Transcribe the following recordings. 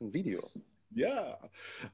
ein Video. Ja,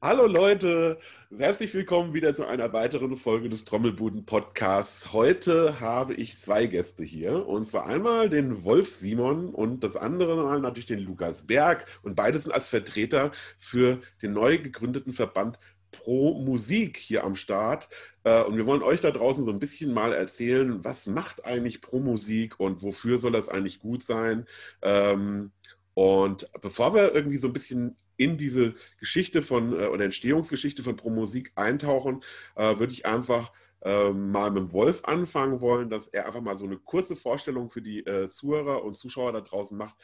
hallo Leute, herzlich willkommen wieder zu einer weiteren Folge des Trommelbuden Podcasts. Heute habe ich zwei Gäste hier und zwar einmal den Wolf Simon und das andere Mal natürlich den Lukas Berg und beide sind als Vertreter für den neu gegründeten Verband Pro Musik hier am Start. Äh, und wir wollen euch da draußen so ein bisschen mal erzählen, was macht eigentlich Pro Musik und wofür soll das eigentlich gut sein. Ähm, und bevor wir irgendwie so ein bisschen in diese Geschichte von äh, oder Entstehungsgeschichte von Pro Musik eintauchen, äh, würde ich einfach äh, mal mit Wolf anfangen wollen, dass er einfach mal so eine kurze Vorstellung für die äh, Zuhörer und Zuschauer da draußen macht,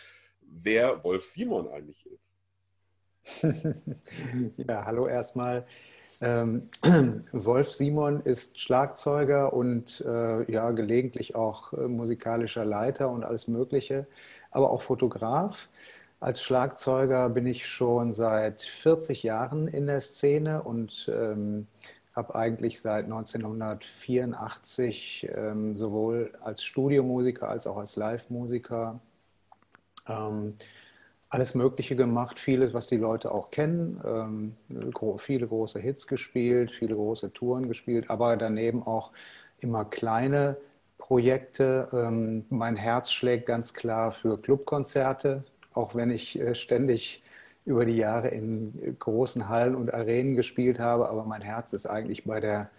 wer Wolf Simon eigentlich ist. ja, hallo erstmal. Ähm, Wolf Simon ist Schlagzeuger und äh, ja, gelegentlich auch äh, musikalischer Leiter und alles Mögliche, aber auch Fotograf. Als Schlagzeuger bin ich schon seit 40 Jahren in der Szene und ähm, habe eigentlich seit 1984 ähm, sowohl als Studiomusiker als auch als Live-Musiker ähm, alles Mögliche gemacht, vieles, was die Leute auch kennen, ähm, viele große Hits gespielt, viele große Touren gespielt, aber daneben auch immer kleine Projekte. Ähm, mein Herz schlägt ganz klar für Clubkonzerte, auch wenn ich äh, ständig über die Jahre in großen Hallen und Arenen gespielt habe, aber mein Herz ist eigentlich bei der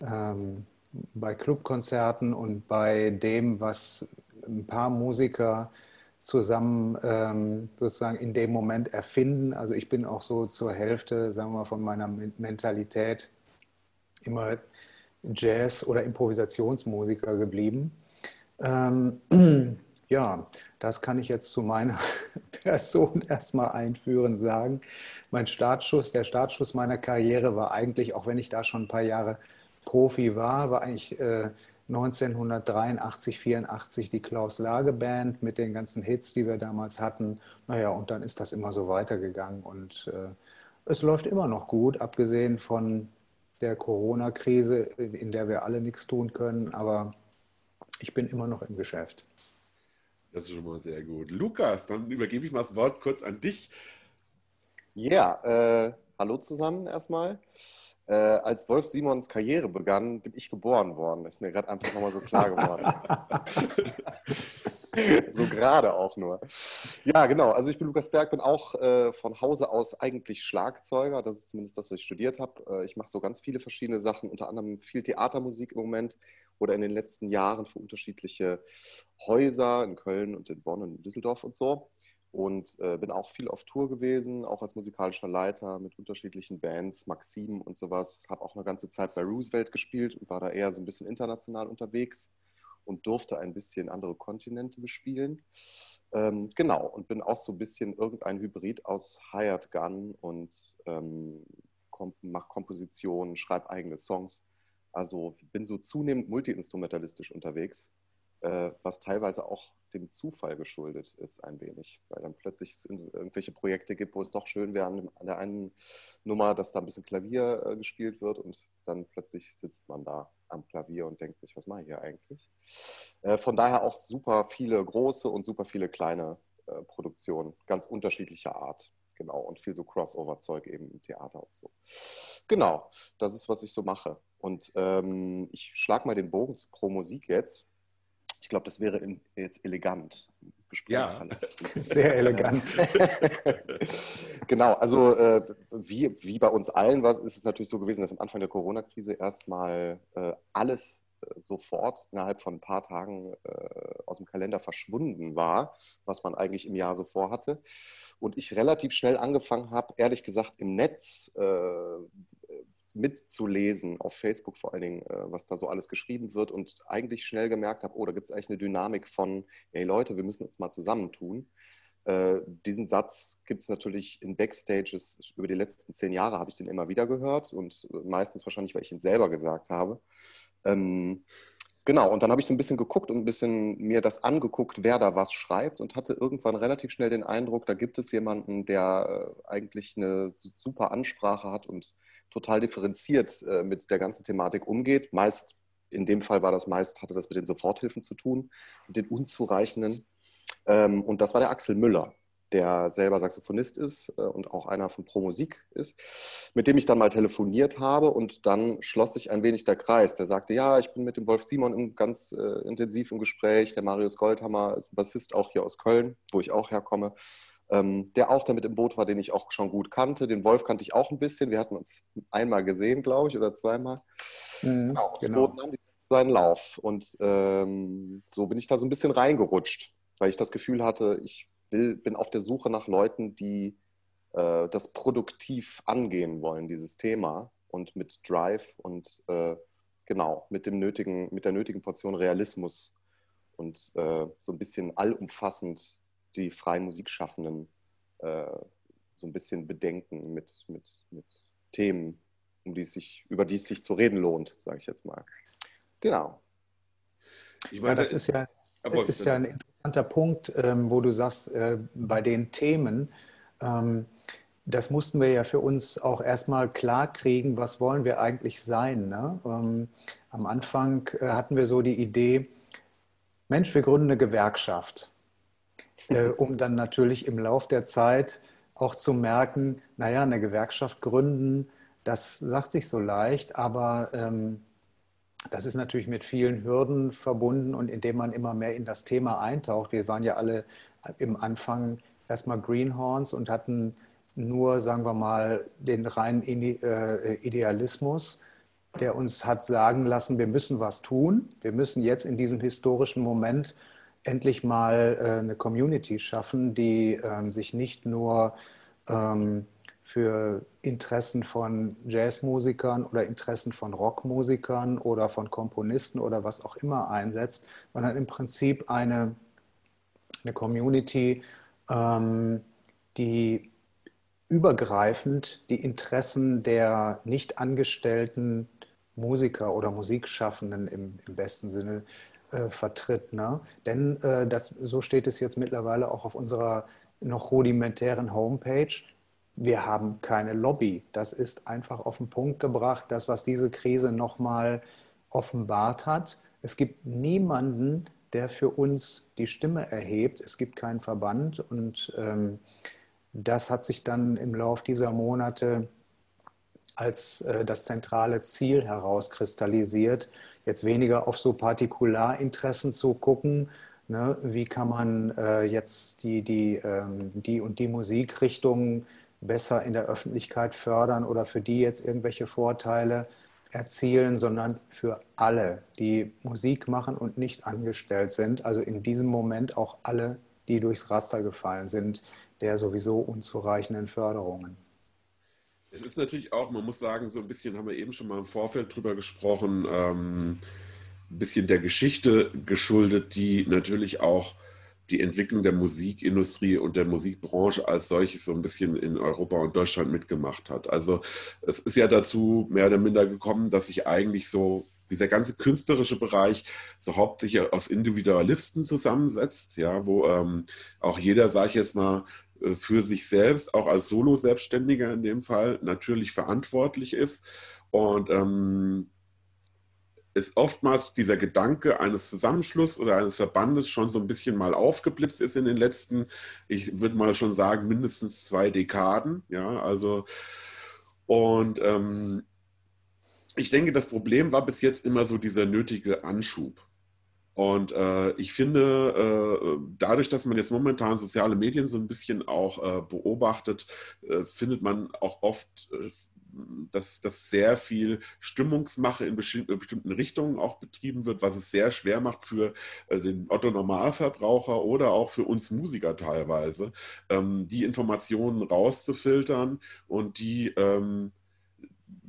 ähm, bei Clubkonzerten und bei dem, was ein paar Musiker zusammen ähm, sozusagen in dem Moment erfinden. Also ich bin auch so zur Hälfte, sagen wir mal, von meiner Mentalität immer Jazz- oder Improvisationsmusiker geblieben. Ähm, ja, das kann ich jetzt zu meiner Person erstmal einführen sagen. Mein Startschuss, der Startschuss meiner Karriere war eigentlich, auch wenn ich da schon ein paar Jahre Profi war, war eigentlich äh, 1983, 84 die Klaus Lage Band mit den ganzen Hits, die wir damals hatten. Naja, und dann ist das immer so weitergegangen und äh, es läuft immer noch gut, abgesehen von der Corona-Krise, in der wir alle nichts tun können, aber ich bin immer noch im Geschäft. Das ist schon mal sehr gut. Lukas, dann übergebe ich mal das Wort kurz an dich. Ja, äh, hallo zusammen erstmal. Äh, als Wolf Simons Karriere begann, bin ich geboren worden. Ist mir gerade einfach nochmal so klar geworden. so gerade auch nur. Ja, genau. Also ich bin Lukas Berg, bin auch äh, von Hause aus eigentlich Schlagzeuger. Das ist zumindest das, was ich studiert habe. Äh, ich mache so ganz viele verschiedene Sachen, unter anderem viel Theatermusik im Moment oder in den letzten Jahren für unterschiedliche Häuser in Köln und in Bonn und in Düsseldorf und so. Und äh, bin auch viel auf Tour gewesen, auch als musikalischer Leiter mit unterschiedlichen Bands, Maxim und sowas. Habe auch eine ganze Zeit bei Roosevelt gespielt und war da eher so ein bisschen international unterwegs und durfte ein bisschen andere Kontinente bespielen. Ähm, genau, und bin auch so ein bisschen irgendein Hybrid aus Hired Gun und ähm, komp mache Kompositionen, schreibe eigene Songs also bin so zunehmend multiinstrumentalistisch unterwegs, äh, was teilweise auch dem Zufall geschuldet ist ein wenig, weil dann plötzlich es irgendwelche Projekte gibt, wo es doch schön wäre an der einen Nummer, dass da ein bisschen Klavier äh, gespielt wird und dann plötzlich sitzt man da am Klavier und denkt sich, was mache ich hier eigentlich? Äh, von daher auch super viele große und super viele kleine äh, Produktionen, ganz unterschiedlicher Art genau, und viel so Crossover-Zeug eben im Theater und so. Genau, das ist, was ich so mache. Und ähm, ich schlage mal den Bogen zu Pro Musik jetzt. Ich glaube, das wäre in, jetzt elegant. Ja, sehr elegant. genau, also äh, wie, wie bei uns allen war, ist es natürlich so gewesen, dass am Anfang der Corona-Krise erstmal äh, alles äh, sofort innerhalb von ein paar Tagen äh, aus dem Kalender verschwunden war, was man eigentlich im Jahr so vorhatte. Und ich relativ schnell angefangen habe, ehrlich gesagt, im Netz äh, mitzulesen, auf Facebook vor allen Dingen, äh, was da so alles geschrieben wird und eigentlich schnell gemerkt habe, oh, da gibt es eigentlich eine Dynamik von, hey Leute, wir müssen uns mal zusammentun. Äh, diesen Satz gibt es natürlich in Backstages über die letzten zehn Jahre, habe ich den immer wieder gehört und meistens wahrscheinlich, weil ich ihn selber gesagt habe. Ähm, genau, und dann habe ich so ein bisschen geguckt und ein bisschen mir das angeguckt, wer da was schreibt und hatte irgendwann relativ schnell den Eindruck, da gibt es jemanden, der äh, eigentlich eine super Ansprache hat und total differenziert äh, mit der ganzen Thematik umgeht. Meist, in dem Fall war das meist, hatte das mit den Soforthilfen zu tun, mit den unzureichenden. Ähm, und das war der Axel Müller. der selber Saxophonist ist äh, und auch einer von Pro Musik ist, mit dem ich dann mal telefoniert habe und dann schloss sich ein wenig der Kreis. Der sagte, ja, ich bin mit dem Wolf Simon im, ganz äh, intensiv im Gespräch. Der Marius Goldhammer ist Bassist auch hier aus Köln, wo ich auch herkomme, ähm, der auch damit im Boot war, den ich auch schon gut kannte. Den Wolf kannte ich auch ein bisschen. Wir hatten uns einmal gesehen, glaube ich, oder zweimal. Mhm, genau, genau. Boot nahm seinen Lauf und ähm, so bin ich da so ein bisschen reingerutscht, weil ich das Gefühl hatte, ich will, bin auf der Suche nach Leuten, die äh, das produktiv angehen wollen, dieses Thema und mit Drive und äh, genau, mit dem nötigen, mit der nötigen Portion Realismus und äh, so ein bisschen allumfassend die freien Musikschaffenden äh, so ein bisschen bedenken mit, mit, mit Themen, um die sich, über die es sich zu reden lohnt, sage ich jetzt mal. Genau. Ich meine, ja, das ist ja, ist ja ein interessanter Punkt, ähm, wo du sagst, äh, bei den Themen, ähm, das mussten wir ja für uns auch erstmal klar kriegen, was wollen wir eigentlich sein. Ne? Ähm, am Anfang äh, hatten wir so die Idee, Mensch, wir gründen eine Gewerkschaft, äh, um dann natürlich im Lauf der Zeit auch zu merken, naja, eine Gewerkschaft gründen, das sagt sich so leicht, aber ähm, das ist natürlich mit vielen Hürden verbunden und indem man immer mehr in das Thema eintaucht. Wir waren ja alle im Anfang erstmal Greenhorns und hatten nur, sagen wir mal, den reinen äh, Idealismus, der uns hat sagen lassen, wir müssen was tun. Wir müssen jetzt in diesem historischen Moment endlich mal äh, eine Community schaffen, die ähm, sich nicht nur ähm, für Interessen von Jazzmusikern oder Interessen von Rockmusikern oder von Komponisten oder was auch immer einsetzt, sondern im Prinzip eine, eine Community, ähm, die übergreifend die Interessen der nicht angestellten Musiker oder Musikschaffenden im, im besten Sinne äh, vertritt. Ne? Denn äh, das, so steht es jetzt mittlerweile auch auf unserer noch rudimentären Homepage wir haben keine Lobby. Das ist einfach auf den Punkt gebracht, das, was diese Krise nochmal offenbart hat. Es gibt niemanden, der für uns die Stimme erhebt. Es gibt keinen Verband und ähm, das hat sich dann im Lauf dieser Monate als äh, das zentrale Ziel herauskristallisiert, jetzt weniger auf so Partikularinteressen zu gucken, ne? wie kann man äh, jetzt die, die, ähm, die und die Musikrichtungen besser in der Öffentlichkeit fördern oder für die jetzt irgendwelche Vorteile erzielen, sondern für alle, die Musik machen und nicht angestellt sind. Also in diesem Moment auch alle, die durchs Raster gefallen sind, der sowieso unzureichenden Förderungen. Es ist natürlich auch, man muss sagen, so ein bisschen haben wir eben schon mal im Vorfeld drüber gesprochen, ähm, ein bisschen der Geschichte geschuldet, die natürlich auch die Entwicklung der Musikindustrie und der Musikbranche als solches so ein bisschen in Europa und Deutschland mitgemacht hat. Also es ist ja dazu mehr oder minder gekommen, dass sich eigentlich so dieser ganze künstlerische Bereich so hauptsächlich aus Individualisten zusammensetzt, ja, wo ähm, auch jeder, sage ich jetzt mal, für sich selbst, auch als Solo-Selbstständiger in dem Fall, natürlich verantwortlich ist. Und ähm, ist oftmals dieser Gedanke eines Zusammenschlusses oder eines Verbandes schon so ein bisschen mal aufgeblitzt ist in den letzten, ich würde mal schon sagen, mindestens zwei Dekaden. Ja, also und ähm, ich denke, das Problem war bis jetzt immer so dieser nötige Anschub. Und äh, ich finde, äh, dadurch, dass man jetzt momentan soziale Medien so ein bisschen auch äh, beobachtet, äh, findet man auch oft äh, dass, dass sehr viel Stimmungsmache in bestimmten Richtungen auch betrieben wird, was es sehr schwer macht für äh, den Otto-Normalverbraucher oder auch für uns Musiker teilweise, ähm, die Informationen rauszufiltern und die ähm,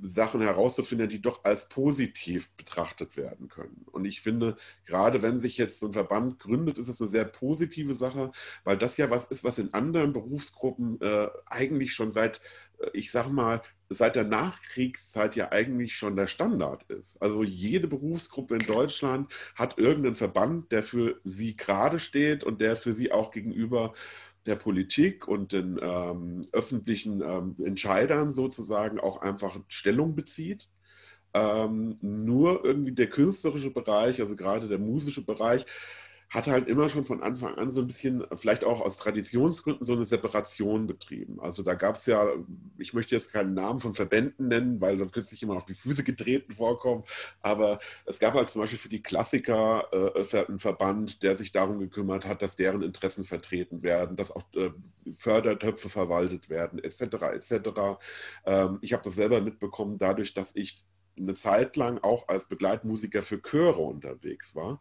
Sachen herauszufinden, die doch als positiv betrachtet werden können. Und ich finde, gerade wenn sich jetzt so ein Verband gründet, ist es eine sehr positive Sache, weil das ja was ist, was in anderen Berufsgruppen äh, eigentlich schon seit, äh, ich sag mal, seit der Nachkriegszeit ja eigentlich schon der Standard ist. Also jede Berufsgruppe in Deutschland hat irgendeinen Verband, der für sie gerade steht und der für sie auch gegenüber der Politik und den ähm, öffentlichen ähm, Entscheidern sozusagen auch einfach Stellung bezieht. Ähm, nur irgendwie der künstlerische Bereich, also gerade der musische Bereich, hat halt immer schon von Anfang an so ein bisschen, vielleicht auch aus Traditionsgründen, so eine Separation betrieben. Also da gab es ja, ich möchte jetzt keinen Namen von Verbänden nennen, weil sonst sich immer auf die Füße getreten vorkommen, aber es gab halt zum Beispiel für die Klassiker äh, einen Verband, der sich darum gekümmert hat, dass deren Interessen vertreten werden, dass auch äh, Fördertöpfe verwaltet werden, etc. etc. Ähm, ich habe das selber mitbekommen, dadurch, dass ich eine Zeit lang auch als Begleitmusiker für Chöre unterwegs war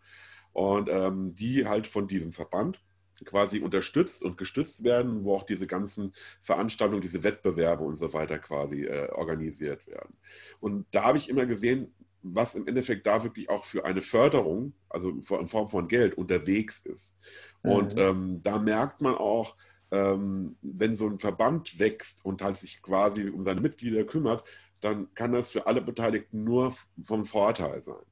und ähm, die halt von diesem Verband quasi unterstützt und gestützt werden, wo auch diese ganzen Veranstaltungen, diese Wettbewerbe und so weiter quasi äh, organisiert werden. Und da habe ich immer gesehen, was im Endeffekt da wirklich auch für eine Förderung, also in Form von Geld, unterwegs ist. Mhm. Und ähm, da merkt man auch, ähm, wenn so ein Verband wächst und halt sich quasi um seine Mitglieder kümmert, dann kann das für alle Beteiligten nur vom Vorteil sein.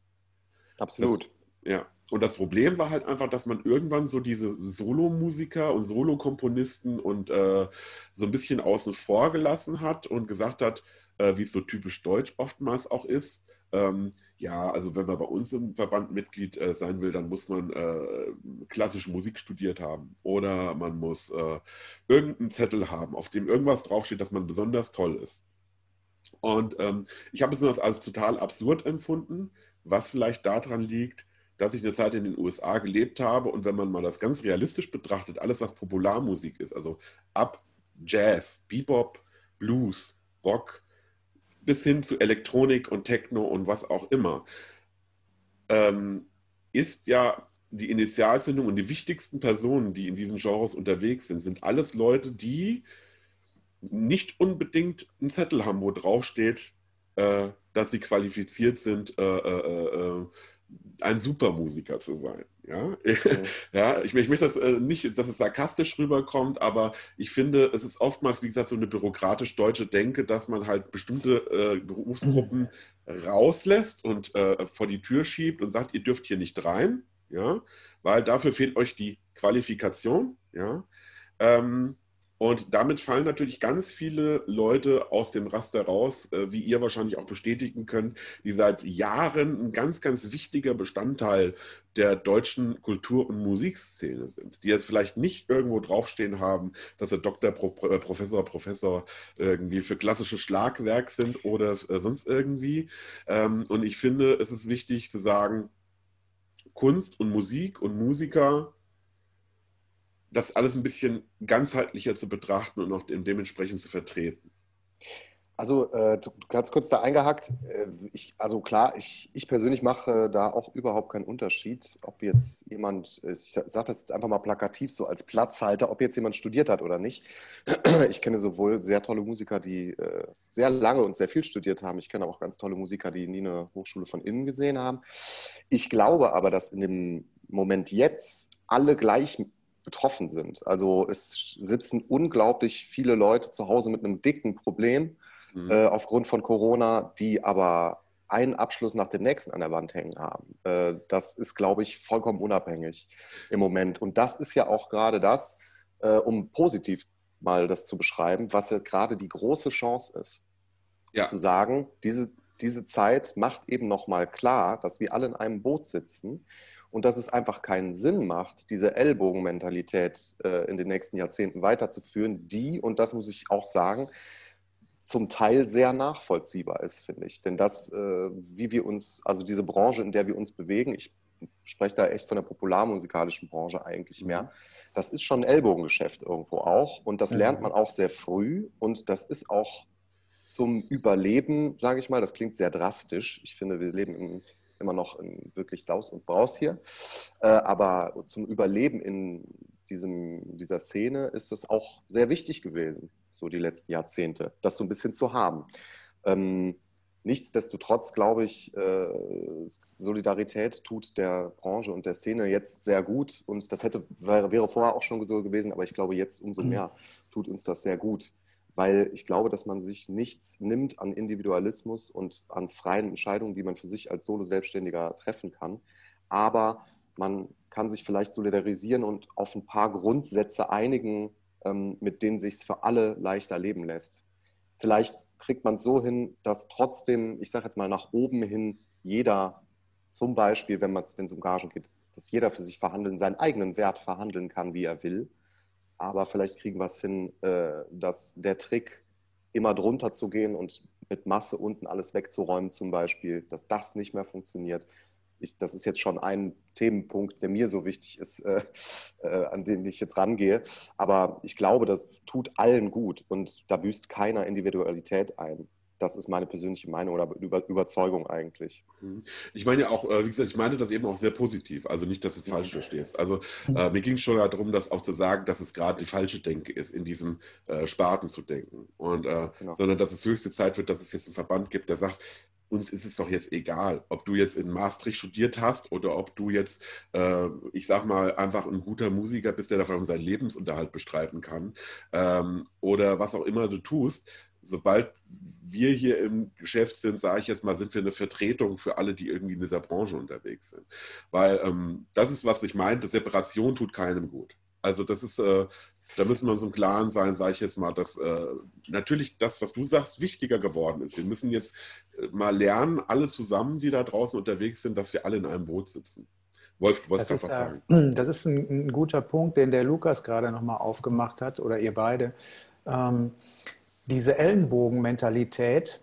Absolut. Das, ja. Und das Problem war halt einfach, dass man irgendwann so diese Solomusiker und Solokomponisten und äh, so ein bisschen außen vor gelassen hat und gesagt hat, äh, wie es so typisch deutsch oftmals auch ist, ähm, ja, also wenn man bei uns im Verband Mitglied äh, sein will, dann muss man äh, klassische Musik studiert haben oder man muss äh, irgendeinen Zettel haben, auf dem irgendwas draufsteht, dass man besonders toll ist. Und ähm, ich habe es nur als total absurd empfunden, was vielleicht daran liegt, dass ich eine Zeit in den USA gelebt habe und wenn man mal das ganz realistisch betrachtet, alles was Popularmusik ist, also ab Jazz, Bebop, Blues, Rock, bis hin zu Elektronik und Techno und was auch immer, ähm, ist ja die Initialzündung und die wichtigsten Personen, die in diesen Genres unterwegs sind, sind alles Leute, die nicht unbedingt einen Zettel haben, wo draufsteht, äh, dass sie qualifiziert sind, äh, äh, äh ein Supermusiker zu sein. Ja, okay. ja ich, ich, möchte das äh, nicht, dass es sarkastisch rüberkommt, aber ich finde, es ist oftmals, wie gesagt, so eine bürokratisch-deutsche Denke, dass man halt bestimmte äh, Berufsgruppen rauslässt und äh, vor die Tür schiebt und sagt, ihr dürft hier nicht rein, ja, weil dafür fehlt euch die Qualifikation, ja. Ähm, und damit fallen natürlich ganz viele Leute aus dem Raster raus, äh, wie ihr wahrscheinlich auch bestätigen könnt, die seit Jahren ein ganz, ganz wichtiger Bestandteil der deutschen Kultur- und Musikszene sind, die jetzt vielleicht nicht irgendwo draufstehen haben, dass sie Doktor, äh, Professor, Professor irgendwie für klassisches Schlagwerk sind oder äh, sonst irgendwie. Ähm, und ich finde, es ist wichtig zu sagen, Kunst und Musik und Musiker das alles ein bisschen ganzheitlicher zu betrachten und auch dementsprechend zu vertreten. Also äh, ganz kurz da eingehakt. Äh, ich, also klar, ich, ich persönlich mache da auch überhaupt keinen Unterschied, ob jetzt jemand, ich sage das jetzt einfach mal plakativ so als Platzhalter, ob jetzt jemand studiert hat oder nicht. Ich kenne sowohl sehr tolle Musiker, die äh, sehr lange und sehr viel studiert haben. Ich kenne auch ganz tolle Musiker, die nie eine Hochschule von innen gesehen haben. Ich glaube aber, dass in dem Moment jetzt alle gleich betroffen sind. Also es sitzen unglaublich viele Leute zu Hause mit einem dicken Problem mhm. äh, aufgrund von Corona, die aber einen Abschluss nach dem nächsten an der Wand hängen haben. Äh, das ist, glaube ich, vollkommen unabhängig im Moment. Und das ist ja auch gerade das, äh, um positiv mal das zu beschreiben, was ja gerade die große Chance ist. Ja. Zu sagen, diese, diese Zeit macht eben nochmal klar, dass wir alle in einem Boot sitzen und dass es einfach keinen Sinn macht, diese Ellbogenmentalität äh, in den nächsten Jahrzehnten weiterzuführen, die, und das muss ich auch sagen, zum Teil sehr nachvollziehbar ist, finde ich. Denn das, äh, wie wir uns, also diese Branche, in der wir uns bewegen, ich spreche da echt von der popularmusikalischen Branche eigentlich mehr, mhm. das ist schon ein Ellbogengeschäft irgendwo auch und das mhm. lernt man auch sehr früh und das ist auch zum Überleben, sage ich mal, das klingt sehr drastisch. Ich finde, wir leben in immer noch in wirklich Saus und Braus hier. Äh, aber zum Überleben in diesem, dieser Szene ist es auch sehr wichtig gewesen, so die letzten Jahrzehnte, das so ein bisschen zu haben. Ähm, nichtsdestotrotz glaube ich, äh, Solidarität tut der Branche und der Szene jetzt sehr gut. Und das hätte, wäre, wäre vorher auch schon so gewesen, aber ich glaube, jetzt umso mhm. mehr tut uns das sehr gut weil ich glaube, dass man sich nichts nimmt an Individualismus und an freien Entscheidungen, die man für sich als Solo-Selbstständiger treffen kann. Aber man kann sich vielleicht solidarisieren und auf ein paar Grundsätze einigen, ähm, mit denen sich es für alle leichter leben lässt. Vielleicht kriegt man es so hin, dass trotzdem, ich sage jetzt mal nach oben hin, jeder zum Beispiel, wenn es um Gagen geht, dass jeder für sich verhandeln, seinen eigenen Wert verhandeln kann, wie er will. Aber vielleicht kriegen wir es hin, äh, dass der Trick, immer drunter zu gehen und mit Masse unten alles wegzuräumen zum Beispiel, dass das nicht mehr funktioniert. Ich, das ist jetzt schon ein Themenpunkt, der mir so wichtig ist, äh, äh, an den ich jetzt rangehe. Aber ich glaube, das tut allen gut und da büßt keiner Individualität ein. Das ist meine persönliche Meinung oder Über Überzeugung eigentlich. Mhm. Ich meine ja auch, äh, wie gesagt, ich meine das eben auch sehr positiv. Also nicht, dass du es falsch verstehst. Also äh, mir ging es schon darum, das auch zu sagen, dass es gerade die falsche Denke ist, in diesen äh, Sparten zu denken. Und, äh, genau. Sondern dass es höchste Zeit wird, dass es jetzt einen Verband gibt, der sagt, uns ist es doch jetzt egal, ob du jetzt in Maastricht studiert hast oder ob du jetzt, äh, ich sag mal, einfach ein guter Musiker bist, der davon seinen Lebensunterhalt bestreiten kann ähm, oder was auch immer du tust. Sobald wir hier im Geschäft sind, sage ich jetzt mal, sind wir eine Vertretung für alle, die irgendwie in dieser Branche unterwegs sind. Weil ähm, das ist, was ich meine, Separation tut keinem gut. Also das ist, äh, da müssen wir uns im Klaren sein, sage ich jetzt mal, dass äh, natürlich das, was du sagst, wichtiger geworden ist. Wir müssen jetzt äh, mal lernen, alle zusammen, die da draußen unterwegs sind, dass wir alle in einem Boot sitzen. Wolf, du wolltest was sagen. Das ist ein, ein, guter Punkt, den der Lukas gerade nochmal aufgemacht hat, oder ihr beide. Ähm, diese Ellenbogenmentalität,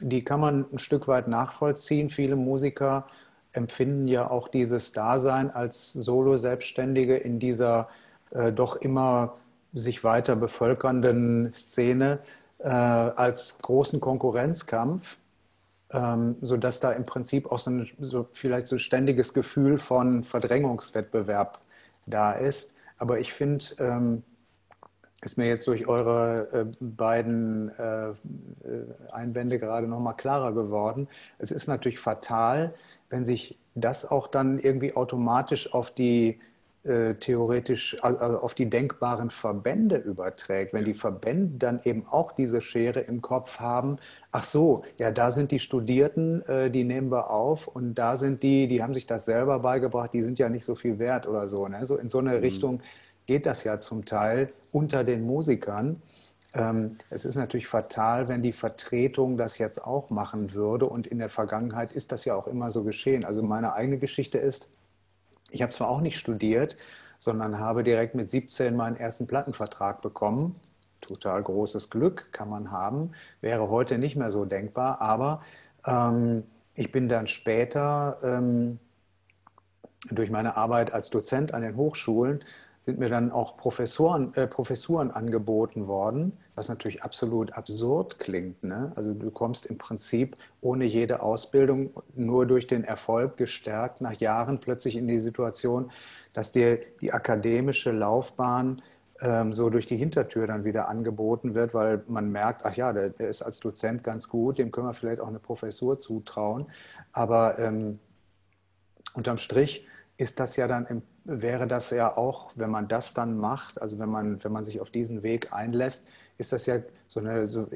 die kann man ein Stück weit nachvollziehen. Viele Musiker empfinden ja auch dieses Dasein als Solo-Selbstständige in dieser äh, doch immer sich weiter bevölkernden Szene äh, als großen Konkurrenzkampf, ähm, sodass da im Prinzip auch so, ein, so vielleicht so ständiges Gefühl von Verdrängungswettbewerb da ist. Aber ich finde, ähm, ist mir jetzt durch eure äh, beiden äh, Einwände gerade nochmal klarer geworden. Es ist natürlich fatal, wenn sich das auch dann irgendwie automatisch auf die äh, theoretisch also auf die denkbaren Verbände überträgt, wenn die Verbände dann eben auch diese Schere im Kopf haben, ach so, ja, da sind die Studierten, äh, die nehmen wir auf und da sind die, die haben sich das selber beigebracht, die sind ja nicht so viel wert oder so. Ne? So in so eine mhm. Richtung geht das ja zum Teil unter den Musikern. Ähm, es ist natürlich fatal, wenn die Vertretung das jetzt auch machen würde. Und in der Vergangenheit ist das ja auch immer so geschehen. Also meine eigene Geschichte ist, ich habe zwar auch nicht studiert, sondern habe direkt mit 17 meinen ersten Plattenvertrag bekommen. Total großes Glück kann man haben, wäre heute nicht mehr so denkbar. Aber ähm, ich bin dann später ähm, durch meine Arbeit als Dozent an den Hochschulen sind mir dann auch Professoren, äh, Professuren angeboten worden, was natürlich absolut absurd klingt. Ne? Also du kommst im Prinzip ohne jede Ausbildung, nur durch den Erfolg gestärkt nach Jahren plötzlich in die Situation, dass dir die akademische Laufbahn ähm, so durch die Hintertür dann wieder angeboten wird, weil man merkt, ach ja, der, der, ist als Dozent ganz gut, dem können wir vielleicht auch eine Professur zutrauen. Aber ähm, unterm Strich ist das ja dann im wäre das ja auch, wenn man das dann macht, also wenn man, wenn man sich auf diesen Weg einlässt, ist das ja so eine so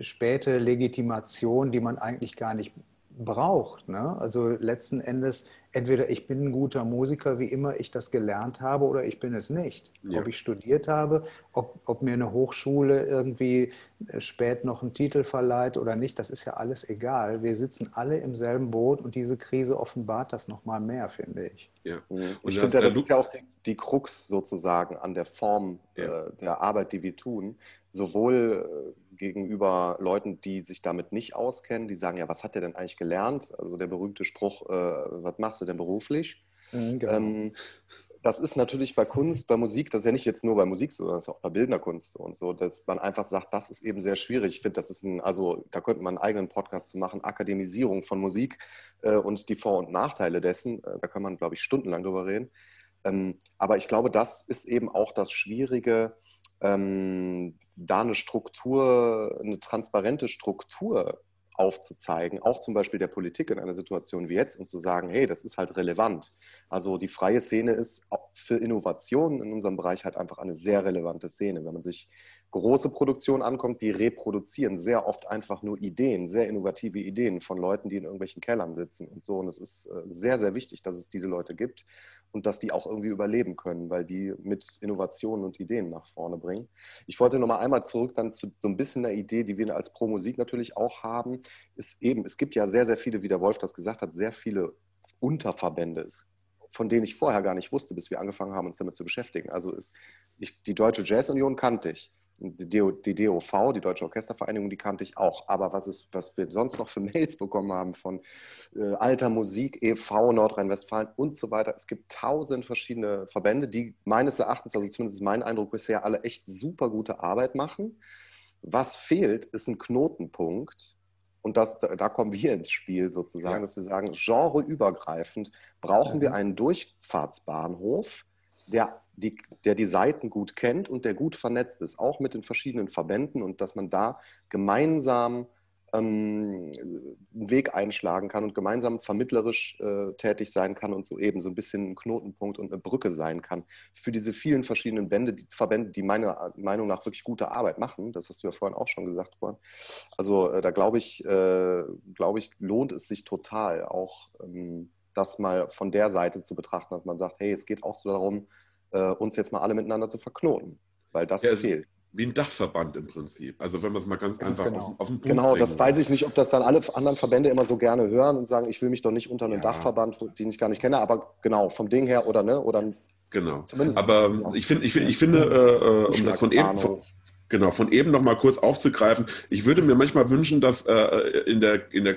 späte Legitimation, die man eigentlich gar nicht braucht. Ne? Also letzten Endes, entweder ich bin ein guter Musiker, wie immer ich das gelernt habe, oder ich bin es nicht. Ja. Ob ich studiert habe, ob, ob mir eine Hochschule irgendwie äh, spät noch einen Titel verleiht oder nicht, das ist ja alles egal. Wir sitzen alle im selben Boot und diese Krise offenbart das nochmal mehr, finde ich. Ja. Mhm. Und ich finde, das ist ja auch die, die Krux sozusagen an der Form ja. äh, der Arbeit, die wir tun. Sowohl äh, gegenüber Leuten, die sich damit nicht auskennen, die sagen, ja, was hat der denn eigentlich gelernt? Also der berühmte Spruch, äh, was machst du denn beruflich? Mhm, genau. ähm, das ist natürlich bei Kunst, bei Musik, das ist ja nicht jetzt nur bei Musik so, das ist auch bei bildender Kunst und so, dass man einfach sagt, das ist eben sehr schwierig. Ich finde, das ist ein, also da könnte man einen eigenen Podcast zu machen, Akademisierung von Musik äh, und die Vor- und Nachteile dessen. Äh, da kann man, glaube ich, stundenlang drüber reden. Ähm, aber ich glaube, das ist eben auch das Schwierige, ähm, da eine Struktur, eine transparente Struktur aufzuzeigen, auch zum Beispiel der Politik in einer Situation wie jetzt und zu sagen, hey, das ist halt relevant. Also die freie Szene ist für Innovationen in unserem Bereich halt einfach eine sehr relevante Szene. Wenn man sich große Produktionen ankommt, die reproduzieren sehr oft einfach nur Ideen, sehr innovative Ideen von Leuten, die in irgendwelchen Kellern sitzen und so. Und es ist äh, sehr, sehr wichtig, dass es diese Leute gibt und dass die auch irgendwie überleben können, weil die mit Innovationen und Ideen nach vorne bringen. Ich wollte noch mal einmal zurück dann zu so ein bisschen der Idee, die wir als Pro Musik natürlich auch haben, ist eben, es gibt ja sehr, sehr viele, wie der Wolf das gesagt hat, sehr viele Unterverbände. Es von denen ich vorher gar nicht wusste, bis wir angefangen haben, uns damit zu beschäftigen. Also ist, ich, die Deutsche Jazz Union kannte ich. Die, DOV, die Deutsche Orchestervereinigung, die kannte ich auch. Aber was, ist, was wir sonst noch für Mails bekommen haben von äh, Alter Musik, e.V., Nordrhein-Westfalen und so weiter. Es gibt tausend verschiedene Verbände, die meines Erachtens, also zumindest mein Eindruck bisher, alle echt super gute Arbeit machen. Was fehlt, ist ein Knotenpunkt, und das, da kommen wir ins Spiel sozusagen, ja. dass wir sagen, genreübergreifend brauchen mhm. wir einen Durchfahrtsbahnhof, der die, der die Seiten gut kennt und der gut vernetzt ist, auch mit den verschiedenen Verbänden und dass man da gemeinsam ähm, einen Weg einschlagen kann und gemeinsam vermittlerisch äh, tätig sein kann und so eben so ein bisschen ein Knotenpunkt und eine Brücke sein kann für diese vielen verschiedenen Bände, die, Verbände, die meiner Meinung nach wirklich gute Arbeit machen. Das hast du ja vorhin auch schon gesagt, Juan. Also äh, da glaube ich, äh, glaube ich, lohnt es sich total auch ähm, das mal von der Seite zu betrachten, dass man sagt, hey, es geht auch so darum, äh, uns jetzt mal alle miteinander zu verknoten, weil das ja, also fehlt wie ein Dachverband im Prinzip. Also wenn man es mal ganz, ganz einfach genau. auf, auf, den Punkt Genau, das weiß ich nicht, ob das dann alle anderen Verbände immer so gerne hören und sagen, ich will mich doch nicht unter einem ja. Dachverband, den ich gar nicht kenne, aber genau, vom Ding her oder ne, oder Genau. Zumindest aber genau. ich, find, ich, find, ich finde, äh, äh um das von eben, von, genau, von eben noch mal kurz aufzugreifen, ich würde mir manchmal wünschen, dass äh, in der, in der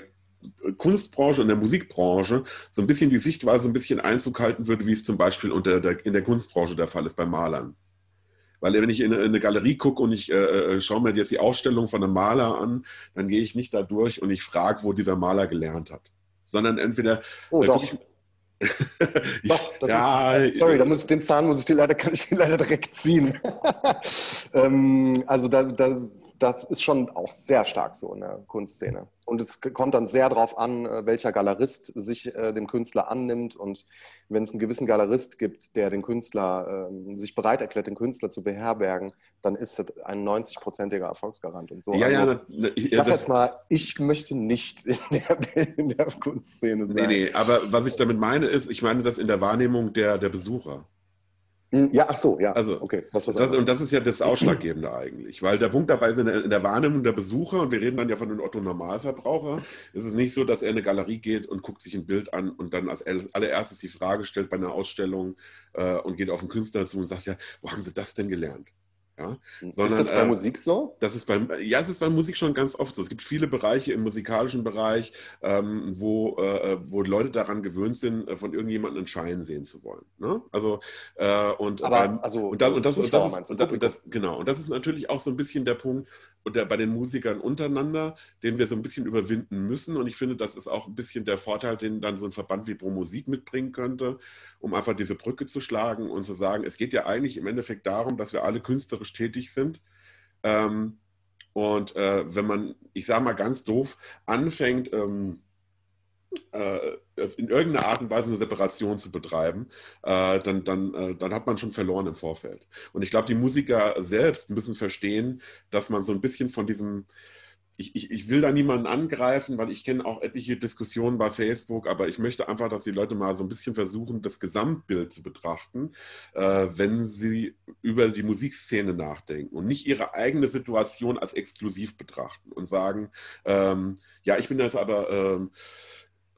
Kunstbranche und der Musikbranche so ein bisschen die Sichtweise ein bisschen Einzug halten würde, wie es zum Beispiel unter der, in der Kunstbranche der Fall ist bei Malern. Weil wenn ich in eine Galerie gucke und ich äh, äh, schaue mir jetzt die Ausstellung von einem Maler an, dann gehe ich nicht da durch und ich frage, wo dieser Maler gelernt hat. Sondern entweder. Oh, doch. Ich, doch, ja, ist, sorry, da muss ich den Zahn muss ich dir leider, kann ich den leider direkt ziehen. ähm, also da, da, das ist schon auch sehr stark so in der Kunstszene. Und es kommt dann sehr darauf an, äh, welcher Galerist sich äh, dem Künstler annimmt. Und wenn es einen gewissen Galerist gibt, der den Künstler äh, sich bereit erklärt, den Künstler zu beherbergen, dann ist das ein 90-prozentiger Erfolgsgarant und so. Ja, also, ja, na, ich sag jetzt mal, ich möchte nicht in der, in der Kunstszene sein. Nee, nee, aber was ich damit meine ist, ich meine das in der Wahrnehmung der, der Besucher. Hm, ja, ach so, ja. Also, okay. Das, das, und das ist ja das Ausschlaggebende eigentlich, weil der Punkt dabei ist in der, in der, Wahrnehmung der Besucher, und wir reden dann ja von dem Otto-Normalverbraucher, ist es nicht so, dass er in eine Galerie geht und guckt sich ein Bild an und dann als allererstes die Frage stellt bei einer Ausstellung äh, und geht auf den Künstler zu und sagt, ja, wo haben Sie das denn gelernt? Ja? Sondern, ist das bei äh, Musik so? Das ist beim, ja, es ist bei Musik schon ganz oft so. Es gibt viele Bereiche im musikalischen Bereich, ähm, wo, äh, wo Leute daran gewöhnt sind, äh, von irgendjemandem einen Schein sehen zu wollen. Ne? Also, äh, und, Aber, beim, also, und das, und das, und das, ist, und und das, genau. Und das ist natürlich auch so ein bisschen der Punkt der, bei den Musikern untereinander, den wir so ein bisschen überwinden müssen. Und ich finde, das ist auch ein bisschen der Vorteil, den dann so ein Verband wie Pro Musik mitbringen könnte, um einfach diese Brücke zu schlagen und zu sagen, es geht ja eigentlich im Endeffekt darum, dass wir alle künstlerisch künstlerisch tätig sind. Ähm, und äh, wenn man, ich sage mal ganz doof, anfängt, ähm, äh, in irgendeiner Art und Weise eine Separation zu betreiben, äh, dann, dann, äh, dann hat man schon verloren im Vorfeld. Und ich glaube, die Musiker selbst müssen verstehen, dass man so ein bisschen von diesem, ich, ich, ich will da niemanden angreifen, weil ich kenne auch etliche Diskussionen bei Facebook, aber ich möchte einfach, dass die Leute mal so ein bisschen versuchen, das Gesamtbild zu betrachten, äh, wenn sie über die Musikszene nachdenken und nicht ihre eigene Situation als exklusiv betrachten und sagen, ähm, ja, ich bin das aber... Ähm,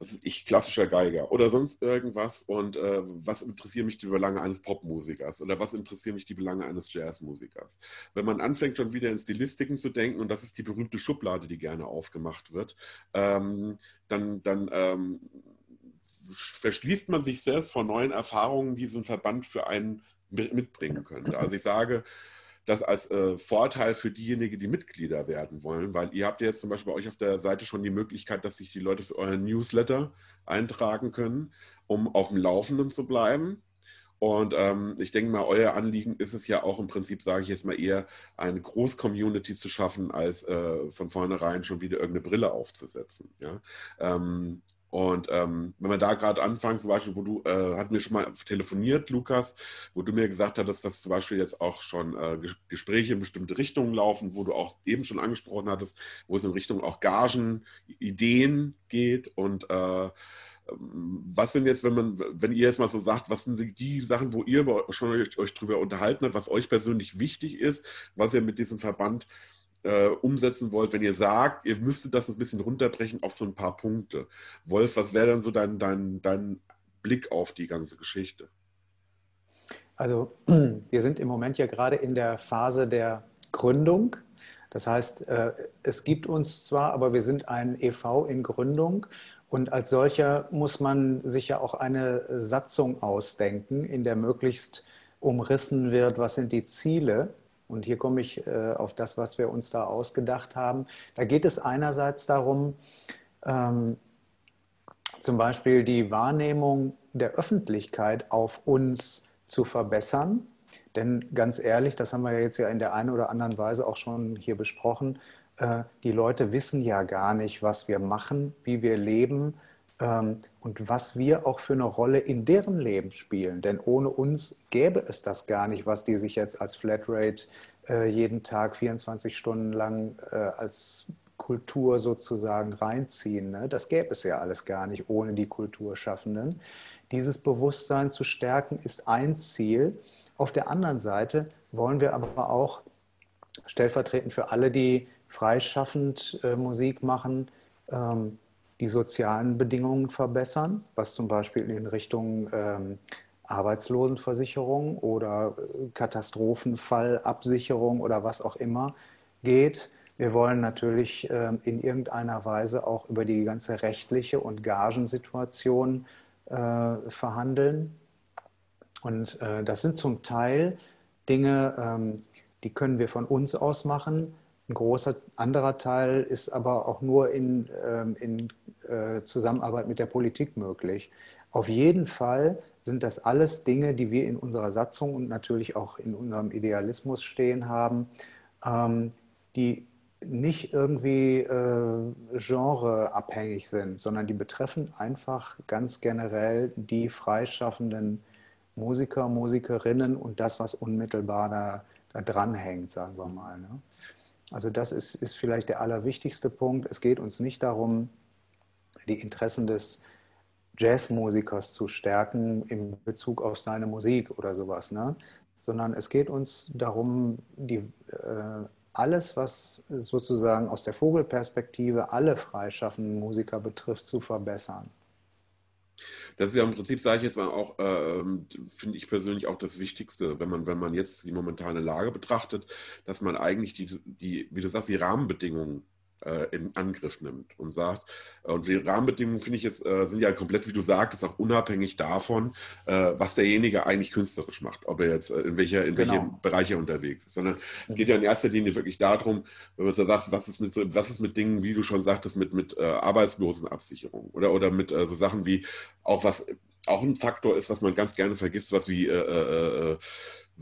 was ist ich, klassischer Geiger oder sonst irgendwas und äh, was interessieren mich die Belange eines Popmusikers oder was interessieren mich die Belange eines Jazzmusikers. Wenn man anfängt schon wieder in Stilistiken zu denken und das ist die berühmte Schublade, die gerne aufgemacht wird, ähm, dann, dann ähm, verschließt man sich selbst vor neuen Erfahrungen, die so ein Verband für einen mitbringen könnte. Also ich sage, das als äh, Vorteil für diejenigen, die Mitglieder werden wollen, weil ihr habt ja jetzt zum Beispiel bei euch auf der Seite schon die Möglichkeit, dass sich die Leute für euren Newsletter eintragen können, um auf dem Laufenden zu bleiben. Und ähm, ich denke mal, euer Anliegen ist es ja auch im Prinzip, sage ich jetzt mal eher, eine Groß-Community zu schaffen, als äh, von vornherein schon wieder irgendeine Brille aufzusetzen. Ja? Ähm, und ähm, wenn wir da gerade anfangen, zum Beispiel, wo du, äh, hatten wir schon mal telefoniert, Lukas, wo du mir gesagt hattest, dass zum Beispiel jetzt auch schon äh, Gespräche in bestimmte Richtungen laufen, wo du auch eben schon angesprochen hattest, wo es in Richtung auch Gagen, Ideen geht. Und äh, ähm, was sind jetzt, wenn man, wenn ihr jetzt mal so sagt, was sind die Sachen, wo ihr schon euch, euch drüber unterhalten habt, was euch persönlich wichtig ist, was ihr mit diesem Verband äh, umsetzen wollt, wenn ihr sagt, ihr müsstet das ein bisschen runterbrechen auf so ein paar Punkte. Wolf, was wäre dann so dein, dein, dein Blick auf die ganze Geschichte? Also wir sind im Moment ja gerade in der Phase der Gründung. Das heißt, äh, es gibt uns zwar, aber wir sind ein EV in Gründung und als solcher muss man sich ja auch eine Satzung ausdenken, in der möglichst umrissen wird, was sind die Ziele. Und hier komme ich äh, auf das, was wir uns da ausgedacht haben. Da geht es einerseits darum, ähm, zum Beispiel die Wahrnehmung der Öffentlichkeit auf uns zu verbessern. Denn ganz ehrlich, das haben wir jetzt ja in der einen oder anderen Weise auch schon hier besprochen, äh, die Leute wissen ja gar nicht, was wir machen, wie wir leben und was wir auch für eine Rolle in deren Leben spielen. Denn ohne uns gäbe es das gar nicht, was die sich jetzt als Flatrate äh, jeden Tag 24 Stunden lang äh, als Kultur sozusagen reinziehen. Ne? Das gäbe es ja alles gar nicht ohne die Kulturschaffenden. Dieses Bewusstsein zu stärken ist ein Ziel. Auf der anderen Seite wollen wir aber auch stellvertretend für alle, die freischaffend äh, Musik machen, ähm, die sozialen Bedingungen verbessern, was zum Beispiel in Richtung ähm, Arbeitslosenversicherung oder äh, Katastrophenfallabsicherung oder was auch immer geht. Wir wollen natürlich ähm, in irgendeiner Weise auch über die ganze rechtliche und Gagensituation äh, verhandeln. Und äh, das sind zum Teil Dinge, ähm, die können wir von uns aus machen. Ein großer anderer Teil ist aber auch nur in, ähm, in äh, Zusammenarbeit mit der Politik möglich. Auf jeden Fall sind das alles Dinge, die wir in unserer Satzung und natürlich auch in unserem Idealismus stehen haben, ähm, die nicht irgendwie äh, genreabhängig sind, sondern die betreffen einfach ganz generell die freischaffenden Musiker, Musikerinnen und das, was unmittelbar da, da dranhängt, sagen wir mal. Ne? Also das ist, ist vielleicht der allerwichtigste Punkt. Es geht uns nicht darum, die Interessen des Jazzmusikers zu stärken in Bezug auf seine Musik oder sowas, ne? sondern es geht uns darum, die, äh, alles, was sozusagen aus der Vogelperspektive alle freischaffenden Musiker betrifft, zu verbessern. Das ist ja im Prinzip, sage ich jetzt auch, äh, finde ich persönlich auch das Wichtigste, wenn man, wenn man jetzt die momentane Lage betrachtet, dass man eigentlich die, die wie du sagst, die Rahmenbedingungen in Angriff nimmt und sagt, äh, und die Rahmenbedingungen, finde ich, jetzt, äh, sind ja komplett, wie du sagtest, auch unabhängig davon, äh, was derjenige eigentlich künstlerisch macht, ob er jetzt äh, in, welcher, in genau. welchem Bereich er unterwegs ist, sondern es geht ja in erster Linie wirklich darum, wenn man so sagt, was ist mit, was ist mit Dingen, wie du schon sagtest, mit, mit äh, Arbeitslosenabsicherung oder, oder mit so Sachen wie auch was auch ein Faktor ist, was man ganz gerne vergisst, was wie äh, äh,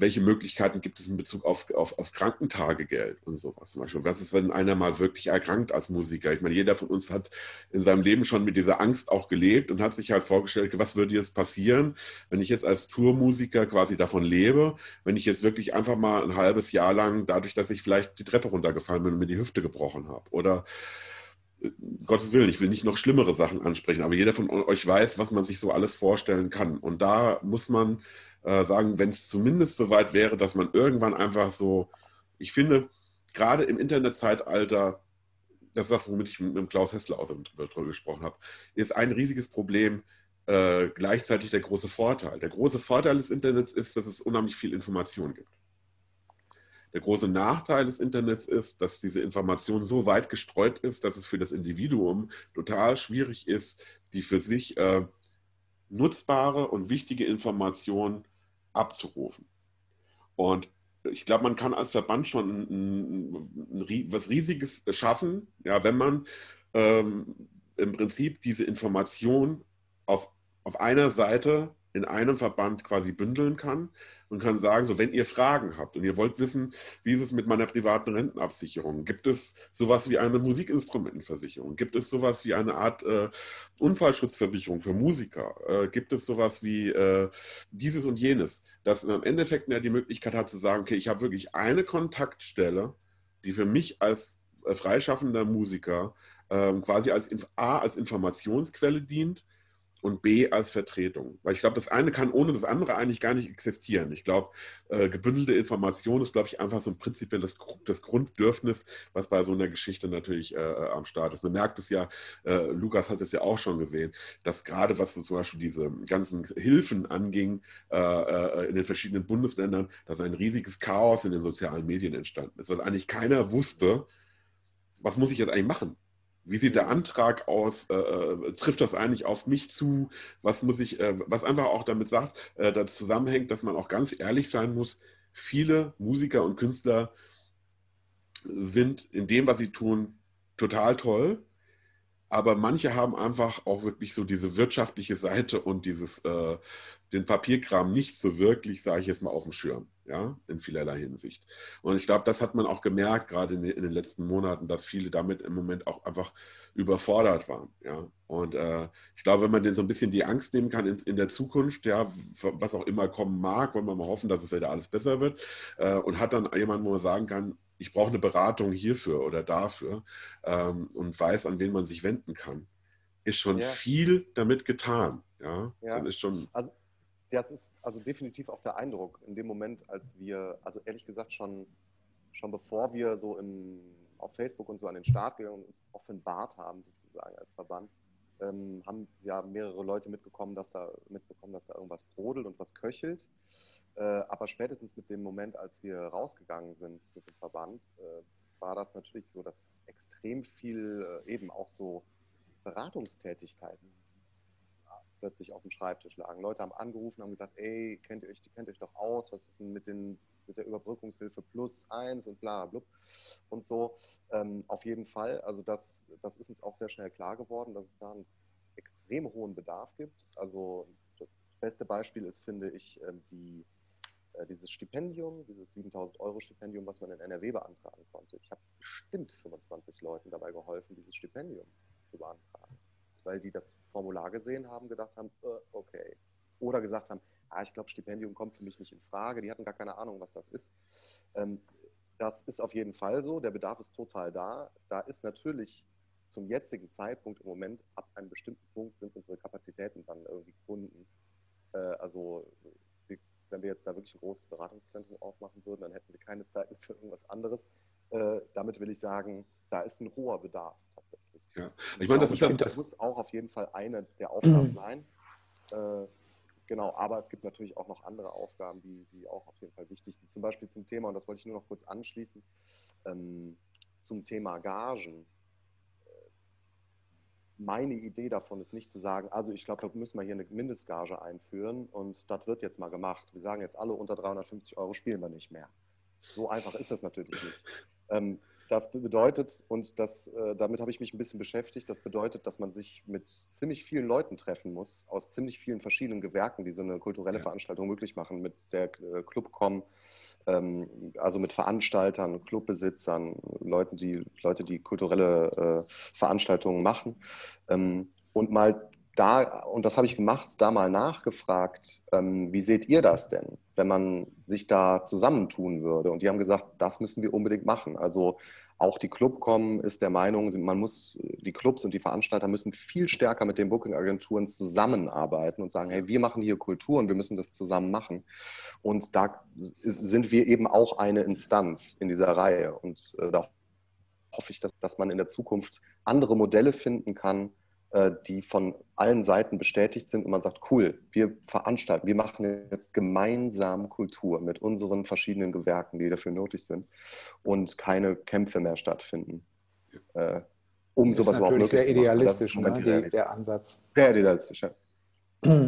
welche Möglichkeiten gibt es in Bezug auf, auf, auf Krankentagegeld und sowas zum Beispiel. Was ist, wenn einer mal wirklich erkrankt als Musiker? Ich meine, jeder von uns hat in seinem Leben schon mit dieser Angst auch gelebt und hat sich halt vorgestellt, was würde jetzt passieren, wenn ich jetzt als Tourmusiker quasi davon lebe, wenn ich jetzt wirklich einfach mal ein halbes Jahr lang, dadurch, dass ich vielleicht die Treppe runtergefallen bin und mir die Hüfte gebrochen habe oder äh, Gottes Willen, ich will nicht noch schlimmere Sachen ansprechen, aber jeder von euch weiß, was man sich so alles vorstellen kann. Und da muss man äh, sagen, wenn es zumindest so weit wäre, dass man irgendwann einfach so, ich finde, gerade im Internetzeitalter, das ist das, womit ich mit Klaus Hessler außerdem drüber gesprochen habe, ist ein riesiges Problem, äh, gleichzeitig der große Vorteil. Der große Vorteil des Internets ist, dass es unheimlich viel Information gibt. Der große Nachteil des Internets ist, dass diese Information so weit gestreut ist, dass es für das Individuum total schwierig ist, die für sich äh, nutzbare und wichtige Informationen abzurufen. Und ich glaube, man kann als Verband schon ein, ein, ein, was Riesiges schaffen, ja, wenn man ähm, im Prinzip diese Information auf, auf einer Seite in einem Verband quasi bündeln kann und kann sagen, so wenn ihr Fragen habt und ihr wollt wissen, wie ist es mit meiner privaten Rentenabsicherung, gibt es sowas wie eine Musikinstrumentenversicherung, gibt es sowas wie eine Art äh, Unfallschutzversicherung für Musiker, äh, gibt es sowas wie äh, dieses und jenes, dass im Endeffekt ja die Möglichkeit hat zu sagen, okay, ich habe wirklich eine Kontaktstelle, die für mich als äh, freischaffender Musiker ähm, quasi als A als Informationsquelle dient und B als Vertretung. Weil ich glaube, das eine kann ohne das andere eigentlich gar nicht existieren. Ich glaube, äh, gebündelte Information ist, glaube ich, einfach so ein prinzipielles das Grundbedürfnis, was bei so einer Geschichte natürlich äh, äh, am Start ist. Man merkt es ja, äh, Lukas hat es ja auch schon gesehen, dass gerade was so zum Beispiel diese ganzen Hilfen anging äh, äh, in den verschiedenen Bundesländern, dass ein riesiges Chaos in den sozialen Medien entstanden ist, dass eigentlich keiner wusste, was muss ich jetzt eigentlich machen? Wie sieht der Antrag aus? Äh, äh, trifft das eigentlich auf mich zu? Was muss ich, äh, was einfach auch damit sagt, äh, das zusammenhängt, dass man auch ganz ehrlich sein muss. Viele Musiker und Künstler sind in dem, was sie tun, total toll. Aber manche haben einfach auch wirklich so diese wirtschaftliche Seite und dieses, äh, den Papierkram nicht so wirklich, sage ich jetzt mal, auf dem Schirm ja, in vielerlei Hinsicht. Und ich glaube, das hat man auch gemerkt, gerade in, in, den letzten Monaten, dass viele damit im Moment auch einfach überfordert waren, ja. Und äh, ich glaube, wenn man denen so ein bisschen die Angst nehmen kann in, in, der Zukunft, ja, was auch immer kommen mag, wollen wir mal hoffen, dass es wieder alles besser wird äh, und hat dann jemanden, wo man sagen kann, ich brauche eine Beratung hierfür oder dafür ähm, und weiß, an wen man sich wenden kann, ist schon ja. viel damit getan, ja. ja. Dann ist schon. Also das ist also definitiv auch der Eindruck in dem Moment, als wir, also ehrlich gesagt schon, schon bevor wir so in, auf Facebook und so an den Start gegangen und uns offenbart haben, sozusagen als Verband, ähm, haben ja mehrere Leute mitbekommen, dass da mitbekommen, dass da irgendwas brodelt und was köchelt. Äh, aber spätestens mit dem Moment, als wir rausgegangen sind mit dem Verband, äh, war das natürlich so, dass extrem viel äh, eben auch so Beratungstätigkeiten plötzlich auf dem Schreibtisch lagen. Leute haben angerufen, haben gesagt, ey, kennt ihr euch, kennt euch doch aus, was ist denn mit, den, mit der Überbrückungshilfe plus eins und bla, bla, und so. Ähm, auf jeden Fall, also das, das ist uns auch sehr schnell klar geworden, dass es da einen extrem hohen Bedarf gibt. Also das beste Beispiel ist, finde ich, ähm, die, äh, dieses Stipendium, dieses 7000 Euro Stipendium, was man in NRW beantragen konnte. Ich habe bestimmt 25 Leuten dabei geholfen, dieses Stipendium zu beantragen weil die das Formular gesehen haben, gedacht haben, äh, okay. Oder gesagt haben, ah, ich glaube, Stipendium kommt für mich nicht in Frage. Die hatten gar keine Ahnung, was das ist. Ähm, das ist auf jeden Fall so. Der Bedarf ist total da. Da ist natürlich zum jetzigen Zeitpunkt im Moment, ab einem bestimmten Punkt sind unsere Kapazitäten dann irgendwie gebunden. Äh, also wenn wir jetzt da wirklich ein großes Beratungszentrum aufmachen würden, dann hätten wir keine Zeit mehr für irgendwas anderes. Äh, damit will ich sagen, da ist ein hoher Bedarf tatsächlich. Ja, ich, ich meine, das, ist ja, das muss auch auf jeden Fall eine der Aufgaben mhm. sein. Äh, genau, aber es gibt natürlich auch noch andere Aufgaben, die, die auch auf jeden Fall wichtig sind. Zum Beispiel zum Thema, und das wollte ich nur noch kurz anschließen, ähm, zum Thema Gagen. Äh, meine Idee davon ist nicht zu sagen, also ich glaube, da müssen wir hier eine Mindestgage einführen und das wird jetzt mal gemacht. Wir sagen jetzt alle unter 350 Euro spielen wir nicht mehr. So einfach ist das natürlich nicht. Ähm, das bedeutet, und das, äh, damit habe ich mich ein bisschen beschäftigt, das bedeutet, dass man sich mit ziemlich vielen Leuten treffen muss, aus ziemlich vielen verschiedenen Gewerken, die so eine kulturelle ja. Veranstaltung möglich machen, mit der äh, Clubcom, ähm, also mit Veranstaltern, Clubbesitzern, Leuten, die, Leute, die kulturelle äh, Veranstaltungen machen. Ähm, und mal da, und das habe ich gemacht, da mal nachgefragt, ähm, wie seht ihr das denn, wenn man sich da zusammentun würde? Und die haben gesagt, das müssen wir unbedingt machen. Also auch die Clubcom ist der Meinung, man muss, die Clubs und die Veranstalter müssen viel stärker mit den Booking-Agenturen zusammenarbeiten und sagen, hey, wir machen hier Kultur und wir müssen das zusammen machen. Und da sind wir eben auch eine Instanz in dieser Reihe. Und äh, da hoffe ich, dass, dass man in der Zukunft andere Modelle finden kann, die von allen Seiten bestätigt sind und man sagt, cool, wir veranstalten, wir machen jetzt gemeinsam Kultur mit unseren verschiedenen Gewerken, die dafür nötig sind und keine Kämpfe mehr stattfinden. Äh, um das sowas überhaupt möglich sehr zu machen. idealistisch, ne? der Ansatz. Sehr idealistisch, ja.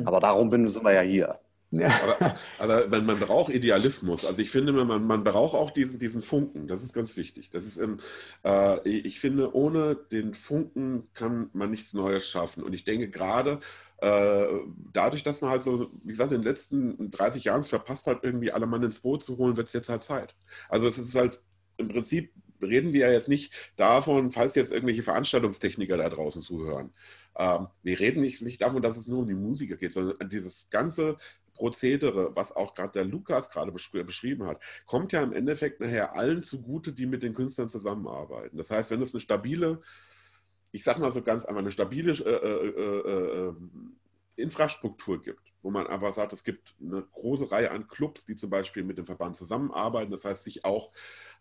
Aber darum sind wir ja hier. Ja. Aber, aber man, man, braucht Idealismus. Also ich finde, man, man braucht auch diesen, diesen Funken. Das ist ganz wichtig. Das ist, ähm, äh, ich finde, ohne den Funken kann man nichts Neues schaffen. Und ich denke gerade äh, dadurch, dass man halt so, wie gesagt, in den letzten 30 Jahren es verpasst hat, irgendwie alle Mann ins Boot zu holen, wird es jetzt halt Zeit. Also es ist halt im Prinzip reden wir ja jetzt nicht davon, falls jetzt irgendwelche Veranstaltungstechniker da draußen zuhören. Ähm, wir reden nicht, nicht davon, dass es nur um die Musiker geht, sondern dieses ganze Prozedere, was auch gerade der Lukas gerade beschrieben hat, kommt ja im Endeffekt nachher allen zugute, die mit den Künstlern zusammenarbeiten. Das heißt, wenn es eine stabile, ich sag mal so ganz einmal, eine stabile äh, äh, äh, Infrastruktur gibt, wo man einfach sagt, es gibt eine große Reihe an Clubs, die zum Beispiel mit dem Verband zusammenarbeiten, das heißt, sich auch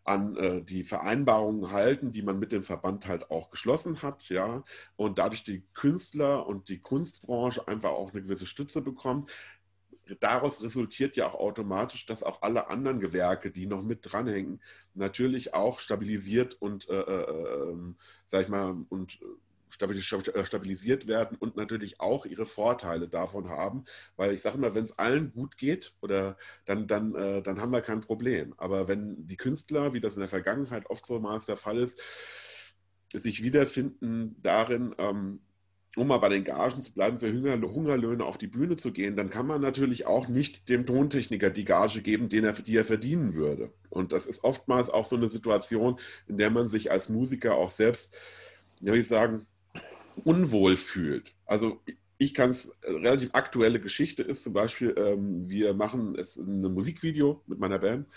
an äh, die Vereinbarungen halten, die man mit dem Verband halt auch geschlossen hat, ja, und dadurch die Künstler und die Kunstbranche einfach auch eine gewisse Stütze bekommen. Daraus resultiert ja auch automatisch, dass auch alle anderen Gewerke, die noch mit dranhängen, natürlich auch stabilisiert und, äh, äh, ähm, sag ich mal, und äh, stabilisiert werden und natürlich auch ihre Vorteile davon haben. Weil ich sage immer, wenn es allen gut geht, oder dann, dann, äh, dann haben wir kein Problem. Aber wenn die Künstler, wie das in der Vergangenheit oft so mal der Fall ist, sich wiederfinden darin, ähm, um mal bei den Gagen zu bleiben, für Hungerlöhne auf die Bühne zu gehen, dann kann man natürlich auch nicht dem Tontechniker die Gage geben, den er, die er verdienen würde. Und das ist oftmals auch so eine Situation, in der man sich als Musiker auch selbst, wie ich sagen, unwohl fühlt. Also ich kann es, äh, relativ aktuelle Geschichte ist zum Beispiel, ähm, wir machen es ein Musikvideo mit meiner Band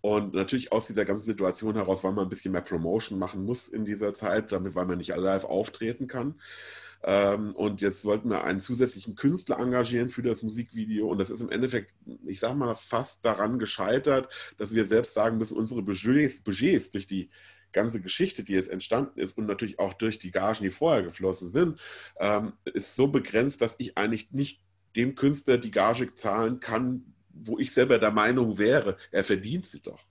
und natürlich aus dieser ganzen Situation heraus, weil man ein bisschen mehr Promotion machen muss in dieser Zeit, damit, weil man nicht live auftreten kann. Ähm, und jetzt wollten wir einen zusätzlichen Künstler engagieren für das Musikvideo und das ist im Endeffekt, ich sag mal, fast daran gescheitert, dass wir selbst sagen müssen, unsere Budgets, Budgets durch die ganze Geschichte, die jetzt entstanden ist und natürlich auch durch die Gagen, die vorher geflossen sind, ähm, ist so begrenzt, dass ich eigentlich nicht dem Künstler die Gage zahlen kann, wo ich selber der Meinung wäre, er verdient sie doch.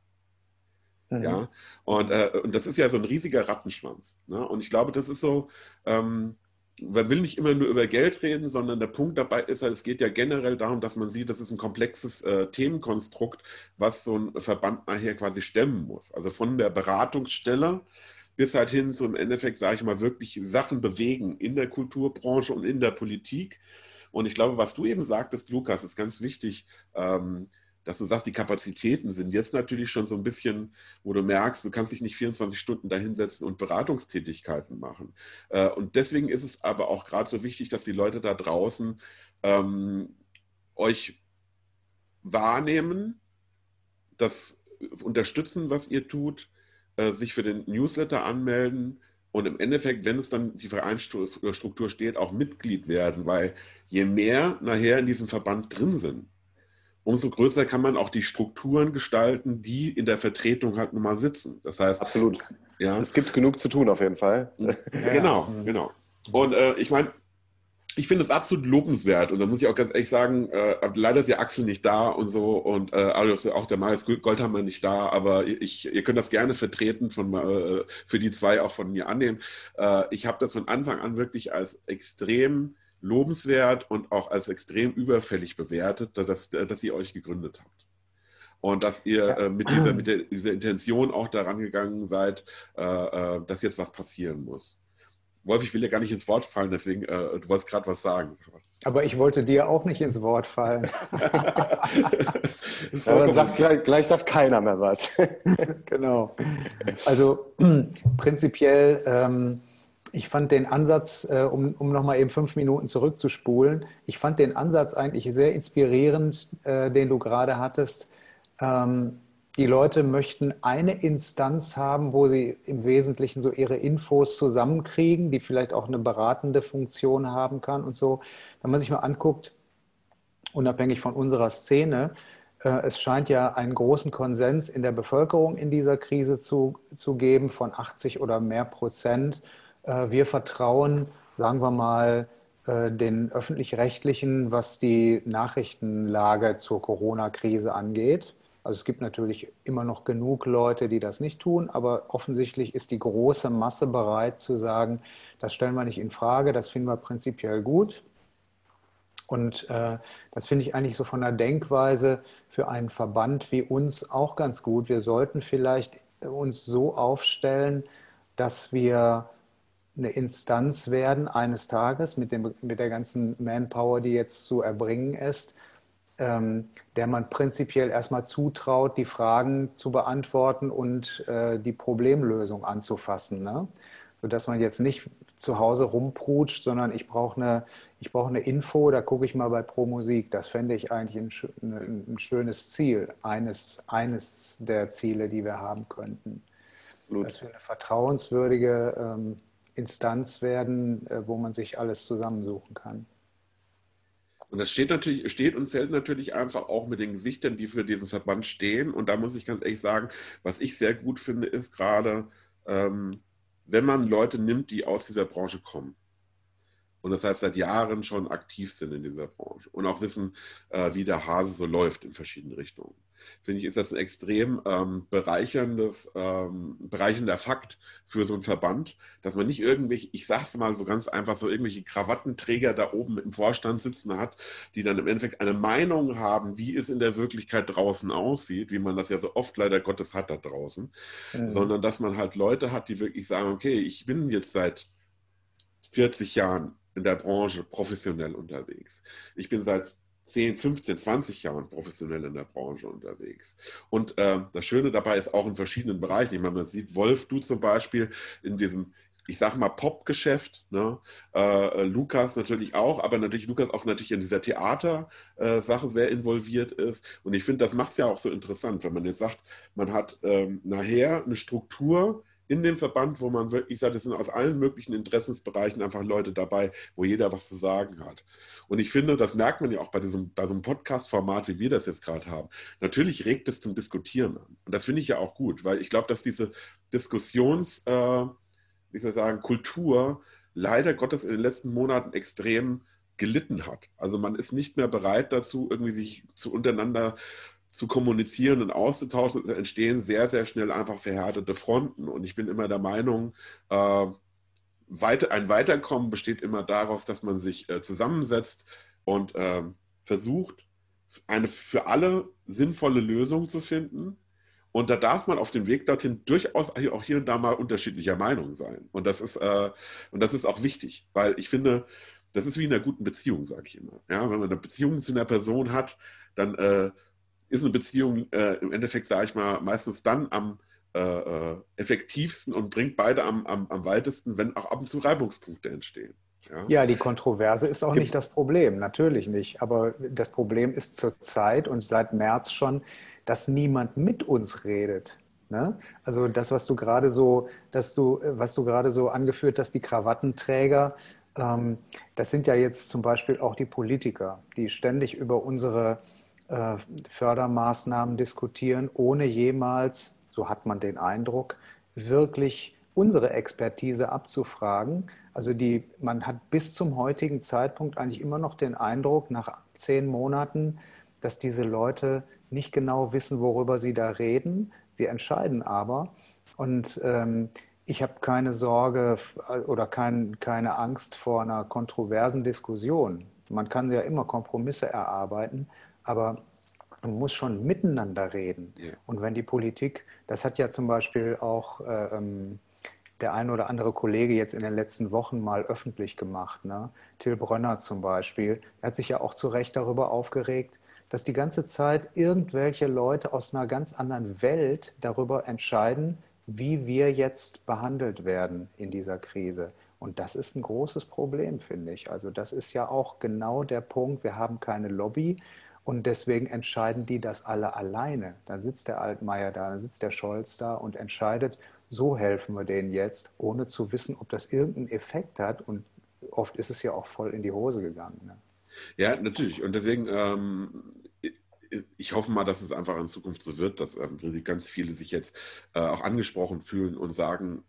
Mhm. Ja, und, äh, und das ist ja so ein riesiger Rattenschwanz. Ne? Und ich glaube, das ist so, ähm, man will nicht immer nur über Geld reden, sondern der Punkt dabei ist halt, es geht ja generell darum, dass man sieht, das ist ein komplexes äh, Themenkonstrukt, was so ein Verband nachher quasi stemmen muss. Also von der Beratungsstelle bis halt hin zu im Endeffekt, sage ich mal, wirklich Sachen bewegen in der Kulturbranche und in der Politik. Und ich glaube, was du eben sagtest, Lukas, ist ganz wichtig. Ähm, dass du sagst, die Kapazitäten sind jetzt natürlich schon so ein bisschen, wo du merkst, du kannst dich nicht 24 Stunden dahinsetzen und Beratungstätigkeiten machen. Äh, und deswegen ist es aber auch gerade so wichtig, dass die Leute da draußen ähm, euch wahrnehmen, das unterstützen, was ihr tut, äh, sich für den Newsletter anmelden und im Endeffekt, wenn es dann die Vereinsstruktur steht, auch Mitglied werden, weil je mehr nachher in diesem Verband drin sind, umso größer kann man auch die Strukturen gestalten, die in der Vertretung halt nun mal sitzen. Das heißt, absolut. Ja, es gibt genug zu tun auf jeden Fall. Genau, ja. genau. Und äh, ich meine, ich finde es absolut lobenswert und da muss ich auch ganz ehrlich sagen, äh, leider ist ja Axel nicht da und so und äh, auch der Marius Goldhammer nicht da, aber ich, ihr könnt das gerne vertreten von, äh, für die zwei auch von mir annehmen. Äh, ich habe das von Anfang an wirklich als extrem lobenswert und auch als extrem überfällig bewertet, dass, dass ihr euch gegründet habt. Und dass ihr ja. äh, mit, dieser, mit der, dieser Intention auch daran gegangen seid, äh, äh, dass jetzt was passieren muss. Wolf, ich will ja gar nicht ins Wort fallen, deswegen, äh, du wolltest gerade was sagen. Aber ich wollte dir auch nicht ins Wort fallen. dann sagt, gleich, gleich sagt keiner mehr was. genau. Also prinzipiell ähm, ich fand den Ansatz, äh, um, um nochmal eben fünf Minuten zurückzuspulen, ich fand den Ansatz eigentlich sehr inspirierend, äh, den du gerade hattest. Ähm, die Leute möchten eine Instanz haben, wo sie im Wesentlichen so ihre Infos zusammenkriegen, die vielleicht auch eine beratende Funktion haben kann und so. Wenn man sich mal anguckt, unabhängig von unserer Szene, äh, es scheint ja einen großen Konsens in der Bevölkerung in dieser Krise zu, zu geben von 80 oder mehr Prozent wir vertrauen, sagen wir mal, äh, den öffentlich-rechtlichen, was die Nachrichtenlage zur Corona-Krise angeht. Also es gibt natürlich immer noch genug Leute, die das nicht tun, aber offensichtlich ist die große Masse bereit zu sagen, das stellen wir nicht in Frage, das finden wir prinzipiell gut. Und äh, das finde ich eigentlich so von der Denkweise für einen Verband wie uns auch ganz gut. Wir sollten vielleicht uns so aufstellen, dass wir eine Instanz werden eines Tages mit, dem, mit der ganzen Manpower, die jetzt zu erbringen ist, ähm, der man prinzipiell erstmal zutraut, die Fragen zu beantworten und äh, die Problemlösung anzufassen. Ne? Sodass man jetzt nicht zu Hause rumprutscht, sondern ich brauche eine, ich brauch eine Info, da gucke ich mal bei Pro Musik. Das fände ich eigentlich ein, ein, schönes Ziel, eines, eines der Ziele, die wir haben könnten. Absolut. Dass wir eine vertrauenswürdige ähm, Instanz werden, äh, wo man sich alles zusammensuchen kann. Und das steht natürlich, steht und fällt natürlich einfach auch mit den Gesichtern, die für diesen Verband stehen. Und da muss ich ganz ehrlich sagen, was ich sehr gut finde, ist gerade, ähm, wenn man Leute nimmt, die aus dieser Branche kommen und das heißt seit Jahren schon aktiv sind in dieser Branche und auch wissen, äh, wie der Hase so läuft in verschiedenen Richtungen. Finde ich, ist das ein extrem ähm, bereicherndes, ähm, bereichernder Fakt für so einen Verband, dass man nicht irgendwelche, ich sage es mal so ganz einfach, so irgendwelche Krawattenträger da oben im Vorstand sitzen hat, die dann im Endeffekt eine Meinung haben, wie es in der Wirklichkeit draußen aussieht, wie man das ja so oft leider Gottes hat da draußen, mhm. sondern dass man halt Leute hat, die wirklich sagen, okay, ich bin jetzt seit 40 Jahren in der Branche professionell unterwegs. Ich bin seit 10, 15, 20 Jahren professionell in der Branche unterwegs. Und äh, das Schöne dabei ist auch in verschiedenen Bereichen. Ich meine, man sieht Wolf, du zum Beispiel in diesem, ich sag mal, Pop-Geschäft, ne? äh, Lukas natürlich auch, aber natürlich Lukas auch natürlich in dieser Theater-Sache äh, sehr involviert ist. Und ich finde, das macht es ja auch so interessant, wenn man jetzt sagt, man hat ähm, nachher eine Struktur, in dem Verband, wo man wirklich sagt, es sind aus allen möglichen Interessensbereichen einfach Leute dabei, wo jeder was zu sagen hat. Und ich finde, das merkt man ja auch bei, diesem, bei so einem Podcast-Format, wie wir das jetzt gerade haben. Natürlich regt es zum Diskutieren an. Und das finde ich ja auch gut, weil ich glaube, dass diese Diskussions, äh, wie soll ich sagen, Kultur leider Gottes in den letzten Monaten extrem gelitten hat. Also man ist nicht mehr bereit dazu, irgendwie sich zu untereinander zu kommunizieren und auszutauschen, entstehen sehr, sehr schnell einfach verhärtete Fronten. Und ich bin immer der Meinung, äh, weiter, ein Weiterkommen besteht immer daraus, dass man sich äh, zusammensetzt und äh, versucht, eine für alle sinnvolle Lösung zu finden. Und da darf man auf dem Weg dorthin durchaus auch hier und da mal unterschiedlicher Meinung sein. Und das ist, äh, und das ist auch wichtig, weil ich finde, das ist wie in einer guten Beziehung, sage ich immer. Ja, wenn man eine Beziehung zu einer Person hat, dann äh, ist eine Beziehung äh, im Endeffekt, sage ich mal, meistens dann am äh, äh, effektivsten und bringt beide am, am, am weitesten, wenn auch ab und zu Reibungspunkte entstehen. Ja. ja, die Kontroverse ist auch nicht das Problem, natürlich nicht. Aber das Problem ist zurzeit und seit März schon, dass niemand mit uns redet. Ne? Also das, was du gerade so, dass du, was du gerade so angeführt hast, die Krawattenträger, ähm, das sind ja jetzt zum Beispiel auch die Politiker, die ständig über unsere äh, Fördermaßnahmen diskutieren, ohne jemals, so hat man den Eindruck, wirklich unsere Expertise abzufragen. Also die, man hat bis zum heutigen Zeitpunkt eigentlich immer noch den Eindruck, nach zehn Monaten, dass diese Leute nicht genau wissen, worüber sie da reden. Sie entscheiden aber. Und ähm, ich habe keine Sorge oder kein, keine Angst vor einer kontroversen Diskussion. Man kann ja immer Kompromisse erarbeiten, aber man muss schon miteinander reden. Yeah. Und wenn die Politik, das hat ja zum Beispiel auch äh, ähm, der ein oder andere Kollege jetzt in den letzten Wochen mal öffentlich gemacht. Ne? Till Brönner zum Beispiel, er hat sich ja auch zu Recht darüber aufgeregt, dass die ganze Zeit irgendwelche Leute aus einer ganz anderen Welt darüber entscheiden, wie wir jetzt behandelt werden in dieser Krise. Und das ist ein großes Problem, finde ich. Also das ist ja auch genau der Punkt. Wir haben keine Lobby und deswegen entscheiden die das alle alleine. Da sitzt der Altmaier da, da sitzt der Scholz da und entscheidet, so helfen wir denen jetzt, ohne zu wissen, ob das irgendeinen Effekt hat. Und oft ist es ja auch voll in die Hose gegangen. Ne? Ja, natürlich. Und deswegen, ähm, ich hoffe mal, dass es einfach in Zukunft so wird, dass ähm, ganz viele sich jetzt äh, auch angesprochen fühlen und sagen,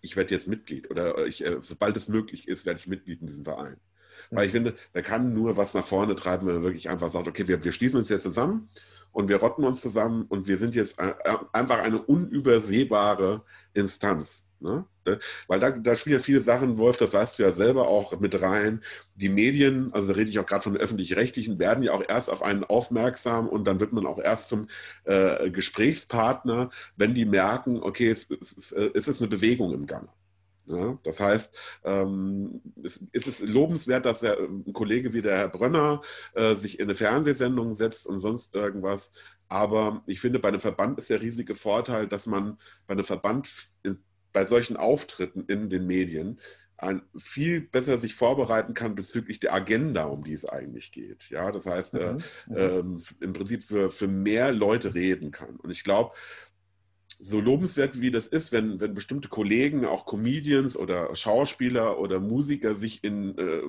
ich werde jetzt Mitglied oder ich, äh, sobald es möglich ist, werde ich Mitglied in diesem Verein. Weil ich finde, da kann nur was nach vorne treiben, wenn man wirklich einfach sagt, okay, wir, wir schließen uns jetzt zusammen und wir rotten uns zusammen und wir sind jetzt einfach eine unübersehbare Instanz. Ne? Weil da, da spielen ja viele Sachen, Wolf, das weißt du ja selber auch mit rein. Die Medien, also rede ich auch gerade von öffentlich-rechtlichen, werden ja auch erst auf einen aufmerksam und dann wird man auch erst zum äh, Gesprächspartner, wenn die merken, okay, es, es, es ist eine Bewegung im Gange. Ja, das heißt, ähm, es, ist es lobenswert, dass der, ein Kollege wie der Herr Brönner äh, sich in eine Fernsehsendung setzt und sonst irgendwas. Aber ich finde, bei einem Verband ist der riesige Vorteil, dass man bei einem Verband bei solchen Auftritten in den Medien ein, viel besser sich vorbereiten kann bezüglich der Agenda, um die es eigentlich geht. Ja, das heißt, äh, mhm. äh, äh, im Prinzip für, für mehr Leute reden kann. Und ich glaube, so lobenswert wie das ist, wenn, wenn bestimmte Kollegen, auch Comedians oder Schauspieler oder Musiker sich in, äh,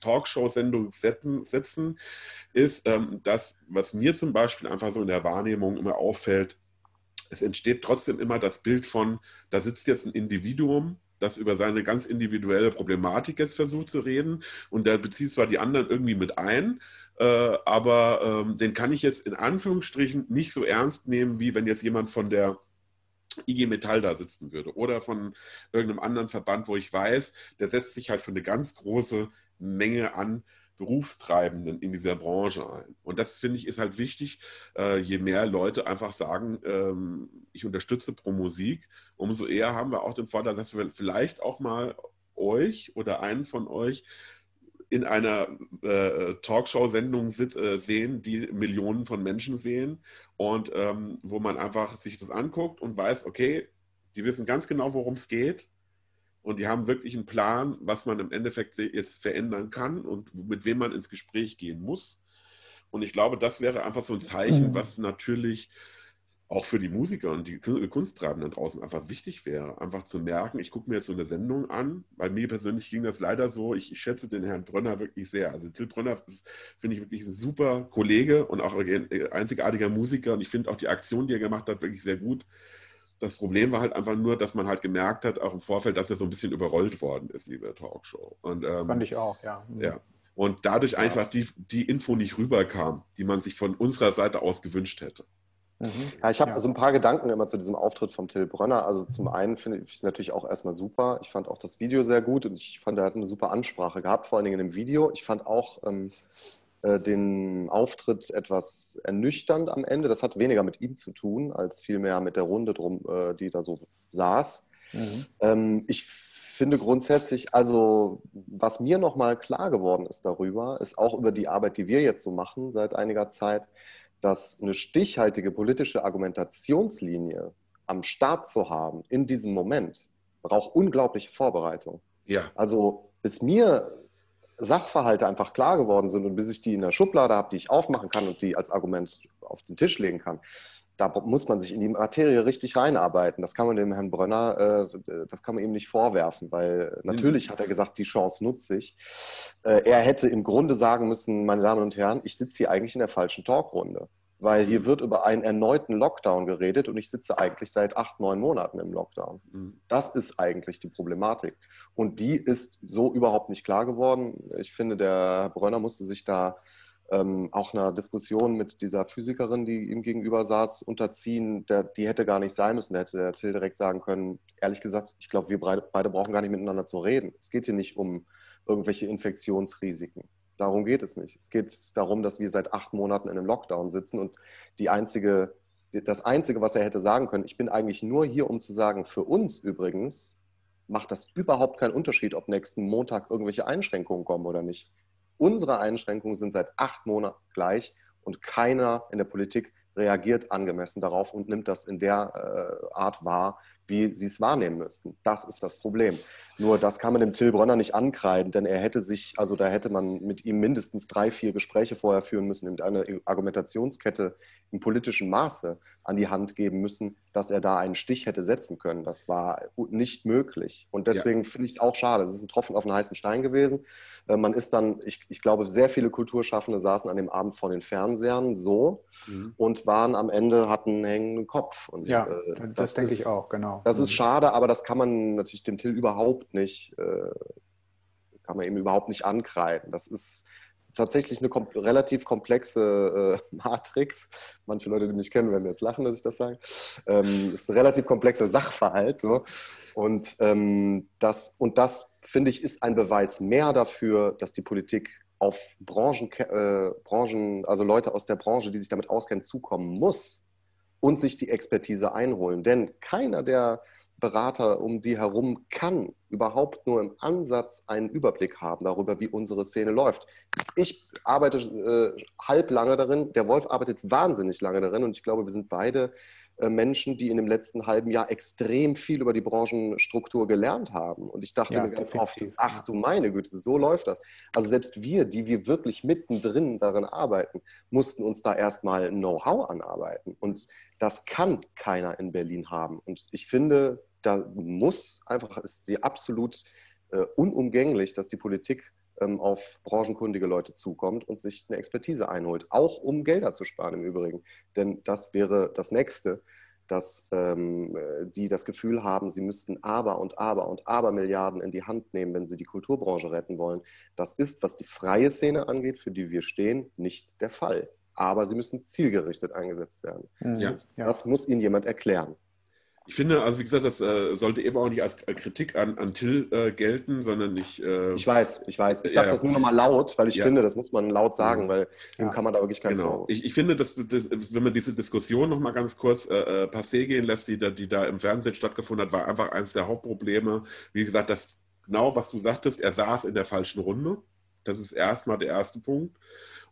Talkshow-Sendung setzen, ist, ähm, das, was mir zum Beispiel einfach so in der Wahrnehmung immer auffällt, es entsteht trotzdem immer das Bild von, da sitzt jetzt ein Individuum, das über seine ganz individuelle Problematik jetzt versucht zu reden und der bezieht zwar die anderen irgendwie mit ein, äh, aber ähm, den kann ich jetzt in Anführungsstrichen nicht so ernst nehmen, wie wenn jetzt jemand von der IG Metall da sitzen würde oder von irgendeinem anderen Verband, wo ich weiß, der setzt sich halt für eine ganz große Menge an Berufstreibenden in dieser Branche ein. Und das finde ich ist halt wichtig, äh, je mehr Leute einfach sagen, ähm, ich unterstütze pro Musik, umso eher haben wir auch den Vorteil, dass wir vielleicht auch mal euch oder einen von euch in einer äh, Talkshow-Sendung äh, sehen, die Millionen von Menschen sehen und ähm, wo man einfach sich das anguckt und weiß, okay, die wissen ganz genau, worum es geht und die haben wirklich einen Plan, was man im Endeffekt jetzt verändern kann und mit wem man ins Gespräch gehen muss. Und ich glaube, das wäre einfach so ein Zeichen, mhm. was natürlich auch für die Musiker und die Kunsttreibenden draußen einfach wichtig wäre, einfach zu merken, ich gucke mir jetzt so eine Sendung an. Bei mir persönlich ging das leider so, ich, ich schätze den Herrn Brönner wirklich sehr. Also Till Brönner finde ich wirklich ein super Kollege und auch ein einzigartiger Musiker und ich finde auch die Aktion, die er gemacht hat, wirklich sehr gut. Das Problem war halt einfach nur, dass man halt gemerkt hat, auch im Vorfeld, dass er so ein bisschen überrollt worden ist in dieser Talkshow. Und, ähm, Fand ich auch, ja. Mhm. Ja. Und dadurch einfach die, die Info nicht rüberkam, die man sich von unserer Seite aus gewünscht hätte. Mhm. Ja, ich habe ja. so ein paar Gedanken immer zu diesem Auftritt von Till Brönner. Also zum einen finde ich es natürlich auch erstmal super. Ich fand auch das Video sehr gut und ich fand, er hat eine super Ansprache gehabt, vor allen Dingen in dem Video. Ich fand auch ähm, äh, den Auftritt etwas ernüchternd am Ende. Das hat weniger mit ihm zu tun, als vielmehr mit der Runde drum, äh, die da so saß. Mhm. Ähm, ich finde grundsätzlich, also was mir nochmal klar geworden ist darüber, ist auch über die Arbeit, die wir jetzt so machen seit einiger Zeit, dass eine stichhaltige politische Argumentationslinie am Start zu haben in diesem Moment, braucht unglaubliche Vorbereitung. Ja. Also bis mir Sachverhalte einfach klar geworden sind und bis ich die in der Schublade habe, die ich aufmachen kann und die als Argument auf den Tisch legen kann, da muss man sich in die Materie richtig reinarbeiten. Das kann man dem Herrn Brönner, äh, das kann man ihm nicht vorwerfen, weil natürlich mhm. hat er gesagt, die Chance nutze ich. Äh, er hätte im Grunde sagen müssen, meine Damen und Herren, ich sitze hier eigentlich in der falschen Talkrunde, weil hier mhm. wird über einen erneuten Lockdown geredet und ich sitze eigentlich seit acht, neun Monaten im Lockdown. Mhm. Das ist eigentlich die Problematik. Und die ist so überhaupt nicht klar geworden. Ich finde, der Herr Brönner musste sich da ähm, auch einer Diskussion mit dieser Physikerin, die ihm gegenüber saß, unterziehen. Der, die hätte gar nicht sein müssen. Da hätte der Till direkt sagen können, ehrlich gesagt, ich glaube, wir beide, brauchen gar nicht miteinander zu reden. Es geht hier nicht um irgendwelche Infektionsrisiken. Darum geht es nicht. Es geht darum, dass wir seit acht Monaten in einem Lockdown sitzen und die einzige, das Einzige, was er hätte sagen können, ich bin eigentlich nur hier, um zu sagen, für uns übrigens macht das überhaupt keinen Unterschied, ob nächsten Montag irgendwelche Einschränkungen kommen oder nicht. Unsere Einschränkungen sind seit acht Monaten gleich und keiner in der Politik reagiert angemessen darauf und nimmt das in der äh, Art wahr, wie sie es wahrnehmen müssten. Das ist das Problem. Nur das kann man dem Till Brönner nicht ankreiden, denn er hätte sich, also da hätte man mit ihm mindestens drei, vier Gespräche vorher führen müssen, und eine Argumentationskette im politischen Maße an die Hand geben müssen, dass er da einen Stich hätte setzen können. Das war nicht möglich. Und deswegen ja. finde ich es auch schade. Es ist ein Tropfen auf einen heißen Stein gewesen. Äh, man ist dann, ich, ich glaube, sehr viele Kulturschaffende saßen an dem Abend vor den Fernsehern so mhm. und waren am Ende, hatten einen hängenden Kopf. Und, ja, äh, das, das denke ich auch, genau. Das mhm. ist schade, aber das kann man natürlich dem Till überhaupt überhaupt nicht, äh, kann man eben überhaupt nicht ankreiden. Das ist tatsächlich eine kom relativ komplexe äh, Matrix. Manche Leute, die mich kennen, werden jetzt lachen, dass ich das sage. Ähm, ist ein relativ komplexer Sachverhalt. So. Und, ähm, das, und das, finde ich, ist ein Beweis mehr dafür, dass die Politik auf Branchen, äh, Branchen, also Leute aus der Branche, die sich damit auskennen, zukommen muss und sich die Expertise einholen. Denn keiner der Berater um die herum kann überhaupt nur im Ansatz einen Überblick haben darüber, wie unsere Szene läuft. Ich arbeite äh, halb lange darin, der Wolf arbeitet wahnsinnig lange darin und ich glaube, wir sind beide äh, Menschen, die in dem letzten halben Jahr extrem viel über die Branchenstruktur gelernt haben. Und ich dachte ja, mir ganz oft, ach du meine Güte, so läuft das. Also selbst wir, die wir wirklich mittendrin darin arbeiten, mussten uns da erstmal Know-how anarbeiten. Und das kann keiner in Berlin haben. Und ich finde, da muss einfach, ist sie absolut äh, unumgänglich, dass die Politik ähm, auf branchenkundige Leute zukommt und sich eine Expertise einholt, auch um Gelder zu sparen im Übrigen. Denn das wäre das Nächste, dass ähm, die das Gefühl haben, sie müssten aber und aber und aber Milliarden in die Hand nehmen, wenn sie die Kulturbranche retten wollen. Das ist, was die freie Szene angeht, für die wir stehen, nicht der Fall. Aber sie müssen zielgerichtet eingesetzt werden. Ja. Das muss ihnen jemand erklären. Ich finde, also wie gesagt, das äh, sollte eben auch nicht als Kritik an, an Till äh, gelten, sondern nicht. Äh, ich weiß, ich weiß. Ich sage ja, das nur nochmal laut, weil ich ja. finde, das muss man laut sagen, weil dem ja. kann man da wirklich keinen genau. Ich, ich, finde, dass, dass, wenn man diese Diskussion nochmal ganz kurz äh, äh, passé gehen lässt, die da, die da im Fernsehen stattgefunden hat, war einfach eines der Hauptprobleme. Wie gesagt, das genau, was du sagtest, er saß in der falschen Runde. Das ist erstmal der erste Punkt.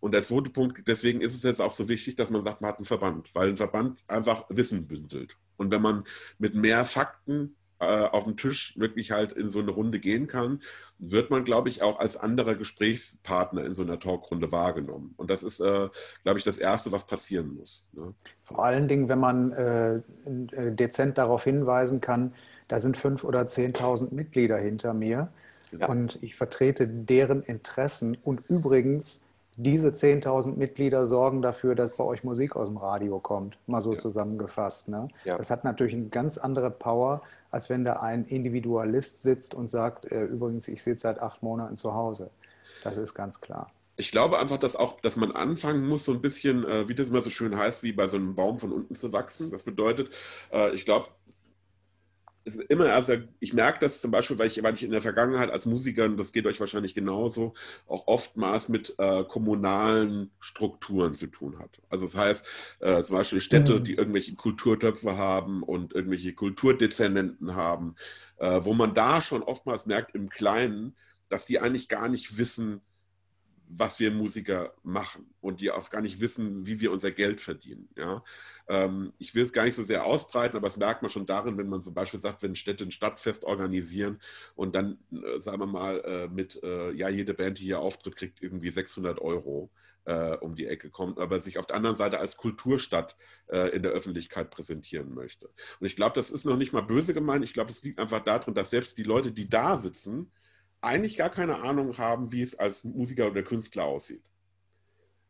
Und der zweite Punkt, deswegen ist es jetzt auch so wichtig, dass man sagt, man hat einen Verband, weil ein Verband einfach Wissen bündelt. Und wenn man mit mehr Fakten äh, auf dem Tisch wirklich halt in so eine Runde gehen kann, wird man, glaube ich, auch als anderer Gesprächspartner in so einer Talkrunde wahrgenommen. Und das ist, äh, glaube ich, das Erste, was passieren muss. Ne? Vor allen Dingen, wenn man äh, äh dezent darauf hinweisen kann, da sind fünf oder 10.000 Mitglieder hinter mir ja. und ich vertrete deren Interessen. Und übrigens, diese 10.000 Mitglieder sorgen dafür, dass bei euch Musik aus dem Radio kommt, mal so ja. zusammengefasst. Ne? Ja. Das hat natürlich eine ganz andere Power, als wenn da ein Individualist sitzt und sagt, äh, übrigens, ich sitze seit acht Monaten zu Hause. Das ist ganz klar. Ich glaube einfach, dass auch, dass man anfangen muss, so ein bisschen, äh, wie das immer so schön heißt, wie bei so einem Baum von unten zu wachsen. Das bedeutet, äh, ich glaube, immer, also ich merke das zum Beispiel, weil ich, weil ich in der Vergangenheit als Musiker, und das geht euch wahrscheinlich genauso, auch oftmals mit äh, kommunalen Strukturen zu tun hat. Also das heißt, äh, zum Beispiel Städte, die irgendwelche Kulturtöpfe haben und irgendwelche Kulturdezernenten haben, äh, wo man da schon oftmals merkt im Kleinen, dass die eigentlich gar nicht wissen, was wir Musiker machen und die auch gar nicht wissen, wie wir unser Geld verdienen. Ja? Ähm, ich will es gar nicht so sehr ausbreiten, aber das merkt man schon darin, wenn man zum Beispiel sagt, wenn Städte ein Stadtfest organisieren und dann, äh, sagen wir mal, äh, mit, äh, ja, jede Band, die hier auftritt, kriegt irgendwie 600 Euro äh, um die Ecke kommt, aber sich auf der anderen Seite als Kulturstadt äh, in der Öffentlichkeit präsentieren möchte. Und ich glaube, das ist noch nicht mal böse gemeint. Ich glaube, es liegt einfach darin, dass selbst die Leute, die da sitzen, eigentlich gar keine Ahnung haben, wie es als Musiker oder Künstler aussieht.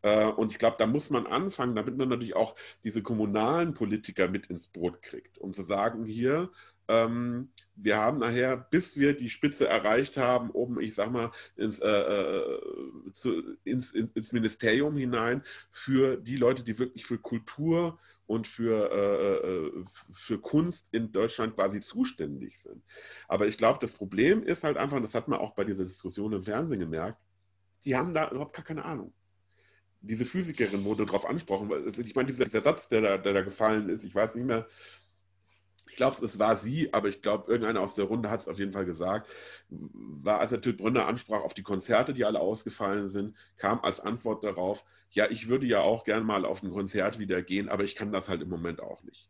Äh, und ich glaube, da muss man anfangen, damit man natürlich auch diese kommunalen Politiker mit ins Boot kriegt, um zu sagen, hier, ähm, wir haben nachher, bis wir die Spitze erreicht haben, oben, ich sag mal, ins, äh, äh zu, ins, ins, Ministerium hinein, für die Leute, die wirklich für Kultur und für, äh, äh, für Kunst in Deutschland quasi zuständig sind. Aber ich glaube, das Problem ist halt einfach, das hat man auch bei dieser Diskussion im Fernsehen gemerkt, die haben da überhaupt gar keine Ahnung. Diese Physikerin wurde darauf ansprochen, weil ich meine, dieser, dieser Satz, der da, der da gefallen ist, ich weiß nicht mehr, ich glaube, es war sie, aber ich glaube, irgendeiner aus der Runde hat es auf jeden Fall gesagt, war, als der Till Brünner ansprach auf die Konzerte, die alle ausgefallen sind, kam als Antwort darauf, ja, ich würde ja auch gern mal auf ein Konzert wieder gehen, aber ich kann das halt im Moment auch nicht.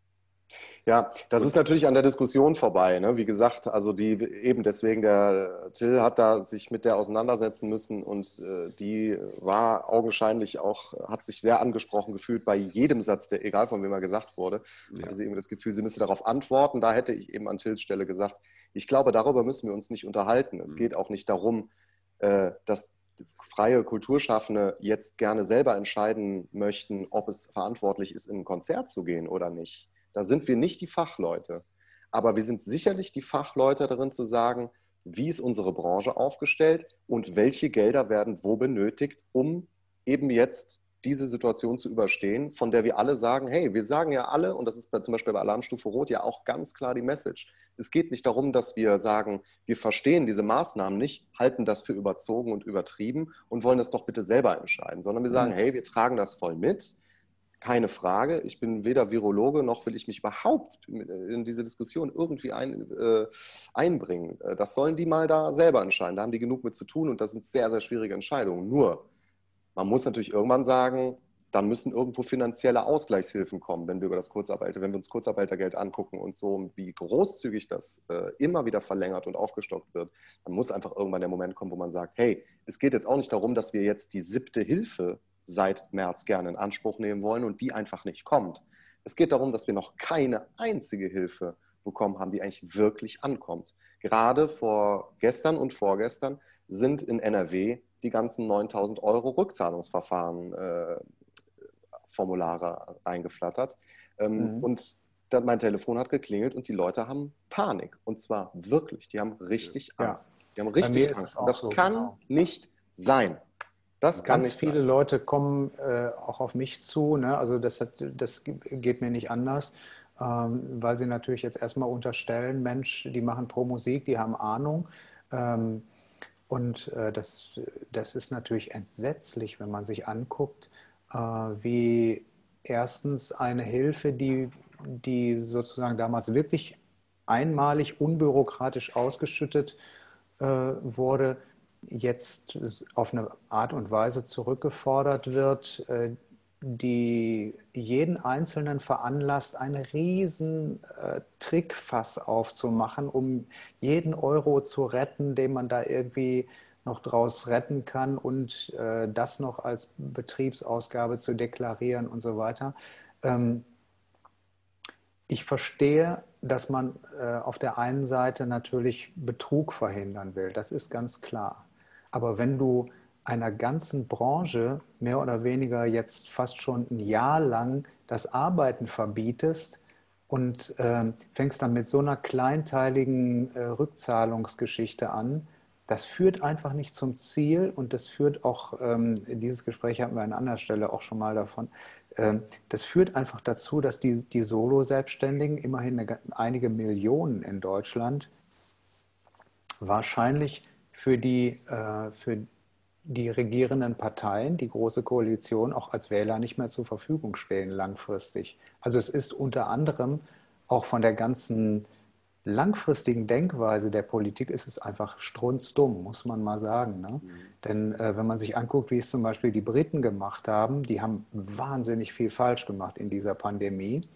Ja, das ist natürlich an der Diskussion vorbei. Ne? Wie gesagt, also die eben deswegen, der Till hat da sich mit der auseinandersetzen müssen und äh, die war augenscheinlich auch, hat sich sehr angesprochen gefühlt bei jedem Satz, der egal von wem er gesagt wurde. Ja. Hatte sie eben das Gefühl, sie müsse darauf antworten. Da hätte ich eben an Tills Stelle gesagt, ich glaube, darüber müssen wir uns nicht unterhalten. Es mhm. geht auch nicht darum, äh, dass freie Kulturschaffende jetzt gerne selber entscheiden möchten, ob es verantwortlich ist, in ein Konzert zu gehen oder nicht da sind wir nicht die Fachleute. Aber wir sind sicherlich die Fachleute darin zu sagen, wie ist unsere Branche aufgestellt und welche Gelder werden wo benötigt, um eben jetzt diese Situation zu überstehen, von der wir alle sagen, hey, wir sagen ja alle, und das ist zum Beispiel bei Alarmstufe Rot ja auch ganz klar die Message. Es geht nicht darum, dass wir sagen, wir verstehen diese Maßnahmen nicht, halten das für überzogen und übertrieben und wollen das doch bitte selber entscheiden, sondern wir sagen, mhm. hey, wir tragen das voll mit keine Frage. Ich bin weder Virologe noch will ich mich überhaupt in diese Diskussion irgendwie ein, äh, einbringen. Äh, das sollen die mal da selber entscheiden. Da haben die genug mit zu tun und das sind sehr, sehr schwierige Entscheidungen. Nur, man muss natürlich irgendwann sagen, dann müssen irgendwo finanzielle Ausgleichshilfen kommen, wenn wir über das Kurzarbeiter, wenn wir uns Kurzarbeitergeld angucken und so, wie großzügig das äh, immer wieder verlängert und aufgestockt wird, dann muss einfach irgendwann der Moment kommen, wo man sagt, hey, es geht jetzt auch nicht darum, dass wir jetzt die siebte Hilfe seit März gerne in Anspruch nehmen wollen und die einfach nicht kommt. Es geht darum, dass wir noch keine einzige Hilfe bekommen haben, die eigentlich wirklich ankommt. Gerade vor gestern und vorgestern sind in NRW die ganzen 9000 Euro Rückzahlungsverfahren äh, Formulare eingeflattert. Ähm, mhm. Und dann mein Telefon hat geklingelt und die Leute haben Panik. Und zwar wirklich. Die haben richtig ja. Angst. Die haben richtig Angst. Das so, kann genau. nicht sein. Das Ganz viele sein. Leute kommen äh, auch auf mich zu. Ne? Also das, hat, das geht mir nicht anders, ähm, weil sie natürlich jetzt erstmal unterstellen, Mensch, die machen pro Musik, die haben Ahnung. Ähm, und äh, das, das ist natürlich entsetzlich, wenn man sich anguckt, äh, wie erstens eine Hilfe, die, die sozusagen damals wirklich einmalig unbürokratisch ausgeschüttet äh, wurde, jetzt auf eine Art und Weise zurückgefordert wird, äh, die jeden Einzelnen veranlasst, einen riesen äh, Trickfass aufzumachen, um jeden Euro zu retten, den man da irgendwie noch draus retten kann und äh, das noch als Betriebsausgabe zu deklarieren und so weiter. Ähm, ich verstehe, dass man auf der einen Seite natürlich Betrug verhindern will, das ist ganz klar. Aber wenn du einer ganzen Branche mehr oder weniger jetzt fast schon ein Jahr lang das Arbeiten verbietest und äh, fängst dann mit so einer kleinteiligen äh, Rückzahlungsgeschichte an, das führt einfach nicht zum Ziel und das führt auch, ähm, dieses Gespräch hatten wir an anderer Stelle auch schon mal davon, ähm, das führt einfach dazu, dass die, die Solo-Selbstständigen, immerhin eine, einige Millionen in Deutschland, wahrscheinlich für die, äh, für die regierenden Parteien, die Große Koalition, auch als Wähler nicht mehr zur Verfügung stehen langfristig. Also es ist unter anderem auch von der ganzen langfristigen Denkweise der Politik ist es einfach strunzdumm, muss man mal sagen. Ne? Mhm. Denn äh, wenn man sich anguckt, wie es zum Beispiel die Briten gemacht haben, die haben wahnsinnig viel falsch gemacht in dieser Pandemie,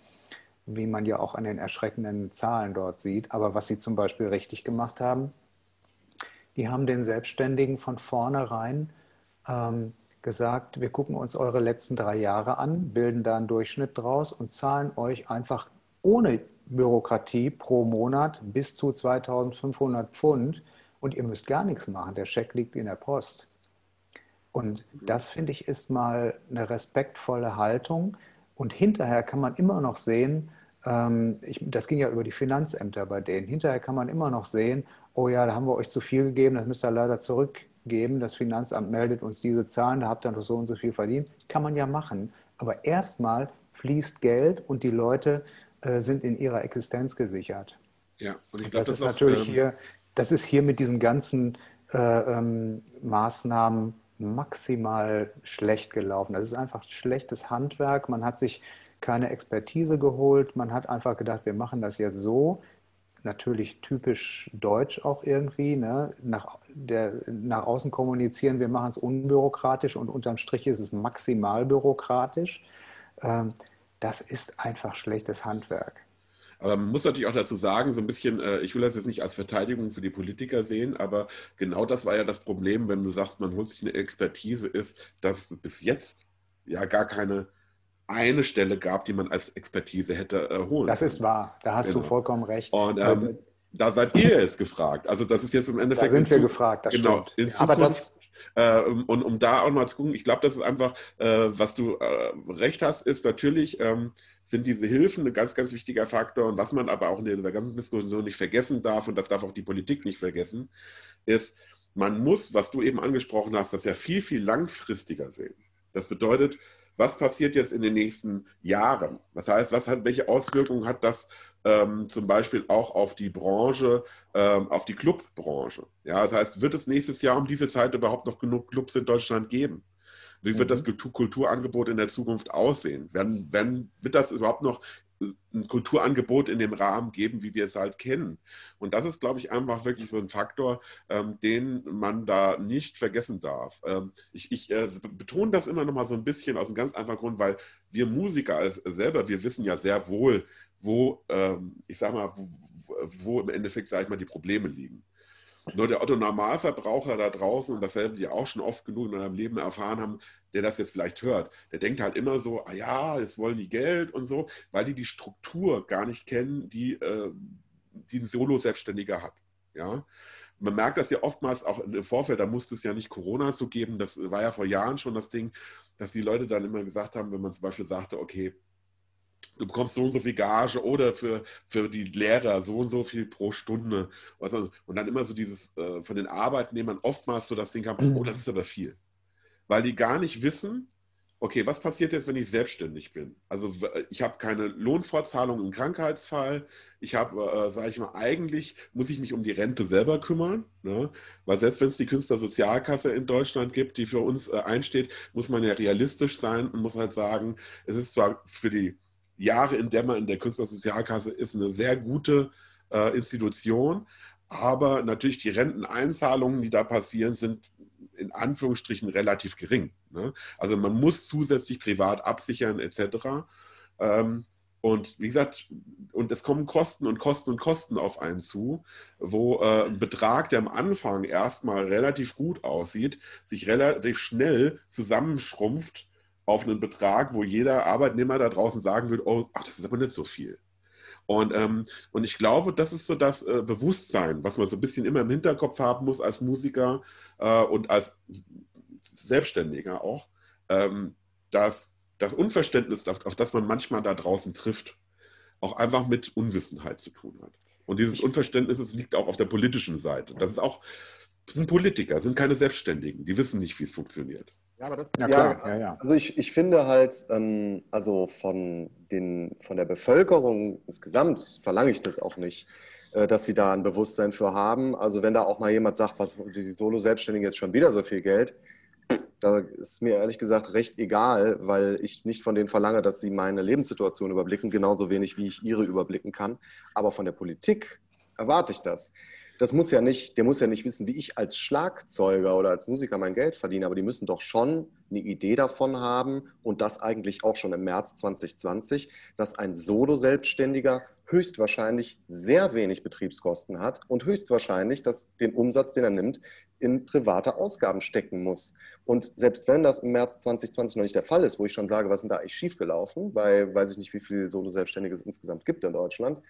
wie man ja auch an den erschreckenden Zahlen dort sieht. Aber was sie zum Beispiel richtig gemacht haben, die haben den Selbstständigen von vornherein ähm, gesagt, wir gucken uns eure letzten drei Jahre an, bilden da einen Durchschnitt draus und zahlen euch einfach ohne Bürokratie pro Monat bis zu 2500 Pfund und ihr müsst gar nichts machen. Der Scheck liegt in der Post. Und das, finde ich, ist mal eine respektvolle Haltung. Und hinterher kann man immer noch sehen, ich, das ging ja über die Finanzämter bei denen, hinterher kann man immer noch sehen, oh ja, da haben wir euch zu viel gegeben, das müsst ihr leider zurückgeben. Das Finanzamt meldet uns diese Zahlen, da habt ihr noch so und so viel verdient. Kann man ja machen. Aber erstmal fließt Geld und die Leute äh, sind in ihrer Existenz gesichert. Ja, und ich glaube, das, das ist auch, natürlich ähm, hier, das ist hier mit diesen ganzen äh, ähm, Maßnahmen maximal schlecht gelaufen. Das ist einfach schlechtes Handwerk. Man hat sich keine Expertise geholt. Man hat einfach gedacht, wir machen das jetzt so. Natürlich typisch deutsch auch irgendwie. Ne? Nach, der, nach außen kommunizieren, wir machen es unbürokratisch und unterm Strich ist es maximal bürokratisch. Ähm, das ist einfach schlechtes Handwerk. Aber man muss natürlich auch dazu sagen, so ein bisschen, äh, ich will das jetzt nicht als Verteidigung für die Politiker sehen, aber genau das war ja das Problem, wenn du sagst, man holt sich eine Expertise, ist, dass bis jetzt ja gar keine eine Stelle gab, die man als Expertise hätte äh, holen Das ist wahr, da hast genau. du vollkommen recht. Und ähm, da seid ihr jetzt gefragt. Also das ist jetzt im Endeffekt... Da sind wir gefragt, das genau, stimmt. In Zukunft, aber das, äh, und um da auch mal zu gucken, ich glaube, das ist einfach, äh, was du äh, recht hast, ist natürlich, ähm, sind diese Hilfen ein ganz, ganz wichtiger Faktor. Und was man aber auch in dieser ganzen Diskussion nicht vergessen darf, und das darf auch die Politik nicht vergessen, ist, man muss, was du eben angesprochen hast, das ja viel, viel langfristiger sehen. Das bedeutet, was passiert jetzt in den nächsten Jahren? Das heißt, was hat, welche Auswirkungen hat das ähm, zum Beispiel auch auf die Branche, ähm, auf die Clubbranche? Ja, das heißt, wird es nächstes Jahr um diese Zeit überhaupt noch genug Clubs in Deutschland geben? Wie wird mhm. das Kulturangebot in der Zukunft aussehen? Wenn, wenn, wird das überhaupt noch ein Kulturangebot in dem Rahmen geben, wie wir es halt kennen. Und das ist, glaube ich, einfach wirklich so ein Faktor, ähm, den man da nicht vergessen darf. Ähm, ich, ich äh, betone das immer noch mal so ein bisschen aus einem ganz einfachen Grund, weil wir Musiker als, selber, wir wissen ja sehr wohl, wo, ähm, ich sage mal, wo, wo, im Endeffekt, sage ich mal, die Probleme liegen. Nur der Otto Normalverbraucher da draußen, und das werden die auch schon oft genug in seinem Leben erfahren haben, der das jetzt vielleicht hört, der denkt halt immer so, ah ja, jetzt wollen die Geld und so, weil die die Struktur gar nicht kennen, die, äh, die ein Solo-Selbstständiger hat. Ja, man merkt das ja oftmals auch im Vorfeld, da musste es ja nicht Corona so geben, das war ja vor Jahren schon das Ding, dass die Leute dann immer gesagt haben, wenn man zum Beispiel sagte, okay, du bekommst so und so viel Gage oder für, für die Lehrer so und so viel pro Stunde. Und dann immer so dieses äh, von den Arbeitnehmern oftmals so das Ding haben, oh, das ist aber viel. Weil die gar nicht wissen, okay, was passiert jetzt, wenn ich selbstständig bin? Also ich habe keine Lohnfortzahlung im Krankheitsfall. Ich habe, äh, sage ich mal, eigentlich muss ich mich um die Rente selber kümmern. Ne? Weil selbst wenn es die Künstlersozialkasse in Deutschland gibt, die für uns äh, einsteht, muss man ja realistisch sein und muss halt sagen, es ist zwar für die Jahre, in der man in der Künstlersozialkasse ist, eine sehr gute äh, Institution, aber natürlich die Renteneinzahlungen, die da passieren, sind in Anführungsstrichen relativ gering. Ne? Also man muss zusätzlich privat absichern etc. Ähm, und wie gesagt, und es kommen Kosten und Kosten und Kosten auf einen zu, wo äh, ein Betrag, der am Anfang erstmal relativ gut aussieht, sich relativ schnell zusammenschrumpft auf einen Betrag, wo jeder Arbeitnehmer da draußen sagen würde, oh, ach, das ist aber nicht so viel. Und, ähm, und ich glaube, das ist so das äh, Bewusstsein, was man so ein bisschen immer im Hinterkopf haben muss als Musiker äh, und als Selbstständiger auch, ähm, dass das Unverständnis, auf, auf das man manchmal da draußen trifft, auch einfach mit Unwissenheit zu tun hat. Und dieses Unverständnis liegt auch auf der politischen Seite. Das ist auch, das sind Politiker, sind keine Selbstständigen, die wissen nicht, wie es funktioniert. Ja, aber das ja, klar. Ja, ja. Also ich, ich finde halt, ähm, also von, den, von der Bevölkerung insgesamt verlange ich das auch nicht, äh, dass sie da ein Bewusstsein für haben. Also wenn da auch mal jemand sagt, was, die Solo-Selbstständigen jetzt schon wieder so viel Geld, da ist mir ehrlich gesagt recht egal, weil ich nicht von denen verlange, dass sie meine Lebenssituation überblicken, genauso wenig wie ich ihre überblicken kann. Aber von der Politik erwarte ich das das muss ja nicht, der muss ja nicht wissen, wie ich als Schlagzeuger oder als Musiker mein Geld verdiene, aber die müssen doch schon eine Idee davon haben und das eigentlich auch schon im März 2020, dass ein Solo-Selbstständiger höchstwahrscheinlich sehr wenig Betriebskosten hat und höchstwahrscheinlich dass den Umsatz, den er nimmt, in private Ausgaben stecken muss. Und selbst wenn das im März 2020 noch nicht der Fall ist, wo ich schon sage, was ist denn da eigentlich schiefgelaufen, weil weiß ich nicht, wie viele Solo-Selbstständige es insgesamt gibt in Deutschland,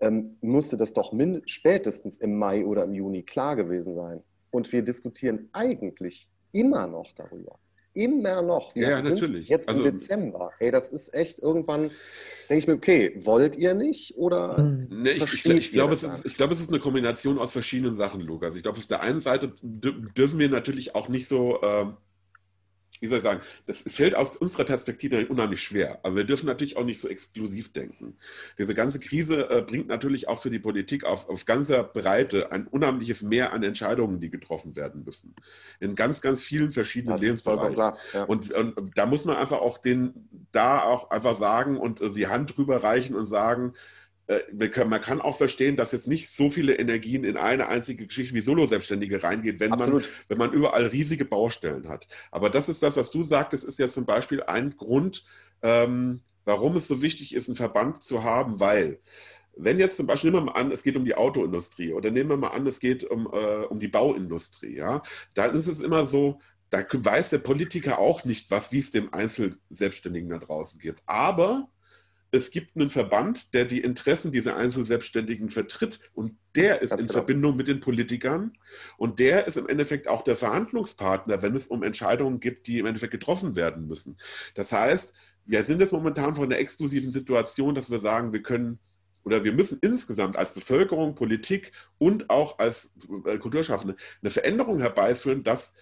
ähm, musste das doch spätestens im Mai oder im Juni klar gewesen sein. Und wir diskutieren eigentlich immer noch darüber. Immer noch. Wir ja, natürlich. Jetzt also, im Dezember. Ey, das ist echt irgendwann, denke ich mir, okay, wollt ihr nicht oder? Hm. Nee, ich, ich, ich glaube, es, ist, ich glaube, es ist eine Kombination aus verschiedenen Sachen, Lukas. Ich glaube, auf der einen Seite dürfen wir natürlich auch nicht so. Ähm, wie soll ich sagen, das fällt aus unserer Perspektive unheimlich schwer. Aber wir dürfen natürlich auch nicht so exklusiv denken. Diese ganze Krise äh, bringt natürlich auch für die Politik auf, auf ganzer Breite ein unheimliches Mehr an Entscheidungen, die getroffen werden müssen. In ganz, ganz vielen verschiedenen ja, Lebensbereichen. Ja. Und, und, da muss man einfach auch den, da auch einfach sagen und äh, die Hand drüber reichen und sagen, man kann auch verstehen, dass jetzt nicht so viele Energien in eine einzige Geschichte wie Solo-Selbstständige reingeht, wenn man, wenn man überall riesige Baustellen hat. Aber das ist das, was du sagtest, ist ja zum Beispiel ein Grund, ähm, warum es so wichtig ist, einen Verband zu haben, weil wenn jetzt zum Beispiel, nehmen wir mal an, es geht um die Autoindustrie oder nehmen wir mal an, es geht um, äh, um die Bauindustrie, ja, dann ist es immer so, da weiß der Politiker auch nicht, was, wie es dem Einzelselbstständigen da draußen gibt. Aber es gibt einen Verband, der die Interessen dieser Einzelselbstständigen vertritt und der ist in genau. Verbindung mit den Politikern und der ist im Endeffekt auch der Verhandlungspartner, wenn es um Entscheidungen gibt, die im Endeffekt getroffen werden müssen. Das heißt, wir sind jetzt momentan vor einer exklusiven Situation, dass wir sagen, wir können oder wir müssen insgesamt als Bevölkerung, Politik und auch als äh, Kulturschaffende eine Veränderung herbeiführen, dass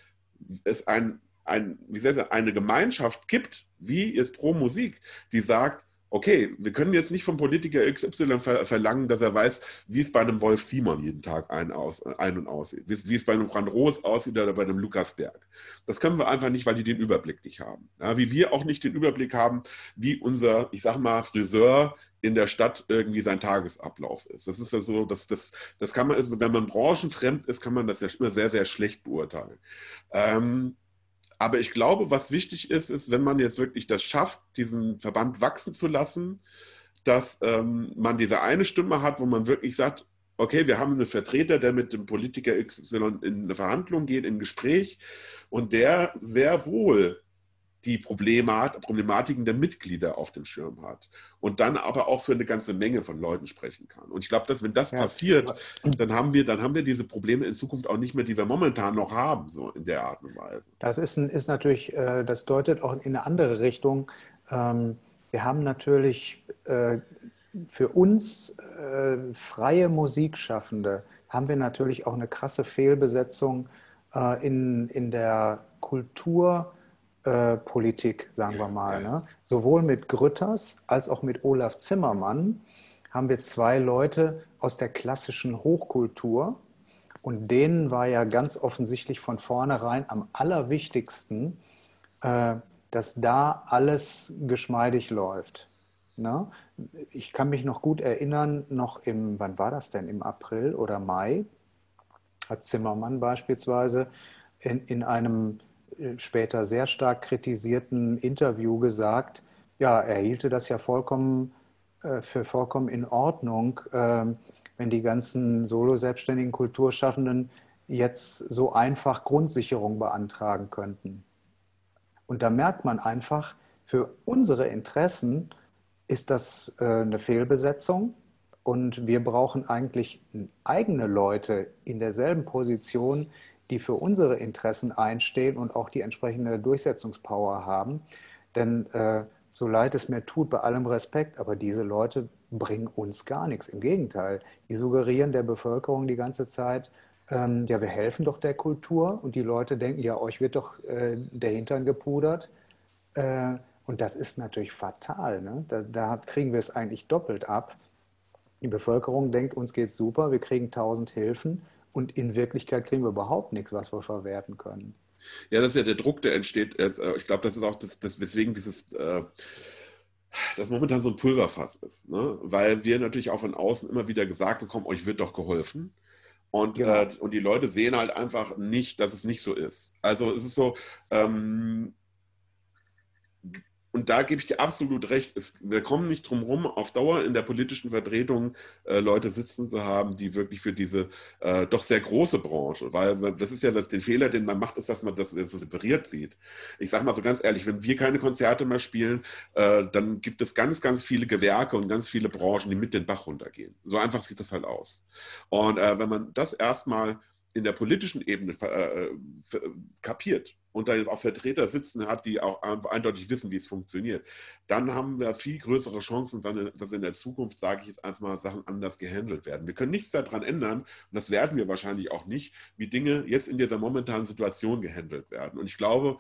es ein, ein, wie sagen, eine Gemeinschaft gibt, wie es Pro Musik, die sagt, okay, wir können jetzt nicht vom Politiker XY ver verlangen, dass er weiß, wie es bei einem Wolf Simon jeden Tag ein, aus, ein und aussieht, wie, wie es bei einem Brand Roos aussieht oder bei einem Lukas Berg. Das können wir einfach nicht, weil die den Überblick nicht haben. Ja, wie wir auch nicht den Überblick haben, wie unser, ich sag mal, Friseur in der Stadt irgendwie sein Tagesablauf ist. Das ist ja so, das, das, das kann man, wenn man branchenfremd ist, kann man das ja immer sehr, sehr schlecht beurteilen. Ähm, aber ich glaube, was wichtig ist, ist, wenn man jetzt wirklich das schafft, diesen Verband wachsen zu lassen, dass ähm, man diese eine Stimme hat, wo man wirklich sagt, okay, wir haben einen Vertreter, der mit dem Politiker XY in eine Verhandlung geht, in ein Gespräch und der sehr wohl die Problemat Problematiken der Mitglieder auf dem Schirm hat und dann aber auch für eine ganze Menge von Leuten sprechen kann. Und ich glaube, dass wenn das ja. passiert, dann haben wir, dann haben wir diese Probleme in Zukunft auch nicht mehr, die wir momentan noch haben, so in der Art und Weise. Das ist, ist natürlich, äh, das deutet auch in eine andere Richtung. Ähm, wir haben natürlich äh, für uns äh, freie Musikschaffende haben wir natürlich auch eine krasse Fehlbesetzung in, in der Kultur Politik, sagen wir mal. Ne? Sowohl mit Grütters als auch mit Olaf Zimmermann haben wir zwei Leute aus der klassischen Hochkultur. Und denen war ja ganz offensichtlich von vornherein am allerwichtigsten, äh, dass da alles geschmeidig läuft. Ne? Ich kann mich noch gut erinnern, noch im, wann war das denn, im April oder Mai, hat Zimmermann beispielsweise in, in einem später sehr stark kritisierten Interview gesagt, ja, er hielte das ja vollkommen äh, für vollkommen in Ordnung, äh, wenn die ganzen solo-selbstständigen Kulturschaffenden jetzt so einfach Grundsicherung beantragen könnten. Und da merkt man einfach, für unsere Interessen ist das äh, eine Fehlbesetzung und wir brauchen eigentlich eigene Leute in derselben Position, die für unsere Interessen einstehen und auch die entsprechende Durchsetzungspower haben. Denn äh, so leid es mir tut, bei allem Respekt, aber diese Leute bringen uns gar nichts. Im Gegenteil, die suggerieren der Bevölkerung die ganze Zeit, ähm, ja, wir helfen doch der Kultur und die Leute denken, ja, euch wird doch äh, der Hintern gepudert. Äh, und das ist natürlich fatal. Ne? Da, da, kriegen wir es eigentlich doppelt ab. Die Bevölkerung denkt, uns geht es super, wir kriegen tausend Hilfen und in Wirklichkeit kriegen wir überhaupt nichts, was wir verwerten können. Ja, das ist ja der Druck, der entsteht. Äh, ich glaube, das ist auch das, das weswegen dieses, äh, das momentan so ein Pulverfass ist. Ne? Weil wir natürlich auch von außen immer wieder gesagt bekommen, euch wird doch geholfen. Und, genau. äh, und die Leute sehen halt einfach nicht, dass es nicht so ist. Also es ist so, ähm, und da gebe ich dir absolut recht. Es, wir kommen nicht drum herum, auf Dauer in der politischen Vertretung äh, Leute sitzen zu haben, die wirklich für diese äh, doch sehr große Branche, weil das ist ja das, den Fehler, den man macht, ist, dass man das so separiert sieht. Ich sage mal so ganz ehrlich, wenn wir keine Konzerte mehr spielen, äh, dann gibt es ganz, ganz viele Gewerke und ganz viele Branchen, die mit den Bach runtergehen. So einfach sieht das halt aus. Und äh, wenn man das erstmal in der politischen Ebene äh, äh, kapiert und da auch Vertreter sitzen hat, die auch eindeutig wissen, wie es funktioniert, dann haben wir viel größere Chancen, dass in der Zukunft, sage ich jetzt einfach mal, Sachen anders gehandelt werden. Wir können nichts daran ändern und das werden wir wahrscheinlich auch nicht, wie Dinge jetzt in dieser momentanen Situation gehandelt werden. Und ich glaube,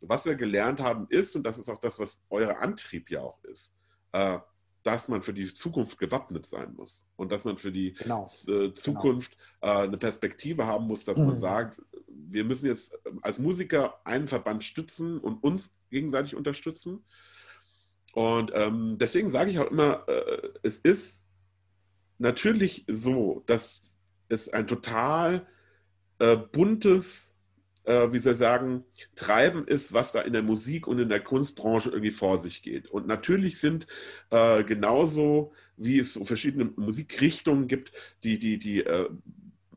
was wir gelernt haben ist, und das ist auch das, was euer Antrieb ja auch ist, äh, dass man für die Zukunft gewappnet sein muss und dass man für die genau. äh, genau. Zukunft genau. eine Perspektive haben muss, dass mhm. man sagt, wir müssen jetzt äh, als Musiker einen Verband stützen und uns gegenseitig unterstützen. Und ähm, deswegen sage ich auch immer, äh, es ist natürlich so, dass es ein total äh, buntes äh, wie soll ich sagen, Treiben ist, was da in der Musik und in der Kunstbranche irgendwie vor sich geht. Und natürlich sind äh, genauso, wie es so verschiedene Musikrichtungen gibt, die, die, die, äh,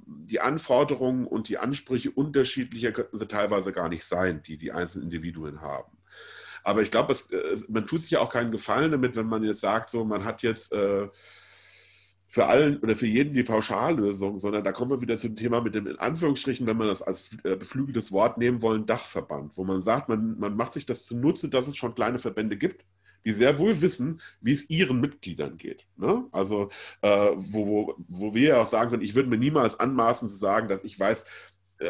die Anforderungen und die Ansprüche unterschiedlicher könnten sie teilweise gar nicht sein, die die einzelnen Individuen haben. Aber ich glaube, äh, man tut sich ja auch keinen Gefallen damit, wenn man jetzt sagt, so man hat jetzt äh, für allen oder für jeden die Pauschallösung, sondern da kommen wir wieder zum Thema mit dem, in Anführungsstrichen, wenn man das als äh, beflügeltes Wort nehmen wollen, Dachverband, wo man sagt, man, man macht sich das zunutze, dass es schon kleine Verbände gibt, die sehr wohl wissen, wie es ihren Mitgliedern geht. Ne? Also, äh, wo, wo, wo wir ja auch sagen können, ich würde mir niemals anmaßen zu sagen, dass ich weiß, äh,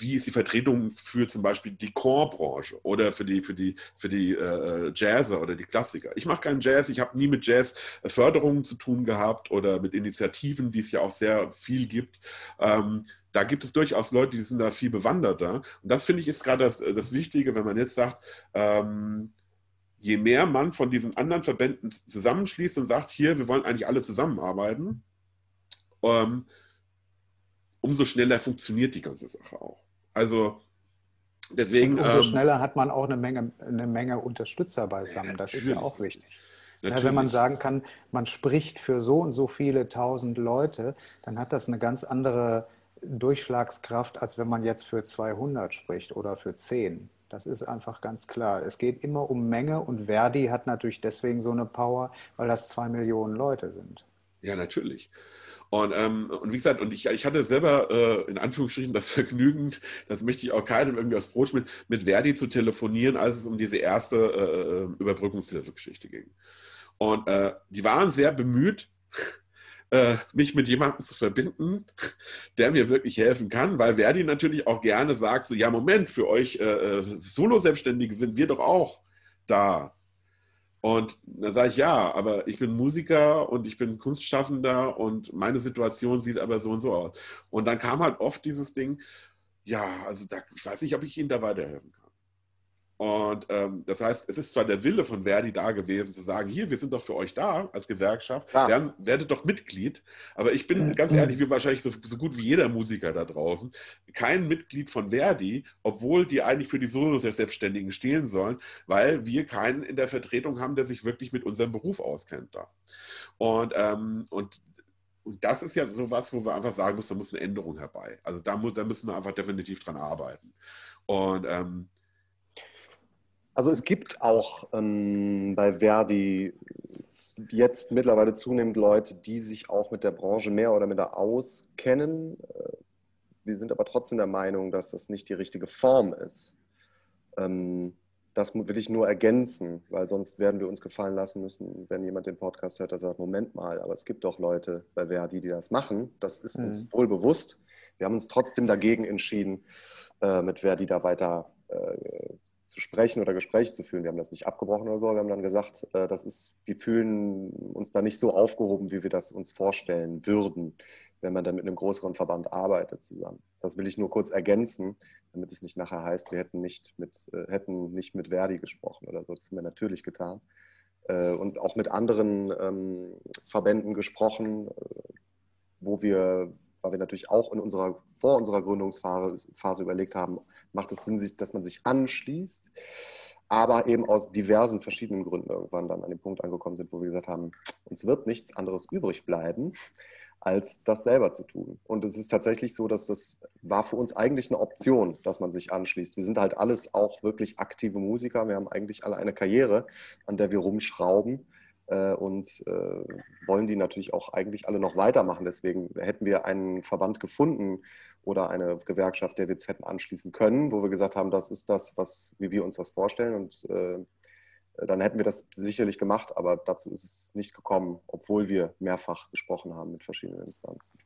wie ist die Vertretung für zum Beispiel die Core-Branche oder für die, für die, für die äh, Jazzer oder die Klassiker. Ich mache keinen Jazz, ich habe nie mit Jazz-Förderungen zu tun gehabt oder mit Initiativen, die es ja auch sehr viel gibt. Ähm, da gibt es durchaus Leute, die sind da viel bewanderter. Und das finde ich ist gerade das, das Wichtige, wenn man jetzt sagt, ähm, je mehr man von diesen anderen Verbänden zusammenschließt und sagt, hier, wir wollen eigentlich alle zusammenarbeiten, ähm, umso schneller funktioniert die ganze Sache auch. Also deswegen. Und umso ähm, schneller hat man auch eine Menge, eine Menge Unterstützer beisammen. Das ist ja auch wichtig. Ja, wenn man sagen kann, man spricht für so und so viele tausend Leute, dann hat das eine ganz andere Durchschlagskraft, als wenn man jetzt für 200 spricht oder für 10. Das ist einfach ganz klar. Es geht immer um Menge und Verdi hat natürlich deswegen so eine Power, weil das zwei Millionen Leute sind. Ja, natürlich. Und, ähm, und wie gesagt, und ich, ich hatte selber äh, in Anführungsstrichen das Vergnügen, das möchte ich auch keinem irgendwie aus Brot mit, mit Verdi zu telefonieren, als es um diese erste äh, äh Überbrückungshilfegeschichte ging. Und äh, die waren sehr bemüht, äh, mich mit jemandem zu verbinden, der mir wirklich helfen kann, weil Verdi natürlich auch gerne sagt, so, ja, Moment, für euch äh, äh Solo-Selbstständige sind wir doch auch da. Und dann sage ich, ja, aber ich bin Musiker und ich bin Kunstschaffender und meine Situation sieht aber so und so aus. Und dann kam halt oft dieses Ding, ja, also da, ich weiß nicht, ob ich Ihnen da weiterhelfen kann. Und ähm, das heißt, es ist zwar der Wille von Verdi da gewesen, zu sagen, hier, wir sind doch für euch da als Gewerkschaft, ja. werden, werdet doch Mitglied. Aber ich bin ganz ehrlich, wie wahrscheinlich so, so, gut wie jeder Musiker da draußen, kein Mitglied von Verdi, obwohl die eigentlich für die Solo-Selbstständigen stehen sollen, weil wir keinen in der Vertretung haben, der sich wirklich mit unserem Beruf auskennt da. Und, ähm, und und das ist ja sowas, wo wir einfach sagen müssen, da muss eine Änderung herbei. Also da, muss, da müssen wir einfach definitiv dran arbeiten. Und ähm, also es gibt auch ähm, bei Verdi jetzt mittlerweile zunehmend Leute, die sich auch mit der Branche mehr oder minder auskennen. Äh, wir sind aber trotzdem der Meinung, dass das nicht die richtige Form ist. Ähm, das will ich nur ergänzen, weil sonst werden wir uns gefallen lassen müssen, wenn jemand den Podcast hört, der sagt, Moment mal, aber es gibt doch Leute bei Verdi, die das machen. Das ist mhm. uns wohl bewusst. Wir haben uns trotzdem dagegen entschieden, äh, mit Verdi da weiter äh, zu sprechen oder Gespräche zu führen. Wir haben das nicht abgebrochen oder so, wir haben dann gesagt, äh, das ist, wir fühlen uns da nicht so aufgehoben, wie wir das uns vorstellen würden, wenn man dann mit einem größeren Verband arbeitet zusammen. Das will ich nur kurz ergänzen, damit es nicht nachher heißt, wir hätten nicht mit, äh, hätten nicht mit Verdi gesprochen oder so. Das haben wir natürlich getan. Äh, und auch mit anderen ähm, Verbänden gesprochen, wo wir weil wir natürlich auch in unserer, vor unserer Gründungsphase überlegt haben, macht es Sinn, dass man sich anschließt, aber eben aus diversen verschiedenen Gründen irgendwann dann an dem Punkt angekommen sind, wo wir gesagt haben, uns wird nichts anderes übrig bleiben, als das selber zu tun. Und es ist tatsächlich so, dass das war für uns eigentlich eine Option, dass man sich anschließt. Wir sind halt alles auch wirklich aktive Musiker. Wir haben eigentlich alle eine Karriere, an der wir rumschrauben und äh, wollen die natürlich auch eigentlich alle noch weitermachen. Deswegen hätten wir einen Verband gefunden oder eine Gewerkschaft, der wir jetzt hätten anschließen können, wo wir gesagt haben, das ist das, was, wie wir uns das vorstellen. Und äh, dann hätten wir das sicherlich gemacht, aber dazu ist es nicht gekommen, obwohl wir mehrfach gesprochen haben mit verschiedenen Instanzen.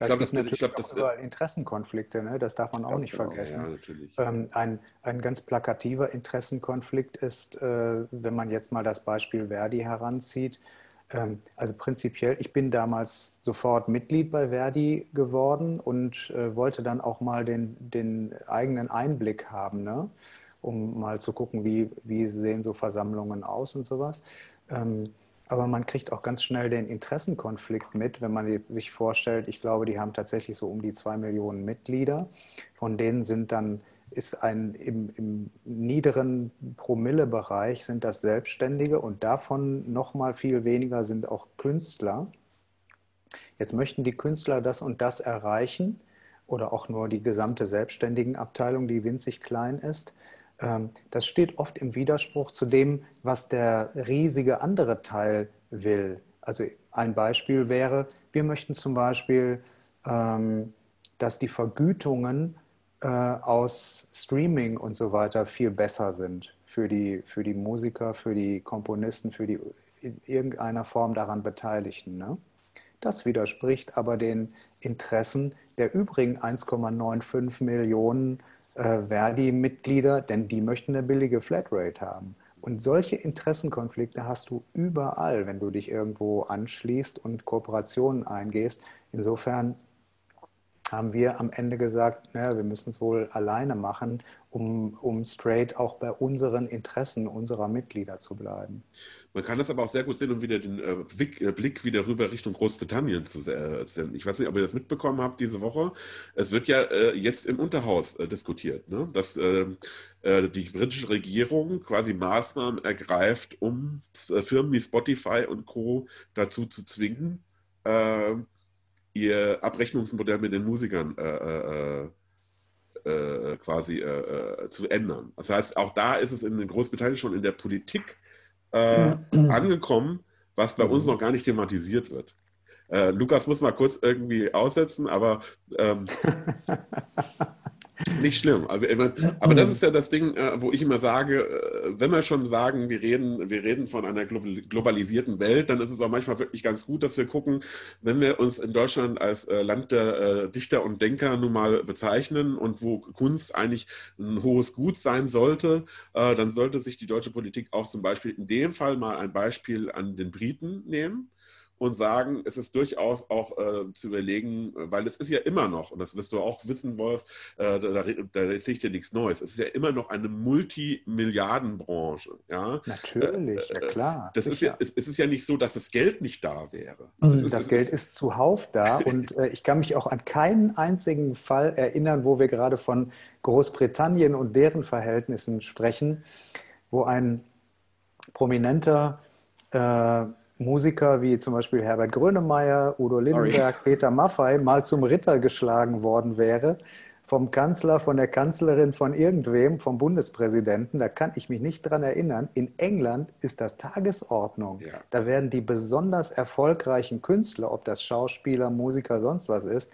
Ich glaube, das, ich glaub, das über Interessenkonflikte, ne? das darf man auch nicht genau. vergessen. Ja, ähm, ein, ein ganz plakativer Interessenkonflikt ist, äh, wenn man jetzt mal das Beispiel Verdi heranzieht. Ähm, also prinzipiell, ich bin damals sofort Mitglied bei Verdi geworden und äh, wollte dann auch mal den, den eigenen Einblick haben, ne? um mal zu gucken, wie, wie sehen so Versammlungen aus und sowas. Ähm, aber man kriegt auch ganz schnell den Interessenkonflikt mit, wenn man jetzt sich vorstellt, ich glaube, die haben tatsächlich so um die zwei Millionen Mitglieder. Von denen sind dann, ist ein im, im niederen Promillebereich sind das Selbstständige und davon noch mal viel weniger sind auch Künstler. Jetzt möchten die Künstler das und das erreichen oder auch nur die gesamte Selbstständigenabteilung, die winzig klein ist. Ähm, das steht oft im Widerspruch zu dem, was der riesige andere Teil will. Also ein Beispiel wäre, wir möchten zum Beispiel, ähm, dass die Vergütungen äh, aus Streaming und so weiter viel besser sind für die, für die Musiker, für die Komponisten, für die in irgendeiner Form daran Beteiligten. Ne? Das widerspricht aber den Interessen der übrigen 1,95 Millionen äh, Verdi-Mitglieder, denn die möchten eine billige Flatrate haben. Und solche Interessenkonflikte hast du überall, wenn du dich irgendwo anschließt und Kooperationen eingehst. Insofern haben wir am Ende gesagt, naja, wir müssen es wohl alleine machen, um, um straight auch bei unseren Interessen unserer Mitglieder zu bleiben. Man kann das aber auch sehr gut sehen, um wieder den äh, äh Blick wieder rüber Richtung Großbritannien zu äh, senden. Ich weiß nicht, ob ihr das mitbekommen habt diese Woche. Es wird ja äh, jetzt im Unterhaus äh, diskutiert, ne? dass ähm, äh, die britische Regierung quasi Maßnahmen ergreift, um Firmen wie Spotify und Co. dazu zu zwingen, ihr Abrechnungsmodell mit den Musikern äh, quasi äh, zu ändern. Das heißt, auch da ist es in Großbritannien schon in der Politik äh, angekommen, was bei uns mhm. noch gar nicht thematisiert wird. Äh, Lukas muss mal kurz irgendwie aussetzen, aber ähm, nicht schlimm. Aber, aber, das ist ja das Ding, äh, wo ich immer sage, äh, wenn wir schon sagen, wir reden, wir reden von einer globalisierten Welt, dann ist es auch manchmal wirklich ganz gut, dass wir gucken, wenn wir uns in Deutschland als äh, Land der Dichter und Denker nun mal bezeichnen und wo Kunst eigentlich ein hohes Gut sein sollte, dann sollte sich die deutsche Politik auch zum Beispiel in dem Fall mal ein Beispiel an den Briten nehmen und sagen, es ist durchaus auch äh, zu überlegen, weil es ist ja immer noch, und das wirst du auch wissen, Wolf, äh, da, da, da erzähle ich dir nichts Neues, es ist ja immer noch eine Multimilliardenbranche. Ja? Natürlich, äh, ja klar. Das ist ja, es, es, ist ja nicht so, dass das Geld nicht da wäre. Das, ist, das Geld ist, ist zuhauf da und äh, ich kann mich auch an keinen einzigen Fall erinnern, wo wir gerade von Großbritannien und deren Verhältnissen sprechen, wo ein prominenter äh, Musiker wie zum Beispiel Herbert Grönemeyer, Udo Lindenberg, Sorry. Peter Maffei mal zum Ritter geschlagen worden wäre, vom Kanzler, von der Kanzlerin, von irgendwem, vom Bundespräsidenten, da kann ich mich nicht dran erinnern. In England ist das Tagesordnung. Ja. Da werden die besonders erfolgreichen Künstler, ob das Schauspieler, Musiker, sonst was ist,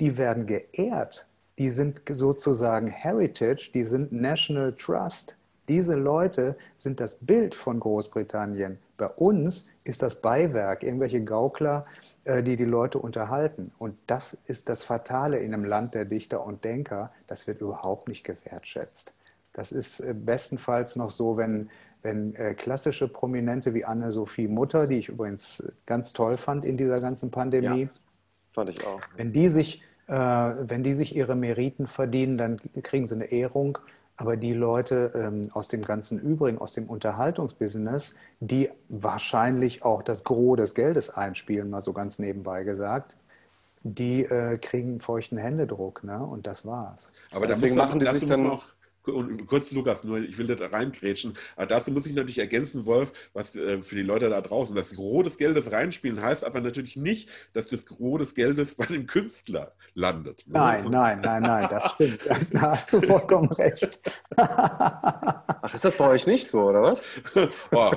die werden geehrt. Die sind sozusagen Heritage, die sind National Trust. Diese Leute sind das Bild von Großbritannien. Bei uns ist das Beiwerk, irgendwelche Gaukler, äh, die die Leute unterhalten. Und das ist das Fatale in einem Land der Dichter und Denker. Das wird überhaupt nicht gewertschätzt. Das ist äh, bestenfalls noch so, wenn, wenn äh, klassische Prominente wie Anne-Sophie Mutter, die ich übrigens ganz toll fand in dieser ganzen Pandemie, ja, fand ich auch. Wenn die sich, wenn die sich ihre Meriten verdienen, dann kriegen sie eine Ehrung. Aber die Leute ähm, aus dem ganzen Übrigen, aus dem Unterhaltungsbusiness, die wahrscheinlich auch das Gros des Geldes einspielen, mal so ganz nebenbei gesagt, die äh, kriegen feuchten Händedruck, ne? Und das war's. Aber deswegen machen die sich dann noch und kurz, Lukas, nur ich will da reingrätschen. Aber dazu muss ich natürlich ergänzen, Wolf, was äh, für die Leute da draußen, das Gros des Geldes reinspielen heißt aber natürlich nicht, dass das Gros des Geldes bei dem Künstler landet. Ne? Nein, nein, nein, nein, das stimmt. Das, da hast du vollkommen recht. Ach, ist das bei euch nicht so, oder was? oh,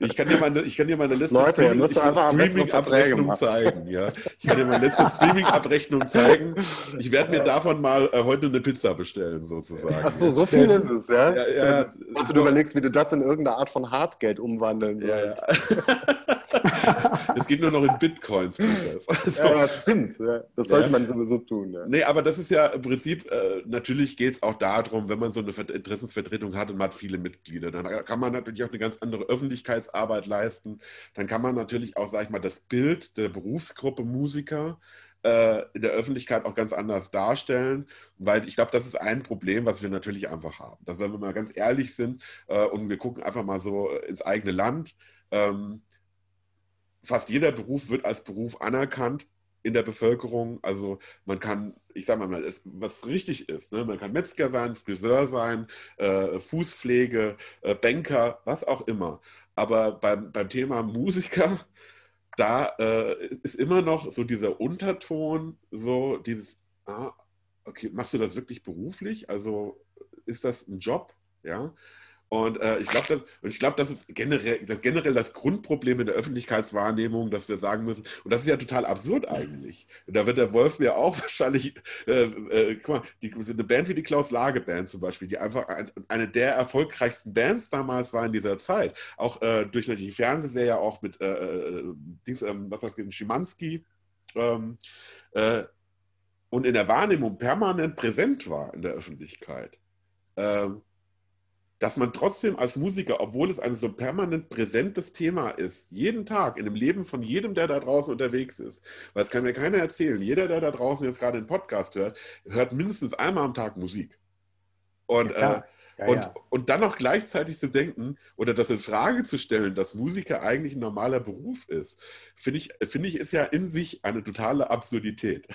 ich kann dir meine, ich kann dir meine letzte Streaming-Abrechnung zeigen. Ja. Ich kann dir meine letzte Streaming-Abrechnung zeigen. Ich werde mir davon mal äh, heute eine Pizza bestellen, sozusagen. Ach so, so viel ist es, ja? ja, ja du, du überlegst, wie du das in irgendeine Art von Hartgeld umwandeln willst. Ja, ja. es geht nur noch in Bitcoins. Also, ja, das stimmt. Ja. Das sollte man sowieso tun. Ja. Nee, aber das ist ja im Prinzip, äh, natürlich geht es auch darum, wenn man so eine Interessensvertretung hat und man hat viele Mitglieder, dann kann man natürlich auch eine ganz andere Öffentlichkeits Öffentlichkeitsarbeit leisten, dann kann man natürlich auch, sag ich mal, das Bild der Berufsgruppe Musiker äh, in der Öffentlichkeit auch ganz anders darstellen, weil ich glaube, das ist ein Problem, was wir natürlich einfach haben. Dass wenn wir mal ganz ehrlich sind äh, und wir gucken einfach mal so ins eigene Land, ähm, fast jeder Beruf wird als Beruf anerkannt in der Bevölkerung. Also man kann, ich sage mal, was richtig ist, ne? man kann Metzger sein, Friseur sein, äh, Fußpflege, äh, Banker, was auch immer. Aber beim, beim Thema Musiker, da äh, ist immer noch so dieser Unterton, so dieses, ah, okay, machst du das wirklich beruflich? Also ist das ein Job? Ja. Und äh, ich glaube, das, glaub, das ist generell das, generell das Grundproblem in der Öffentlichkeitswahrnehmung, dass wir sagen müssen, und das ist ja total absurd eigentlich. Da wird der Wolf mir auch wahrscheinlich, äh, äh, guck mal, die, eine Band wie die Klaus Lage Band zum Beispiel, die einfach ein, eine der erfolgreichsten Bands damals war in dieser Zeit, auch äh, durch die Fernsehserie auch mit, äh, äh, dies, ähm, was heißt, Schimanski, ähm, und in der Wahrnehmung permanent präsent war in der Öffentlichkeit. Ähm, dass man trotzdem als Musiker, obwohl es ein so permanent präsentes Thema ist, jeden Tag in dem Leben von jedem, der da draußen unterwegs ist, weil es kann mir keiner erzählen, jeder, der da draußen jetzt gerade einen Podcast hört, hört mindestens einmal am Tag Musik. Und, ja, äh, ja, und, ja. und dann noch gleichzeitig zu denken oder das in Frage zu stellen, dass Musiker eigentlich ein normaler Beruf ist, finde ich, finde ich, ist ja in sich eine totale Absurdität.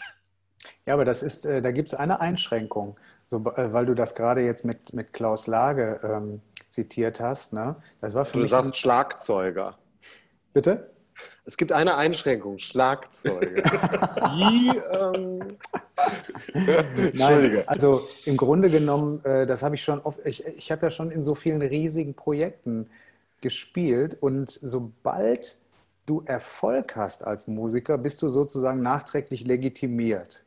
Ja, aber das ist, äh, da gibt es eine Einschränkung, so, äh, weil du das gerade jetzt mit, mit Klaus Lage ähm, zitiert hast. Ne? Das war für du mich sagst ein, Schlagzeuger. Bitte? Es gibt eine Einschränkung, Schlagzeuge. Die, ähm... Nein, also im Grunde genommen, äh, das habe ich schon oft, ich, ich habe ja schon in so vielen riesigen Projekten gespielt und sobald du Erfolg hast als Musiker, bist du sozusagen nachträglich legitimiert.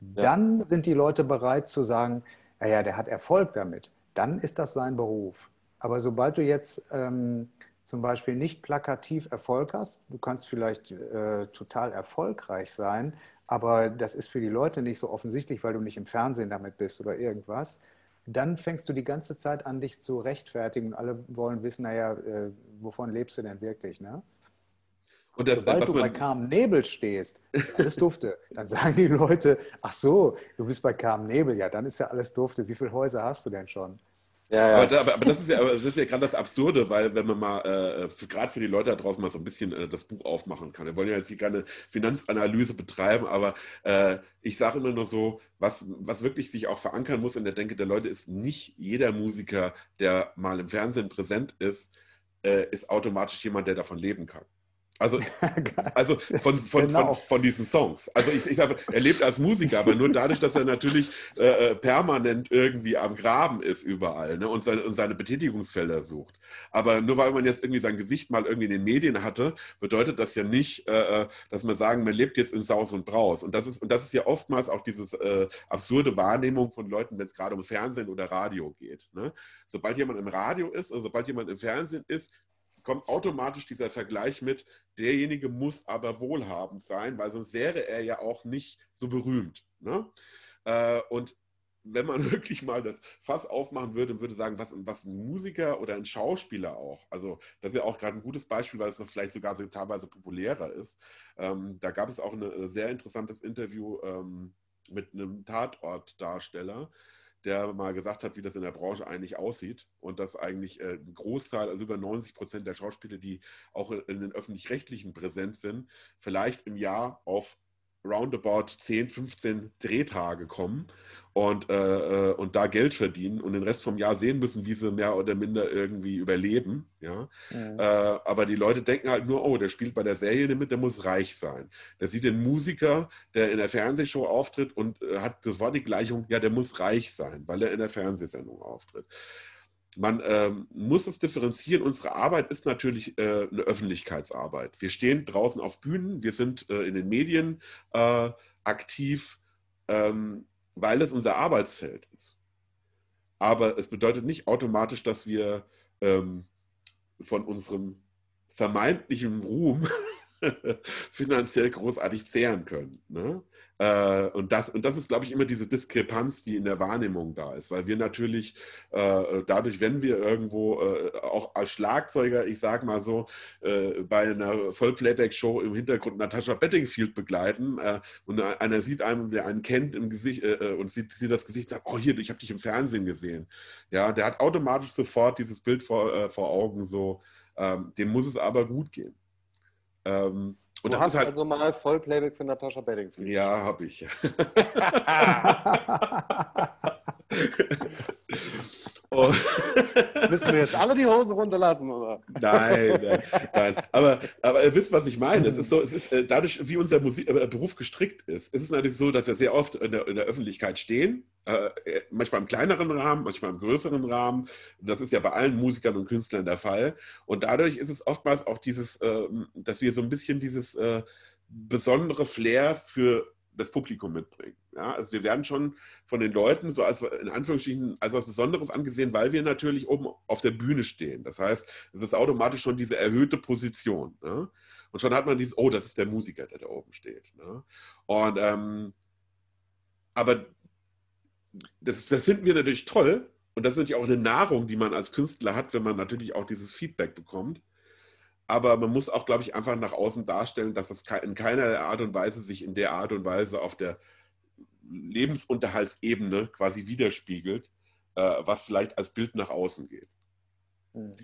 Dann sind die Leute bereit zu sagen, naja, der hat Erfolg damit. Dann ist das sein Beruf. Aber sobald du jetzt ähm, zum Beispiel nicht plakativ Erfolg hast, du kannst vielleicht äh, total erfolgreich sein, aber das ist für die Leute nicht so offensichtlich, weil du nicht im Fernsehen damit bist oder irgendwas, dann fängst du die ganze Zeit an, dich zu rechtfertigen und alle wollen wissen, naja, äh, wovon lebst du denn wirklich, ne? Und das, Sobald du bei Carmen Nebel stehst, ist alles dufte. Dann sagen die Leute, ach so, du bist bei Carmen Nebel, ja, dann ist ja alles dufte. Wie viele Häuser hast du denn schon? Ja, ja. Aber, da, aber, aber, das ist ja, das ist ja gerade das Absurde, weil wenn man mal, äh, gerade für die Leute da draußen mal so ein bisschen äh, das Buch aufmachen kann. Wir wollen ja jetzt hier keine Finanzanalyse betreiben, aber äh, ich sage immer nur so, was, was wirklich sich auch verankern muss in der Denke der Leute ist, nicht jeder Musiker, der mal im Fernsehen präsent ist, äh, ist automatisch jemand, der davon leben kann. Also, also von, von, genau. von, von, diesen Songs. Also ich, ich sage, er lebt als Musiker, aber nur dadurch, dass er natürlich äh, äh, permanent irgendwie am Graben ist überall ne, und, seine, und seine Betätigungsfelder sucht. Aber nur weil man jetzt irgendwie sein Gesicht mal irgendwie in den Medien hatte, bedeutet das ja nicht, äh, äh dass man sagen, man lebt jetzt in Saus und Braus. Und das ist, und das ist ja oftmals auch diese äh, absurde Wahrnehmung von Leuten, wenn es gerade um Fernsehen oder Radio geht. Ne? Sobald jemand im Radio ist, also sobald jemand im Fernsehen ist, kommt automatisch dieser Vergleich mit, derjenige muss aber wohlhabend sein, weil sonst wäre er ja auch nicht so berühmt. Ne? Äh, und wenn man wirklich mal das Fass aufmachen würde und würde sagen, was, was ein Musiker oder ein Schauspieler auch, also das ist ja auch gerade ein gutes Beispiel, weil es noch vielleicht sogar so teilweise populärer ist. Ähm, da gab es auch ein äh, sehr interessantes Interview ähm, mit einem Tatortdarsteller, der mal gesagt hat, wie das in der Branche eigentlich aussieht und dass eigentlich äh, ein Großteil, also über 90 Prozent der Schauspieler, die auch in den öffentlich-rechtlichen präsent sind, vielleicht im Jahr auf roundabout 10, 15 Drehtage kommen und, äh, äh, und da Geld verdienen und den Rest vom Jahr sehen müssen, wie sie mehr oder minder irgendwie überleben. Ja? Mhm. Äh, aber die Leute denken halt nur, oh, der spielt bei der Serie mit, der muss reich sein. Der sieht den Musiker, der in der Fernsehshow auftritt und äh, hat sofort die Gleichung, ja, der muss reich sein, weil er in der Fernsehsendung auftritt man ähm, muss es differenzieren. Unsere Arbeit ist natürlich äh, eine Öffentlichkeitsarbeit. Wir stehen draußen auf Bühnen, wir sind äh, in den Medien äh, aktiv, ähm, weil es unser Arbeitsfeld ist. Aber es bedeutet nicht automatisch, dass wir ähm, von unserem vermeintlichen Ruhm finanziell großartig zehren können. Ne? Äh, und, das, und das ist, glaube ich, immer diese Diskrepanz, die in der Wahrnehmung da ist, weil wir natürlich äh, dadurch, wenn wir irgendwo äh, auch als Schlagzeuger, ich sage mal so, äh, bei einer Vollplayback-Show im Hintergrund Natascha Bettingfield begleiten äh, und einer sieht einen, der einen kennt im Gesicht äh, und sieht, sieht, das Gesicht, sagt, oh hier, ich habe dich im Fernsehen gesehen. Ja, der hat automatisch sofort dieses Bild vor, vor Augen, so, ähm, dem muss es aber gut gehen. Ähm, und du das hast ist halt, also mal Vollplayback für Natascha Bedingfield. Ja, habe ich. Oh. Müssen wir jetzt alle die Hose runterlassen, oder? Nein, nein, nein. Aber, aber ihr wisst, was ich meine. Es ist so, es ist äh, dadurch, wie unser Musik, äh, Beruf gestrickt ist, ist es natürlich so, dass wir sehr oft in der, in der Öffentlichkeit stehen. Äh, manchmal im kleineren Rahmen, manchmal im größeren Rahmen. Das ist ja bei allen Musikern und Künstlern der Fall. Und dadurch ist es oftmals auch dieses, äh, dass wir so ein bisschen dieses besondere Flair für das Publikum mitbringen. Ja, also wir werden schon von den Leuten so als in Anführungsstrichen als was Besonderes angesehen, weil wir natürlich oben auf der Bühne stehen. Das heißt, es ist automatisch schon diese erhöhte Position. Ne? Und schon hat man dieses, oh, das ist der Musiker, der da oben steht. Ne? Und ähm, aber das, das finden wir natürlich toll. Und das ist natürlich auch eine Nahrung, die man als Künstler hat, wenn man natürlich auch dieses Feedback bekommt aber man muss auch, glaube ich, einfach nach außen darstellen, dass es in keiner Art und Weise sich in der Art und Weise auf der Lebensunterhaltsebene quasi widerspiegelt, äh, was vielleicht als Bild nach außen geht. Hm.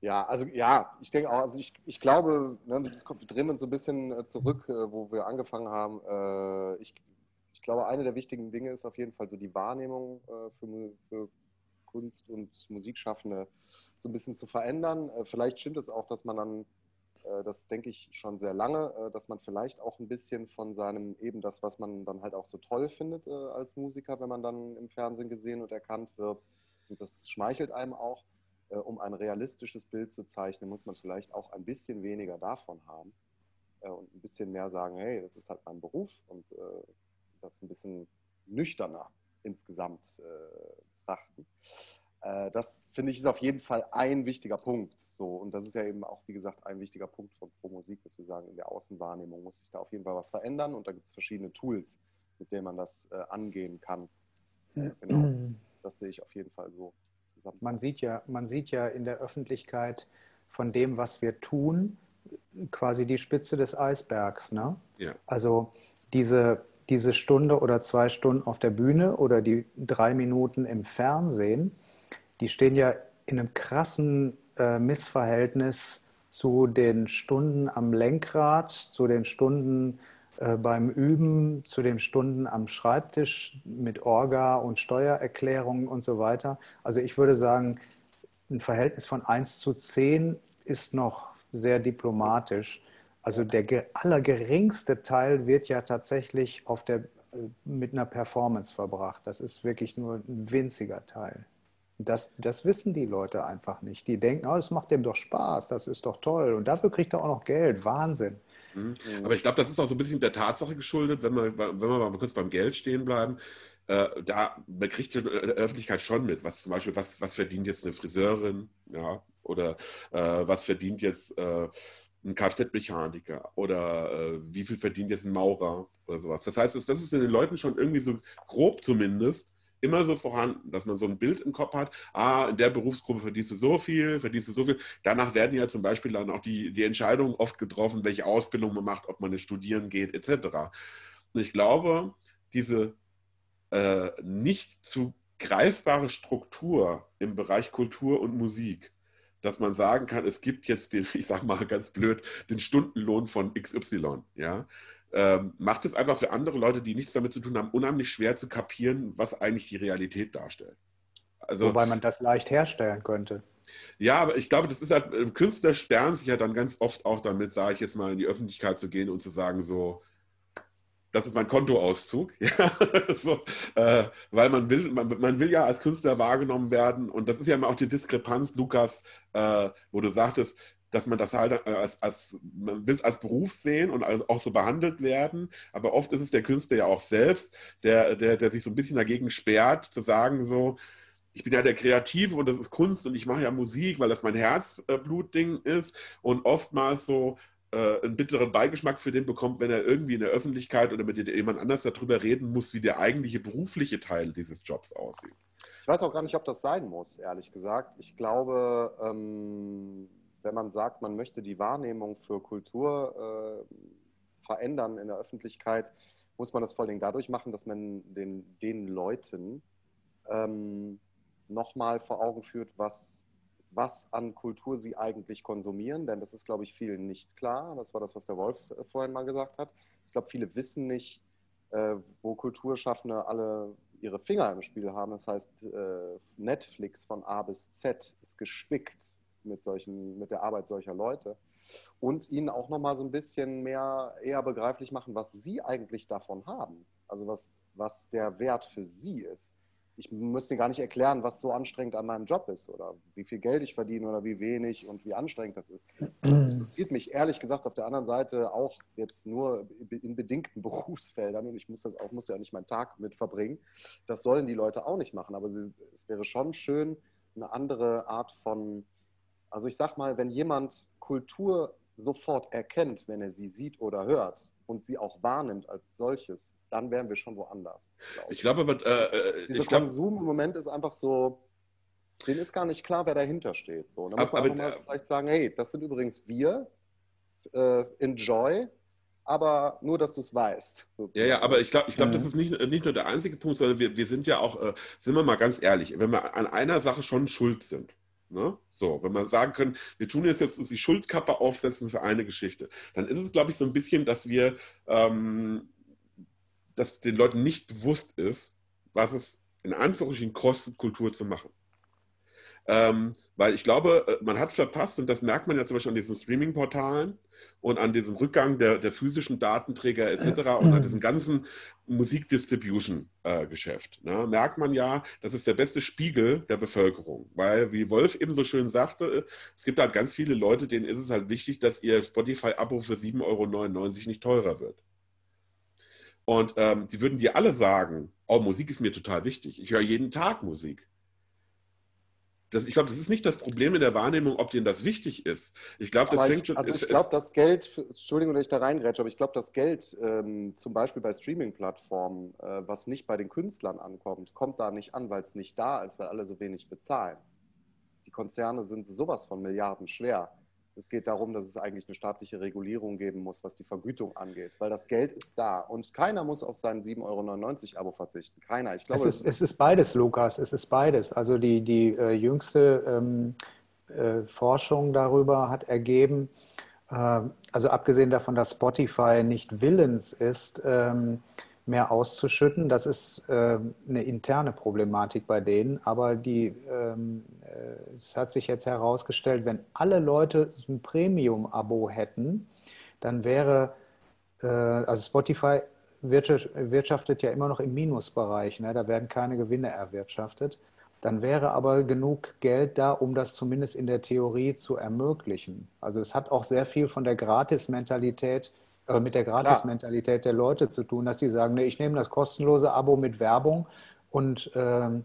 Ja, also ja, ich denke auch, also ich, ich glaube, ne, das kommt, wir drehen uns so ein bisschen äh, zurück, äh, wo wir angefangen haben. Ich, ich glaube, eine der wichtigen Dinge ist auf jeden Fall so die Wahrnehmung für, für Kunst- und Musikschaffende so ein bisschen zu verändern. Äh, vielleicht stimmt es auch, dass man dann Äh, das denke ich schon sehr lange, äh, dass man vielleicht auch ein bisschen von seinem, eben das, was man dann halt auch so toll findet als Musiker, wenn man dann im Fernsehen gesehen und erkannt wird, und das schmeichelt einem auch, um ein realistisches Bild zu zeichnen, muss man vielleicht auch ein bisschen weniger davon haben und ein bisschen mehr sagen, hey, das ist halt mein Beruf und das ein bisschen nüchterner insgesamt betrachten. Äh, das finde ich ist auf jeden Fall ein wichtiger Punkt. So, und das ist ja eben auch, wie gesagt, ein wichtiger Punkt von Pro Musik, dass wir sagen, in der Außenwahrnehmung muss sich da auf jeden Fall was verändern und da gibt es verschiedene Tools, mit denen man das äh, angehen kann. Äh, genau. Das sehe ich auf jeden Fall so zusammen. Man sieht ja, man sieht ja in der Öffentlichkeit von dem, was wir tun, quasi die Spitze des Eisbergs. Ne? Ja. Also diese, diese Stunde oder zwei Stunden auf der Bühne oder die drei Minuten im Fernsehen, die stehen ja in einem krassen äh, Missverhältnis zu den Stunden am Lenkrad, zu den Stunden äh, beim Üben, zu den Stunden am Schreibtisch mit Orga und Steuererklärungen und so weiter. Also ich würde sagen, ein Verhältnis von 1 zu 10 ist noch sehr diplomatisch. Also der allergeringste Teil wird ja tatsächlich auf der, äh, mit einer Performance verbracht. Das ist wirklich nur ein winziger Teil. Das, das wissen die Leute einfach nicht. Die denken, oh, das macht dem doch Spaß, das ist doch toll. Und dafür kriegt er auch noch Geld. Wahnsinn. Mhm. Aber ich glaube, das ist auch so ein bisschen der Tatsache geschuldet, wenn wir, wenn wir mal kurz beim Geld stehen bleiben. Äh, da man kriegt die Öffentlichkeit schon mit, was zum Beispiel, was, was verdient jetzt eine Friseurin, ja, oder äh, was verdient jetzt äh, ein Kfz-Mechaniker oder äh, wie viel verdient jetzt ein Maurer oder sowas. Das heißt, das ist den Leuten schon irgendwie so grob zumindest immer so vorhanden, dass man so ein Bild im Kopf hat, ah, in der Berufsgruppe verdienst du so viel, verdienst du so viel. Danach werden ja zum Beispiel dann auch die, die Entscheidungen oft getroffen, welche Ausbildung man macht, ob man jetzt studieren geht, etc. Und ich glaube, diese äh, nicht zu greifbare Struktur im Bereich Kultur und Musik, dass man sagen kann, es gibt jetzt den, ich sage mal ganz blöd, den Stundenlohn von XY, ja, ähm, macht es einfach für andere Leute, die nichts damit zu tun haben, unheimlich schwer zu kapieren, was eigentlich die Realität darstellt. Also, Wobei man das leicht herstellen könnte. Ja, aber ich glaube, das ist halt, äh, Künstler sperren sich ja dann ganz oft auch damit, sage ich jetzt mal, in die Öffentlichkeit zu gehen und zu sagen, so, das ist mein Kontoauszug. Ja, so, äh, weil man will, man, man, will ja als Künstler wahrgenommen werden und das ist ja immer auch die Diskrepanz, Lukas, äh, wo du sagtest, dass man das halt als, als, man will als Beruf sehen und als auch so behandelt werden. Aber oft ist es der Künstler ja auch selbst, der, der, der sich so ein bisschen dagegen sperrt, zu sagen so, ich bin ja der Kreative und das ist Kunst und ich mache ja Musik, weil das mein Herzblutding ist und oftmals so äh, einen bitteren Beigeschmack für den bekommt, wenn er irgendwie in der Öffentlichkeit oder mit jemand anders darüber reden muss, wie der eigentliche berufliche Teil dieses Jobs aussieht. Ich weiß auch gar nicht, ob das sein muss, ehrlich gesagt. Ich glaube, ähm wenn man sagt, man möchte die Wahrnehmung für Kultur äh, verändern in der Öffentlichkeit, muss man das vor allem dadurch machen, dass man den, den Leuten ähm, nochmal vor Augen führt, was, was an Kultur sie eigentlich konsumieren. Denn das ist, glaube ich, vielen nicht klar. Das war das, was der Wolf äh, vorhin mal gesagt hat. Ich glaube, viele wissen nicht, äh, wo Kulturschaffende alle ihre Finger im Spiel haben. Das heißt, äh, Netflix von A bis Z ist gespickt mit, solchen, mit der Arbeit solcher Leute und ihnen auch nochmal so ein bisschen mehr eher begreiflich machen, was sie eigentlich davon haben. Also was, was der Wert für sie ist. Ich müsste gar nicht erklären, was so anstrengend an meinem Job ist oder wie viel Geld ich verdiene oder wie wenig und wie anstrengend das ist. Das interessiert mich ehrlich gesagt auf der anderen Seite auch jetzt nur in bedingten Berufsfeldern und ich muss das auch, muss ja nicht meinen Tag mit verbringen. Das sollen die Leute auch nicht machen, aber es wäre schon schön, eine andere Art von also ich sag mal, wenn jemand Kultur sofort erkennt, wenn er sie sieht oder hört und sie auch wahrnimmt als solches, dann wären wir schon woanders. Glaub ich. glaube aber, äh, äh dieser Konsum im Moment ist einfach so, denen ist gar nicht klar, wer dahinter steht. So, da muss man aber, mal äh, vielleicht sagen, hey, das sind übrigens wir, äh, enjoy, aber nur, dass du es weißt. Ja, ja, aber ich glaube, ich glaub, mhm. das ist nicht, nicht nur der einzige Punkt, sondern wir, wir sind ja auch, äh, sind wir mal ganz ehrlich, wenn wir an einer Sache schon schuld sind, Ne? So, wenn wir sagen können, wir tun jetzt, jetzt die Schuldkappe aufsetzen für eine Geschichte, dann ist es, glaube ich, so ein bisschen, dass wir, ähm, dass den Leuten nicht bewusst ist, was es in Anführungsstrichen kostet, Kultur zu machen. Ähm, weil ich glaube, äh, man hat verpasst, und das merkt man ja zum Beispiel an diesen Streaming-Portalen und an diesem Rückgang der, der physischen Datenträger etc. und an diesem ganzen Musikdistribution-Geschäft. Äh, ne, merkt man ja, das ist der beste Spiegel der Bevölkerung. Weil, wie Wolf eben so schön sagte, äh, es gibt halt ganz viele Leute, denen ist es halt wichtig, dass ihr Spotify-Abo für 7,99 Euro nicht teurer wird. Und ähm, die würden dir alle sagen, oh, Musik ist mir total wichtig. Ich höre jeden Tag Musik. Das, ich glaube, das ist nicht das Problem in der Wahrnehmung, ob denen das wichtig ist. Ich glaube, das fängt schon. Also ich glaube, das Geld, Entschuldigung, dass ich da reingrätsche, aber ich glaube, das Geld ähm, zum Beispiel bei Streaming-Plattformen, äh, was nicht bei den Künstlern ankommt, kommt da nicht an, weil es nicht da ist, weil alle so wenig bezahlen. Die Konzerne sind sowas von Milliarden schwer. Es geht darum, dass es eigentlich eine staatliche Regulierung geben muss, was die Vergütung angeht, weil das Geld ist da und keiner muss auf sein 7,99 Euro Abo verzichten. Keiner. Ich glaube, es, ist, es ist beides, Lukas. Es ist beides. Also die, die äh, jüngste ähm, äh, Forschung darüber hat ergeben, äh, also abgesehen davon, dass Spotify nicht willens ist, ähm, mehr auszuschütten. Das ist äh, eine interne Problematik bei denen, aber die, ähm, äh, es hat sich jetzt herausgestellt, wenn alle Leute ein Premium-Abo hätten, dann wäre, äh, also Spotify wirtschaftet ja immer noch im Minusbereich, ne? da werden keine Gewinne erwirtschaftet. Dann wäre aber genug Geld da, um das zumindest in der Theorie zu ermöglichen. Also es hat auch sehr viel von der Gratis-Mentalität äh, mit der Gratis-Mentalität der Leute zu tun, dass sie sagen, nee, ich nehme das kostenlose Abo mit Werbung und ähm,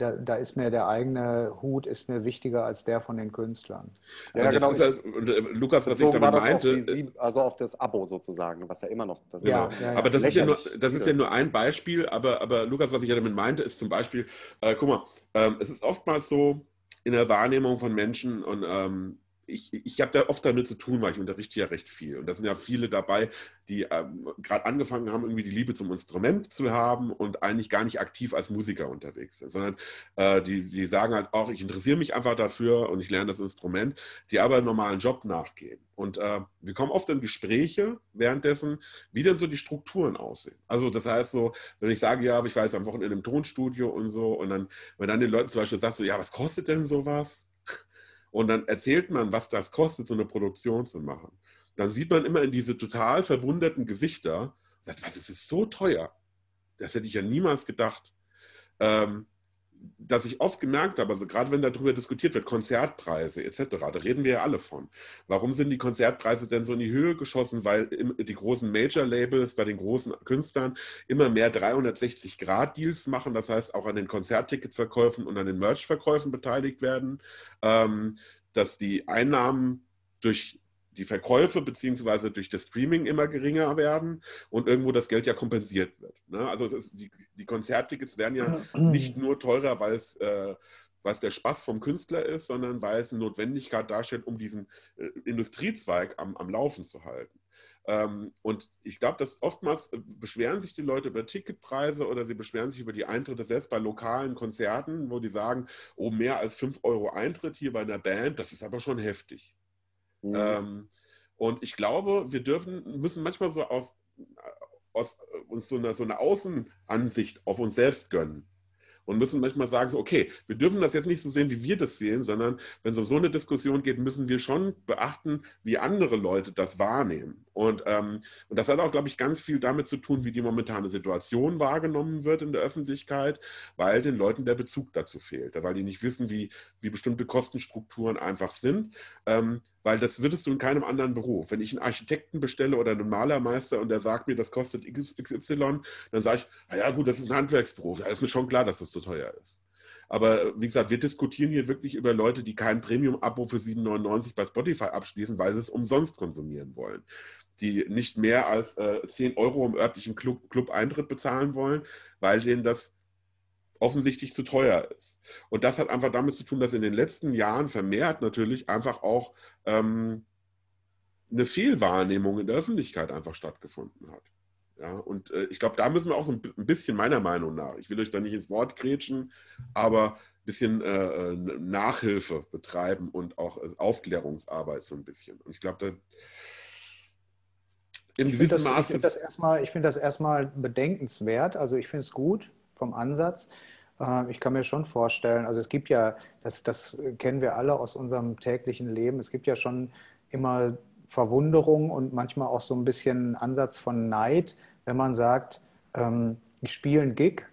da, da, ist mir der eigene Hut ist mir wichtiger als der von den Künstlern. Ja, ja genau. Halt, äh, Lukas, was ich damit meinte. Auf die, also auf das Abo sozusagen, was ja immer noch. Das ja, ja, ja, aber das ist ja, nur, das ist ja nur ein Beispiel. Aber, aber Lukas, was ich ja damit meinte, ist zum Beispiel, äh, guck mal, ähm, es ist oftmals so in der Wahrnehmung von Menschen und ähm, ich, ich habe da oft damit zu tun, weil ich unterrichte ja recht viel. Und da sind ja viele dabei, die ähm, gerade angefangen haben, irgendwie die Liebe zum Instrument zu haben und eigentlich gar nicht aktiv als Musiker unterwegs sind, sondern äh, die, die sagen halt auch, ich interessiere mich einfach dafür und ich lerne das Instrument, die aber einen normalen Job nachgehen. Und äh, wir kommen oft in Gespräche währenddessen, wie denn so die Strukturen aussehen. Also das heißt so, wenn ich sage, ja, ich war jetzt am Wochenende im Tonstudio und so, und dann, wenn dann den Leuten zum Beispiel sagt, so, ja, was kostet denn sowas? Und dann erzählt man, was das kostet, so eine Produktion zu machen. Dann sieht man immer in diese total verwunderten Gesichter und sagt, was, ist es so teuer? Das hätte ich ja niemals gedacht. Ähm, dass ich oft gemerkt habe, also gerade wenn darüber diskutiert wird, Konzertpreise etc., da reden wir ja alle von. Warum sind die Konzertpreise denn so in die Höhe geschossen? Weil die großen Major-Labels bei den großen Künstlern immer mehr 360-Grad-Deals machen, das heißt auch an den Konzertticketverkäufen und an den Merch-Verkäufen beteiligt werden, ähm, dass die Einnahmen durch die Verkäufe beziehungsweise durch das Streaming immer geringer werden und irgendwo das Geld ja kompensiert wird. Ne? Also ist, die, die, Konzerttickets werden ja nicht nur teurer, weil es, äh, der Spaß vom Künstler ist, sondern weil es eine Notwendigkeit darstellt, um diesen äh, Industriezweig am, am Laufen zu halten. Ähm, und ich glaube, dass oftmals äh, beschweren sich die Leute über Ticketpreise oder sie beschweren sich über die Eintritte, selbst bei lokalen Konzerten, wo die sagen, oh, mehr als 5 Euro Eintritt hier bei einer Band, das ist aber schon heftig. Mhm. Ähm, und ich glaube, wir dürfen, müssen manchmal so aus, aus uns so eine, so eine Außenansicht auf uns selbst gönnen und müssen manchmal sagen, so, okay, wir dürfen das jetzt nicht so sehen, wie wir das sehen, sondern wenn es um so eine Diskussion geht, müssen wir schon beachten, wie andere Leute das wahrnehmen. Und, ähm, und das hat auch, glaube ich, ganz viel damit zu tun, wie die momentane Situation wahrgenommen wird in der Öffentlichkeit, weil den Leuten der Bezug dazu fehlt, weil die nicht wissen, wie, wie bestimmte Kostenstrukturen einfach sind. Ähm, weil das würdest du in keinem anderen Beruf. Wenn ich einen Architekten bestelle oder einen Malermeister und der sagt mir, das kostet XY, dann sage ich, ah ja gut, das ist ein Handwerksberuf. Da ist mir schon klar, dass das zu teuer ist. Aber wie gesagt, wir diskutieren hier wirklich über Leute, die kein Premium-Abo für 7,99 bei Spotify abschließen, weil sie es umsonst konsumieren wollen. Die nicht mehr als äh, 10 Euro im örtlichen Club, Club Eintritt bezahlen wollen, weil denen das offensichtlich zu teuer ist. Und das hat einfach damit zu tun, dass in den letzten Jahren vermehrt natürlich einfach auch ähm, eine Fehlwahrnehmung in der Öffentlichkeit einfach stattgefunden hat. Ja, und äh, ich glaube, da müssen wir auch so ein, bisschen meiner Meinung nach, ich will euch da nicht ins Wort grätschen, aber ein bisschen äh, äh Nachhilfe betreiben und auch äh, Aufklärungsarbeit so ein bisschen. Und ich glaube, da in gewissem Maße. Ich finde das, erstmal, find das erstmal bedenkenswert. Also ich finde es gut vom Ansatz. Äh, ich kann mir schon vorstellen, also es gibt ja, das, das kennen wir alle aus unserem täglichen Leben, es gibt ja schon immer Verwunderung und manchmal auch so ein bisschen Ansatz von Neid, wenn man sagt, ähm, ich spiele einen Gig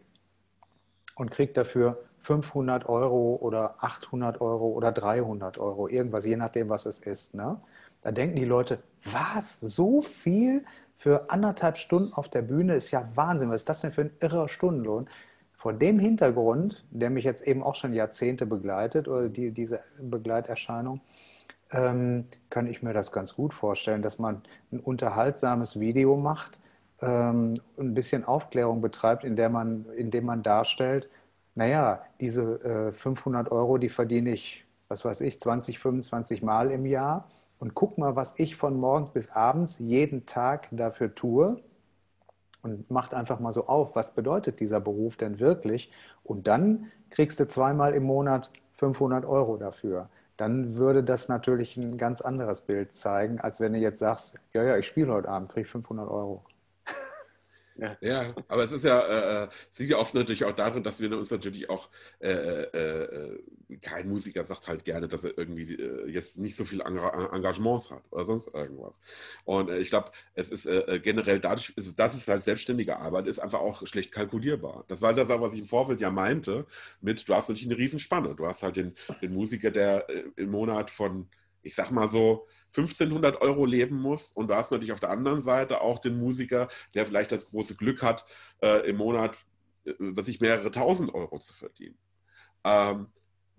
und kriege dafür 500 Euro oder 800 Euro oder 300 Euro, irgendwas, je nachdem, was es ist. Ne? Da denken die Leute, was, so viel für anderthalb Stunden auf der Bühne ist ja Wahnsinn. Was ist das denn für ein irrer Stundenlohn? Vor dem Hintergrund, der mich jetzt eben auch schon Jahrzehnte begleitet, oder die, diese Begleiterscheinung, ähm, kann ich mir das ganz gut vorstellen, dass man ein unterhaltsames Video macht, ähm, ein bisschen Aufklärung betreibt, in man, indem man darstellt, naja, diese äh, 500 Euro, die verdiene ich, was weiß ich, 20, 25 Mal im Jahr. Und guck mal, was ich von morgens bis abends jeden Tag dafür tue. Und macht einfach mal so auf, was bedeutet dieser Beruf denn wirklich? Und dann kriegst du zweimal im Monat 500 Euro dafür. Dann würde das natürlich ein ganz anderes Bild zeigen, als wenn du jetzt sagst, ja, ja, ich spiele heute Abend, kriege 500 Euro. Ja. ja, aber es ist ja, äh, äh liegt ja oft natürlich auch darin, dass wir uns natürlich auch, äh, äh, äh, kein Musiker sagt halt gerne, dass er irgendwie äh, jetzt nicht so viel Engagements hat oder sonst irgendwas. Und ich glaube, es ist generell dadurch, also dass es halt selbstständige Arbeit ist, einfach auch schlecht kalkulierbar. Das war das, was ich im Vorfeld ja meinte, mit, du hast natürlich eine Riesenspanne. Du hast halt den, den Musiker, der im Monat von ich sag mal so, 1500 Euro leben muss. Und du hast natürlich auf der anderen Seite auch den Musiker, der vielleicht das große Glück hat, äh, im Monat, äh, was ich mehrere tausend Euro zu verdienen. Ähm,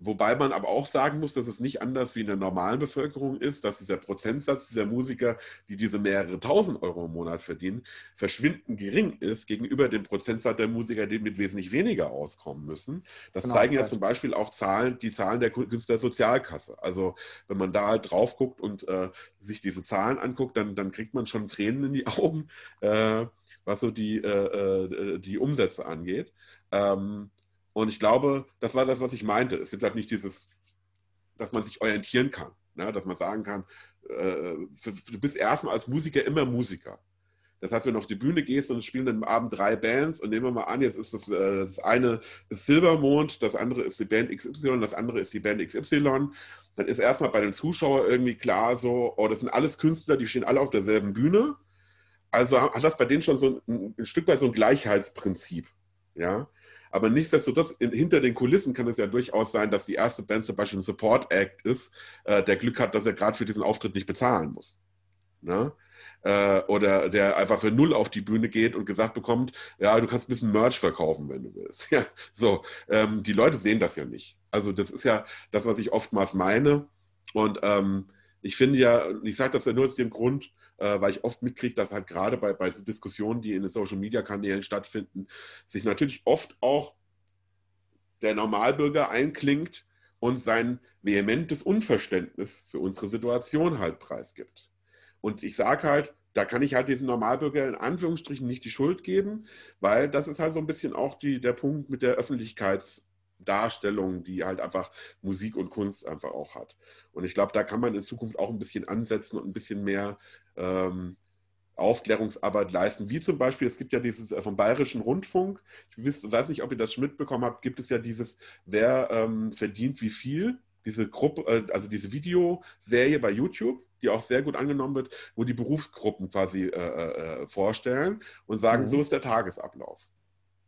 Wobei man aber auch sagen muss, dass es nicht anders wie in der normalen Bevölkerung ist, dass dieser Prozentsatz dieser Musiker, die diese mehrere tausend Euro im Monat verdienen, verschwindend gering ist gegenüber dem Prozentsatz der Musiker, die mit wesentlich weniger auskommen müssen. Das genau, zeigen ja zum Beispiel auch Zahlen, die Zahlen der Künstlersozialkasse. Also wenn man da halt drauf guckt und äh, sich diese Zahlen anguckt, dann, dann kriegt man schon Tränen in die Augen, äh, was so die, äh, äh die Umsätze angeht. Ähm, und ich glaube, das war das, was ich meinte. Es sind halt nicht dieses, dass man sich orientieren kann, ne? dass man sagen kann, äh, du bist erstmal als Musiker immer Musiker. Das heißt, wenn du auf die Bühne gehst und es spielen am Abend drei Bands und nehmen wir mal an, jetzt ist das, äh, das eine ist Silbermond, das andere ist die Band XY, das andere ist die Band XY, dann ist erstmal bei den Zuschauern irgendwie klar so, oh, das sind alles Künstler, die stehen alle auf derselben Bühne. Also hat das bei denen schon so ein, ein Stück weit so ein Gleichheitsprinzip. Ja, aber nichtsdestotrotz, in, hinter den Kulissen kann es ja durchaus sein, dass die erste Band zum Beispiel ein Support-Act ist, äh, der Glück hat, dass er gerade für diesen Auftritt nicht bezahlen muss. Ne? Äh, oder der einfach für null auf die Bühne geht und gesagt bekommt, ja, du kannst ein bisschen Merch verkaufen, wenn du willst. Ja, so, ähm, die Leute sehen das ja nicht. Also das ist ja das, was ich oftmals meine. Und ähm, ich finde ja, ich sage das ja nur aus dem Grund, äh, weil ich oft mitkriege, dass halt gerade bei, bei Diskussionen, die in den Social-Media-Kanälen stattfinden, sich natürlich oft auch der Normalbürger einklingt und sein vehementes Unverständnis für unsere Situation halt preisgibt. Und ich sage halt, da kann ich halt diesem Normalbürger in Anführungsstrichen nicht die Schuld geben, weil das ist halt so ein bisschen auch die, der Punkt mit der Öffentlichkeits- Darstellung, die halt einfach Musik und Kunst einfach auch hat. Und ich glaube, da kann man in Zukunft auch ein bisschen ansetzen und ein bisschen mehr ähm, Aufklärungsarbeit leisten. Wie zum Beispiel, es gibt ja dieses äh, vom Bayerischen Rundfunk, ich weiß nicht, ob ihr das schon mitbekommen habt, gibt es ja dieses, wer ähm, verdient wie viel, diese Gruppe, äh, also diese Videoserie bei YouTube, die auch sehr gut angenommen wird, wo die Berufsgruppen quasi äh, äh, äh vorstellen und sagen, mhm. so ist der Tagesablauf.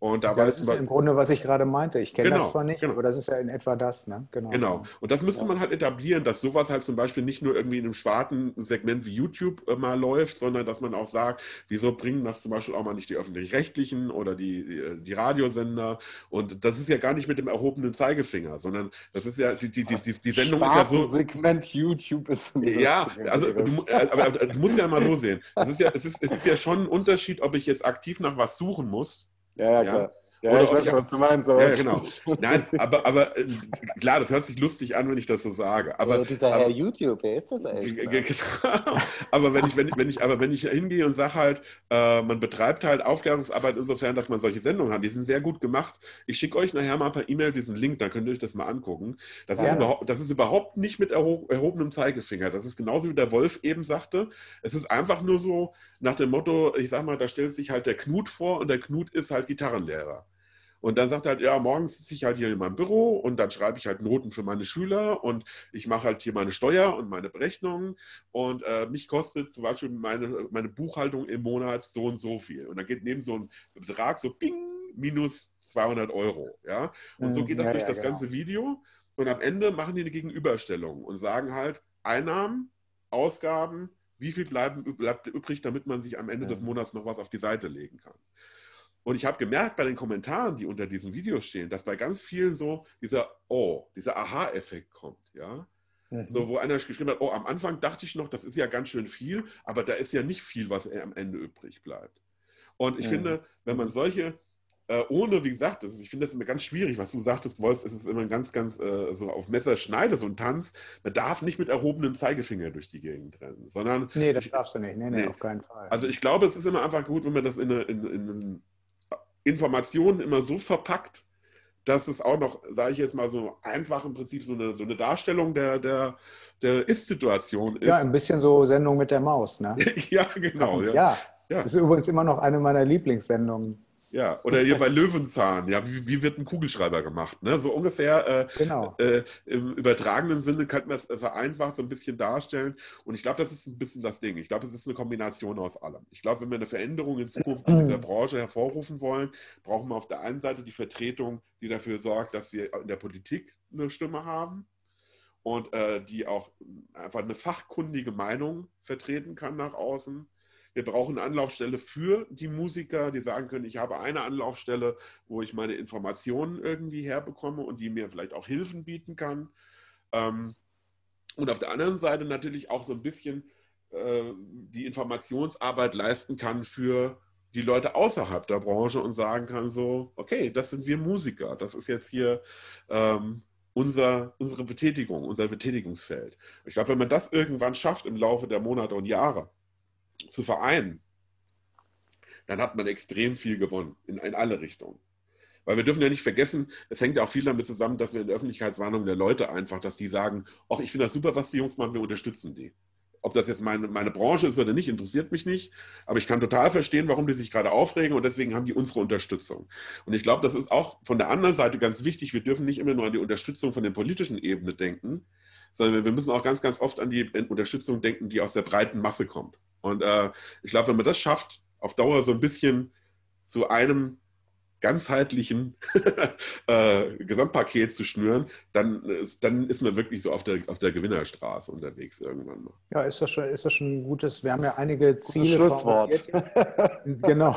Und da das ist ja im Grunde, was ich gerade meinte. Ich kenne genau, das zwar nicht, genau. aber das ist ja in etwa das. Ne? Genau. genau. Und das müsste ja. man halt etablieren, dass sowas halt zum Beispiel nicht nur irgendwie in einem schwarzen Segment wie YouTube äh, mal läuft, sondern dass man auch sagt, wieso bringen das zum Beispiel auch mal nicht die öffentlich-rechtlichen oder die, die, äh, die, Radiosender. Und das ist ja gar nicht mit dem erhobenen Zeigefinger, sondern das ist ja, die, die, die, die, die Sendung ist ja so. Segment YouTube ist. Ja, also du, äh, aber, aber, du musst ja mal so sehen. Es ist ja, es ist, es ist ja schon ein Unterschied, ob ich jetzt aktiv nach was suchen muss ja, ja, klar. Ja, Oder ich weiß schon, was du meinst. Aber ja, genau. Nein, aber, aber äh, klar, das hört sich lustig an, wenn ich das so sage. Aber, ja, dieser aber, Herr YouTube, wer ist das eigentlich? Genau. aber wenn ich, wenn ich, wenn ich, aber wenn ich hingehe und sage halt, äh, man betreibt halt Aufklärungsarbeit insofern, dass man solche Sendungen hat, die sind sehr gut gemacht. Ich schicke euch nachher mal per E-Mail diesen Link, dann könnt ihr euch das mal angucken. Das, ist überhaupt, das ist überhaupt nicht mit erho erhobenem Zeigefinger. Das ist genauso wie der Wolf eben sagte. Es ist einfach nur so nach dem Motto, ich sag mal, da stellt sich halt der Knut vor und der Knut ist halt Gitarrenlehrer. Und dann sagt er halt, ja, morgens sitze ich halt hier in meinem Büro und dann schreibe ich halt Noten für meine Schüler und ich mache halt hier meine Steuer und meine Berechnungen und äh, mich kostet zum Beispiel meine, meine Buchhaltung im Monat so und so viel. Und dann geht neben so ein Betrag so ping, minus 200 Euro. Ja? Und so mhm. geht das ja, durch ja, das genau. ganze Video. Und am Ende machen die eine Gegenüberstellung und sagen halt, Einnahmen, Ausgaben, wie viel bleiben, bleibt übrig, damit man sich am Ende des Monats noch was auf die Seite legen kann. Und ich habe gemerkt bei den Kommentaren, die unter diesem Video stehen, dass bei ganz vielen so dieser Oh, dieser Aha-Effekt kommt, ja. Mhm. So, wo einer geschrieben hat, oh, am Anfang dachte ich noch, das ist ja ganz schön viel, aber da ist ja nicht viel, was am Ende übrig bleibt. Und ich mhm. finde, wenn man solche äh, ohne, wie gesagt, ist, ich finde das immer ganz schwierig, was du sagtest, Wolf, ist es immer ganz, ganz äh, so auf Messerschneide, so ein Tanz. Man darf nicht mit erhobenem Zeigefinger durch die Gegend rennen, sondern. Nee, das ich, darfst du nicht. Nee, nee, nee, auf keinen Fall. Also ich glaube, es ist immer einfach gut, wenn man das in, in, in Informationen immer so verpackt, dass es auch noch, sage ich jetzt mal so einfach im Prinzip so eine, so eine Darstellung der, der, der Ist-Situation ist. Ja, ein bisschen so Sendung mit der Maus, ne? ja, genau. Ja. ja. ja. Das ist übrigens immer noch eine meiner Lieblingssendungen. Ja, oder hier bei Löwenzahn, ja, wie, wie wird ein Kugelschreiber gemacht? Ne? So ungefähr äh, genau. äh, im übertragenen Sinne könnte man es äh, vereinfacht so ein bisschen darstellen. Und ich glaube, das ist ein bisschen das Ding. Ich glaube, es ist eine Kombination aus allem. Ich glaube, wenn wir eine Veränderung in Zukunft in dieser Branche hervorrufen wollen, brauchen wir auf der einen Seite die Vertretung, die dafür sorgt, dass wir in der Politik eine Stimme haben und äh, die auch einfach eine fachkundige Meinung vertreten kann nach außen wir brauchen eine Anlaufstelle für die Musiker, die sagen können, ich habe eine Anlaufstelle, wo ich meine Informationen irgendwie herbekomme und die mir vielleicht auch Hilfen bieten kann. Ähm, und auf der anderen Seite natürlich auch so ein bisschen äh, die Informationsarbeit leisten kann für die Leute außerhalb der Branche und sagen kann so, okay, das sind wir Musiker, das ist jetzt hier ähm, unser, unsere Betätigung, unser Betätigungsfeld. Ich glaube, wenn man das irgendwann schafft im Laufe der Monate und Jahre, zu vereinen, dann hat man extrem viel gewonnen in, in alle Richtungen. Weil wir dürfen ja nicht vergessen, es hängt ja auch viel damit zusammen, dass wir in der Öffentlichkeitswarnung der Leute einfach, dass die sagen, ach, ich finde das super, was die Jungs machen, wir unterstützen die. Ob das jetzt meine, meine Branche ist oder nicht, interessiert mich nicht. Aber ich kann total verstehen, warum die sich gerade aufregen und deswegen haben die unsere Unterstützung. Und ich glaube, das ist auch von der anderen Seite ganz wichtig. Wir dürfen nicht immer nur an die Unterstützung von der politischen Ebene denken, sondern wir müssen auch ganz, ganz oft an die Unterstützung denken, die aus der breiten Masse kommt. Und äh, ich glaube, wenn man das schafft, auf Dauer so ein bisschen zu einem ganzheitlichen äh, Gesamtpaket zu schnüren, dann ist, dann ist man wirklich so auf der, auf der Gewinnerstraße unterwegs irgendwann mal. Ja, ist das schon, ist das schon ein gutes, wir haben ja einige Ziele Schlusswort. formuliert. genau,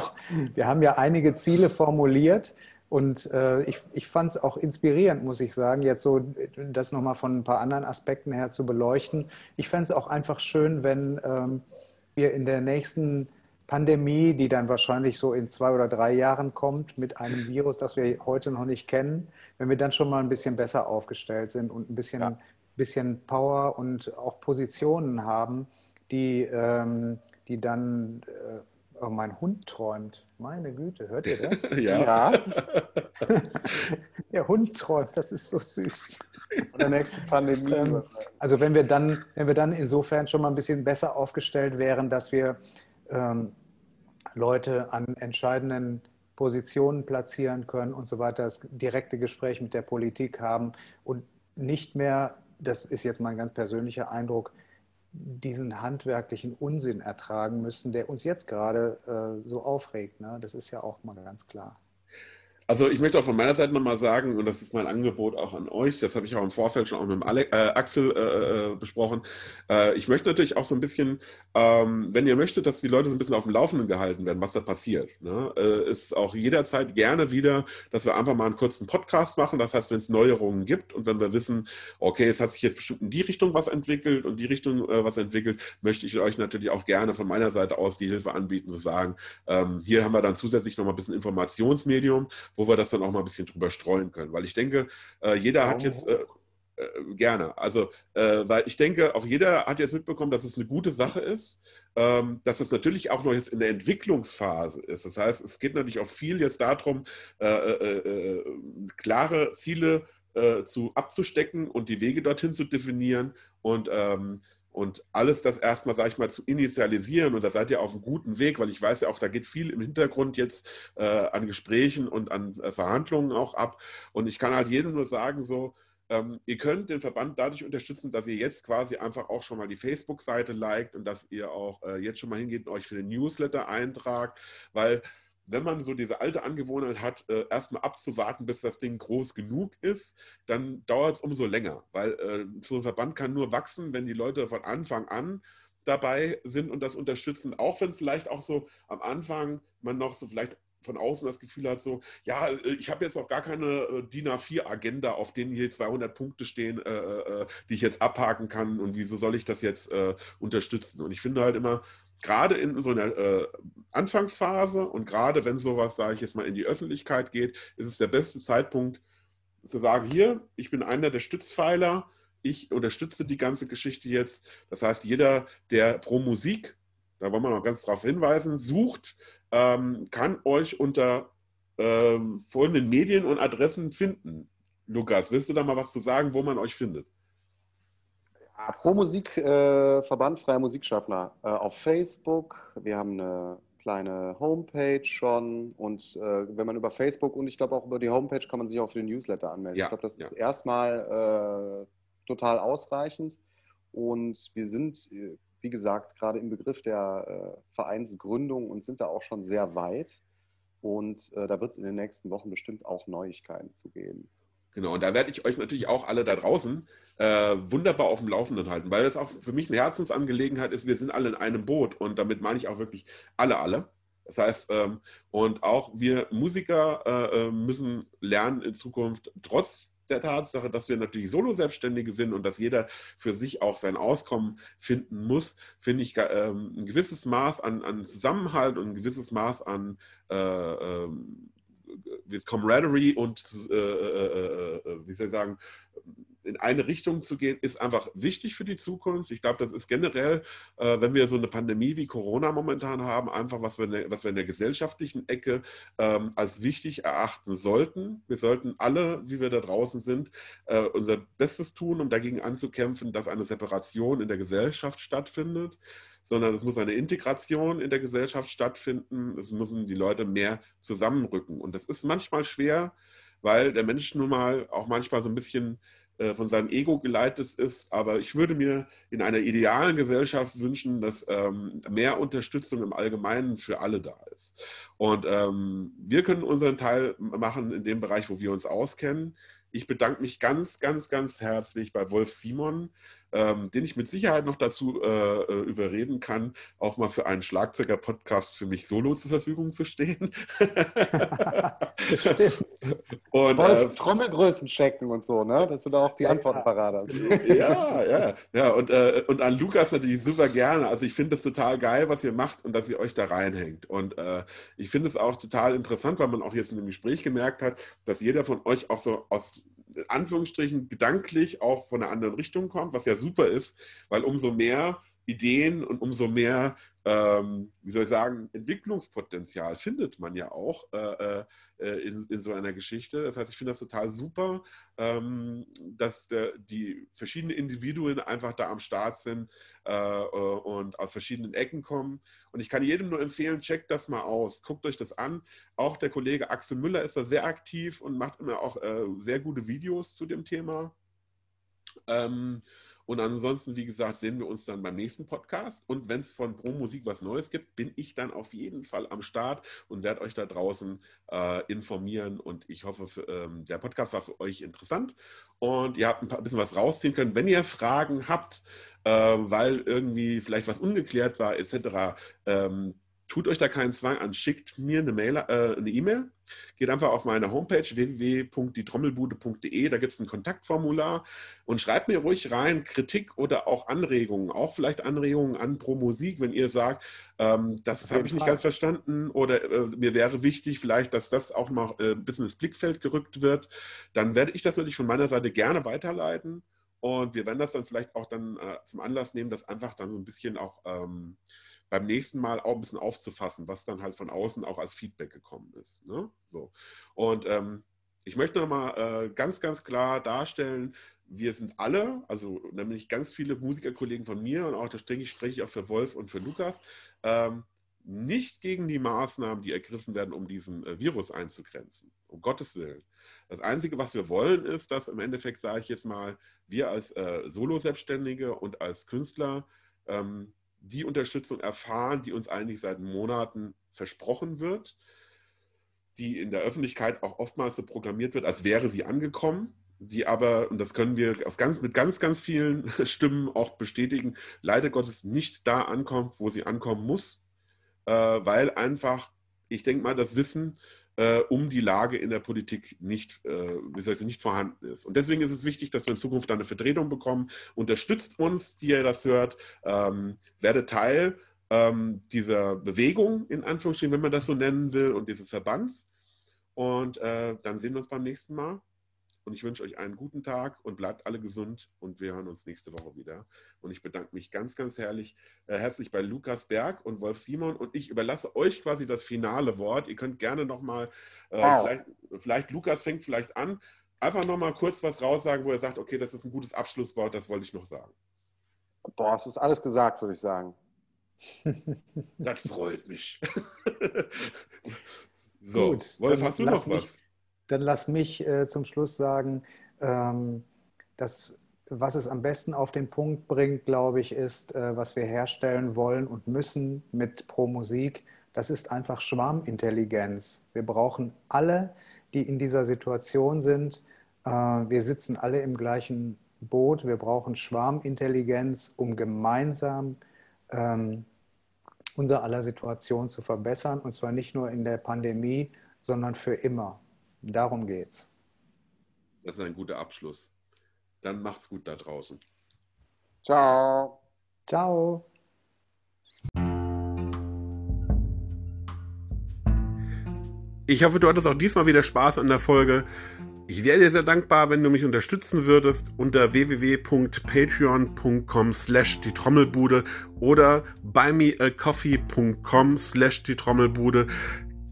wir haben ja einige Ziele formuliert und äh, ich, ich fand es auch inspirierend, muss ich sagen, jetzt so das nochmal von ein paar anderen Aspekten her zu beleuchten. Ich fände es auch einfach schön, wenn ähm, wir in der nächsten Pandemie, die dann wahrscheinlich so in zwei oder drei Jahren kommt, mit einem Virus, das wir heute noch nicht kennen, wenn wir dann schon mal ein bisschen besser aufgestellt sind und ein bisschen, ja. bisschen Power und auch Positionen haben, die, ähm, die dann, äh, oh, mein Hund träumt. Meine Güte, hört ihr das? ja. ja. Der Hund träumt, das ist so süß. Von der nächsten Pandemie. Ähm, also wenn wir dann, wenn wir dann insofern schon mal ein bisschen besser aufgestellt wären, dass wir ähm, Leute an entscheidenden Positionen platzieren können und so weiter, das direkte Gespräch mit der Politik haben und nicht mehr, das ist jetzt mein ganz persönlicher Eindruck, diesen handwerklichen Unsinn ertragen müssen, der uns jetzt gerade äh, so aufregt. Ne? Das ist ja auch mal ganz klar. Also ich möchte auch von meiner Seite nochmal sagen, und das ist mein Angebot auch an euch, das habe ich auch im Vorfeld schon auch mit dem Ale äh, Axel äh, äh, besprochen. Äh, ich möchte natürlich auch so ein bisschen, ähm, wenn ihr möchtet, dass die Leute so ein bisschen auf dem Laufenden gehalten werden, was da passiert. Ne? Äh, ist auch jederzeit gerne wieder, dass wir einfach mal einen kurzen Podcast machen. Das heißt, wenn es Neuerungen gibt und wenn wir wissen, okay, es hat sich jetzt bestimmt in die Richtung was entwickelt und die Richtung äh, was entwickelt, möchte ich euch natürlich auch gerne von meiner Seite aus die Hilfe anbieten, zu sagen, ähm, hier haben wir dann zusätzlich nochmal ein bisschen Informationsmedium wo wir das dann auch mal ein bisschen drüber streuen können. Weil ich denke, äh, jeder hat jetzt äh, äh, gerne. Also, äh, weil ich denke, auch jeder hat jetzt mitbekommen, dass es eine gute Sache ist, ähm, dass es natürlich auch noch jetzt in der Entwicklungsphase ist. Das heißt, es geht natürlich auch viel jetzt darum, äh, äh, klare Ziele zu abzustecken und die Wege dorthin zu definieren und ähm, Und alles das erstmal, sage ich mal, zu initialisieren, und da seid ihr auf einem guten Weg, weil ich weiß ja auch, da geht viel im Hintergrund jetzt äh, an Gesprächen und an äh, Verhandlungen auch ab. Und ich kann halt jedem nur sagen, so, ähm, ihr könnt den Verband dadurch unterstützen, dass ihr jetzt quasi einfach auch schon mal die Facebook-Seite liked und dass ihr auch äh, jetzt schon mal hingeht und euch für den Newsletter eintragt, weil wenn man so diese alte Angewohnheit hat, äh, erstmal abzuwarten, bis das Ding groß genug ist, dann dauert es umso länger, weil äh, so ein Verband kann nur wachsen, wenn die Leute von Anfang an dabei sind und das unterstützen, auch wenn vielleicht auch so am Anfang man noch so vielleicht von außen das Gefühl hat, so, ja, äh, ich habe jetzt auch gar keine äh, DIN A4-Agenda, auf denen hier 200 Punkte stehen, äh, äh, die ich jetzt abhaken kann und wieso soll ich das jetzt äh, unterstützen? Und ich finde halt immer, gerade in so einer äh, Anfangsphase und gerade wenn sowas, sage ich jetzt mal, in die Öffentlichkeit geht, ist es der beste Zeitpunkt zu sagen, hier, ich bin einer der Stützpfeiler, ich unterstütze die ganze Geschichte jetzt. Das heißt, jeder, der pro Musik, da wollen wir noch ganz darauf hinweisen, sucht, ähm, kann euch unter ähm, folgenden Medien und Adressen finden. Lukas, willst du da mal was zu sagen, wo man euch findet? Pro Musik, äh, Verband Freier Musikschaffner äh, auf Facebook. Wir haben eine kleine Homepage schon und äh, wenn man über Facebook und ich glaube auch über die Homepage kann man sich auch für den Newsletter anmelden. Ja, ich glaube, das ja. ist erstmal äh, total ausreichend und wir sind, äh, wie gesagt, gerade im Begriff der äh, Vereinsgründung und sind da auch schon sehr weit und da wird es in den nächsten Wochen bestimmt auch Neuigkeiten zu geben. Genau, und da werde ich euch natürlich auch alle da draußen äh, wunderbar auf dem Laufenden halten, weil das auch für mich eine Herzensangelegenheit ist. Wir sind alle in einem Boot und damit meine ich auch wirklich alle, alle. Das heißt, ähm, und auch wir Musiker äh, äh müssen lernen in Zukunft, trotz der Tatsache, dass wir natürlich Solo-Selbstständige sind und dass jeder für sich auch sein Auskommen finden muss, finde ich ähm, ein gewisses Maß an, an, Zusammenhalt und ein gewisses Maß an äh, ähm, es Camaraderie und, äh, äh, äh, wie soll ich sagen, in eine Richtung zu gehen, ist einfach wichtig für die Zukunft. Ich glaube, das ist generell, äh, wenn wir so eine Pandemie wie Corona momentan haben, einfach was wir in der, was wir in der gesellschaftlichen Ecke ähm, als wichtig erachten sollten. Wir sollten alle, wie wir da draußen sind, äh, unser Bestes tun, um dagegen anzukämpfen, dass eine Separation in der Gesellschaft stattfindet sondern es muss eine Integration in der Gesellschaft stattfinden. Es müssen die Leute mehr zusammenrücken. Und das ist manchmal schwer, weil der Mensch nun mal auch manchmal so ein bisschen von seinem Ego geleitet ist. Aber ich würde mir in einer idealen Gesellschaft wünschen, dass ähm, mehr Unterstützung im Allgemeinen für alle da ist. Und ähm, wir können unseren Teil machen in dem Bereich, wo wir uns auskennen. Ich bedanke mich ganz, ganz, ganz herzlich bei Wolf Simon, ähm, den ich mit Sicherheit noch dazu äh, äh überreden kann, auch mal für einen Schlagzeuger-Podcast für mich solo zur Verfügung zu stehen. Stimmt. Und, Wolf, äh, Trommelgrößen checken und so, ne? dass du da auch die Antworten parat hast. ja, ja, ja. Und, äh, und an Lukas natürlich super gerne. Also ich finde es total geil, was ihr macht und dass ihr euch da reinhängt. Und äh, ich finde es auch total interessant, weil man auch jetzt in dem Gespräch gemerkt hat, dass jeder von euch auch so aus in Anführungsstrichen gedanklich auch von einer anderen Richtung kommt, was ja super ist, weil umso mehr Ideen und umso mehr, ähm, wie soll ich sagen, Entwicklungspotenzial findet man ja auch äh, äh, in, in, so einer Geschichte. Das heißt, ich finde das total super, ähm, dass der, die verschiedenen Individuen einfach da am Start sind äh, äh, und aus verschiedenen Ecken kommen. Und ich kann jedem nur empfehlen, checkt das mal aus, guckt euch das an. Auch der Kollege Axel Müller ist da sehr aktiv und macht immer auch äh, sehr gute Videos zu dem Thema. Ähm, und ansonsten, wie gesagt, sehen wir uns dann beim nächsten Podcast. Und wenn es von Pro Musik was Neues gibt, bin ich dann auf jeden Fall am Start und werde euch da draußen äh, informieren. Und ich hoffe, für, ähm, der Podcast war für euch interessant und ihr habt ein, paar, bisschen was rausziehen können. Wenn ihr Fragen habt, äh, weil irgendwie vielleicht was ungeklärt war, etc., ähm, tut euch da keinen Zwang an, schickt mir eine Mail, äh, eine E-Mail. Geht einfach auf meine Homepage www.dietrommelbude.de, da gibt es ein Kontaktformular. Und schreibt mir ruhig rein Kritik oder auch Anregungen, auch vielleicht Anregungen an Pro Musik, wenn ihr sagt, ähm, das habe ich nicht ganz verstanden. Oder äh, mir wäre wichtig vielleicht, dass das auch noch äh, ein bisschen ins Blickfeld gerückt wird, dann werde ich das natürlich von meiner Seite gerne weiterleiten. Und wir werden das dann vielleicht auch dann äh, zum Anlass nehmen, das einfach dann so ein bisschen auch ähm, beim nächsten Mal auch ein bisschen aufzufassen, was dann halt von außen auch als Feedback gekommen ist. Ne? So. Und ähm, ich möchte nochmal äh, ganz, ganz klar darstellen, wir sind alle, also nämlich ganz viele Musikerkollegen von mir und auch das denke ich, spreche ich auch für Wolf und für Lukas, ähm, nicht gegen die Maßnahmen, die ergriffen werden, um diesen äh, Virus einzugrenzen. Um Gottes Willen. Das Einzige, was wir wollen, ist, dass im Endeffekt, sage ich jetzt mal, wir als äh, Solo-Selbstständige und als Künstler ähm, die Unterstützung erfahren, die uns eigentlich seit Monaten versprochen wird, die in der Öffentlichkeit auch oftmals so programmiert wird, als wäre sie angekommen die aber, und das können wir ganz, mit ganz, ganz vielen Stimmen auch bestätigen, leider Gottes nicht da ankommt, wo sie ankommen muss, äh, weil einfach, ich denke mal, das Wissen äh, um die Lage in der Politik nicht, äh, wie soll ich, nicht vorhanden ist. Und deswegen ist es wichtig, dass wir in Zukunft eine Vertretung bekommen. Unterstützt uns, die ihr das hört, ähm, werde Teil ähm, dieser Bewegung, in Anführungsstrichen, wenn man das so nennen will, und dieses Verbands. Und äh, dann sehen wir uns beim nächsten Mal. Und ich wünsche euch einen guten Tag und bleibt alle gesund und wir hören uns nächste Woche wieder. Und ich bedanke mich ganz, ganz herrlich, äh, herzlich bei Lukas Berg und Wolf Simon und ich überlasse euch quasi das finale Wort. Ihr könnt gerne nochmal, äh, wow. vielleicht, vielleicht Lukas fängt vielleicht an, einfach nochmal kurz was raussagen, wo er sagt, okay, das ist ein gutes Abschlusswort, das wollte ich noch sagen. Boah, es ist alles gesagt, würde ich sagen. das freut mich. so, Gut, Wolf, hast du noch was? Dann lass mich äh, zum Schluss sagen, ähm, dass was es am besten auf den Punkt bringt, glaube ich, ist, äh, was wir herstellen wollen und müssen mit Pro Musik. Das ist einfach Schwarmintelligenz. Wir brauchen alle, die in dieser Situation sind. Äh, wir sitzen alle im gleichen Boot. Wir brauchen Schwarmintelligenz, um gemeinsam ähm, unser aller Situation zu verbessern. Und zwar nicht nur in der Pandemie, sondern für immer. Darum geht's. Das ist ein guter Abschluss. Dann macht's gut da draußen. Ciao. Ciao. Ich hoffe, du hattest auch diesmal wieder Spaß an der Folge. Ich wäre dir sehr dankbar, wenn du mich unterstützen würdest unter www.patreon.com slash die Trommelbude oder buymeacoffee.com slash die Trommelbude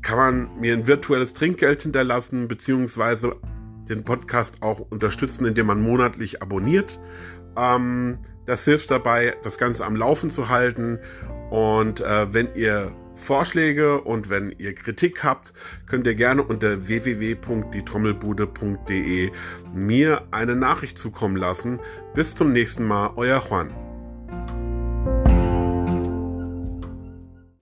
kann man mir ein virtuelles Trinkgeld hinterlassen, beziehungsweise den Podcast auch unterstützen, indem man monatlich abonniert. Ähm, das hilft dabei, das Ganze am Laufen zu halten. Und äh, wenn ihr Vorschläge und wenn ihr Kritik habt, könnt ihr gerne unter www.dietrommelbude.de mir eine Nachricht zukommen lassen. Bis zum nächsten Mal, euer Juan.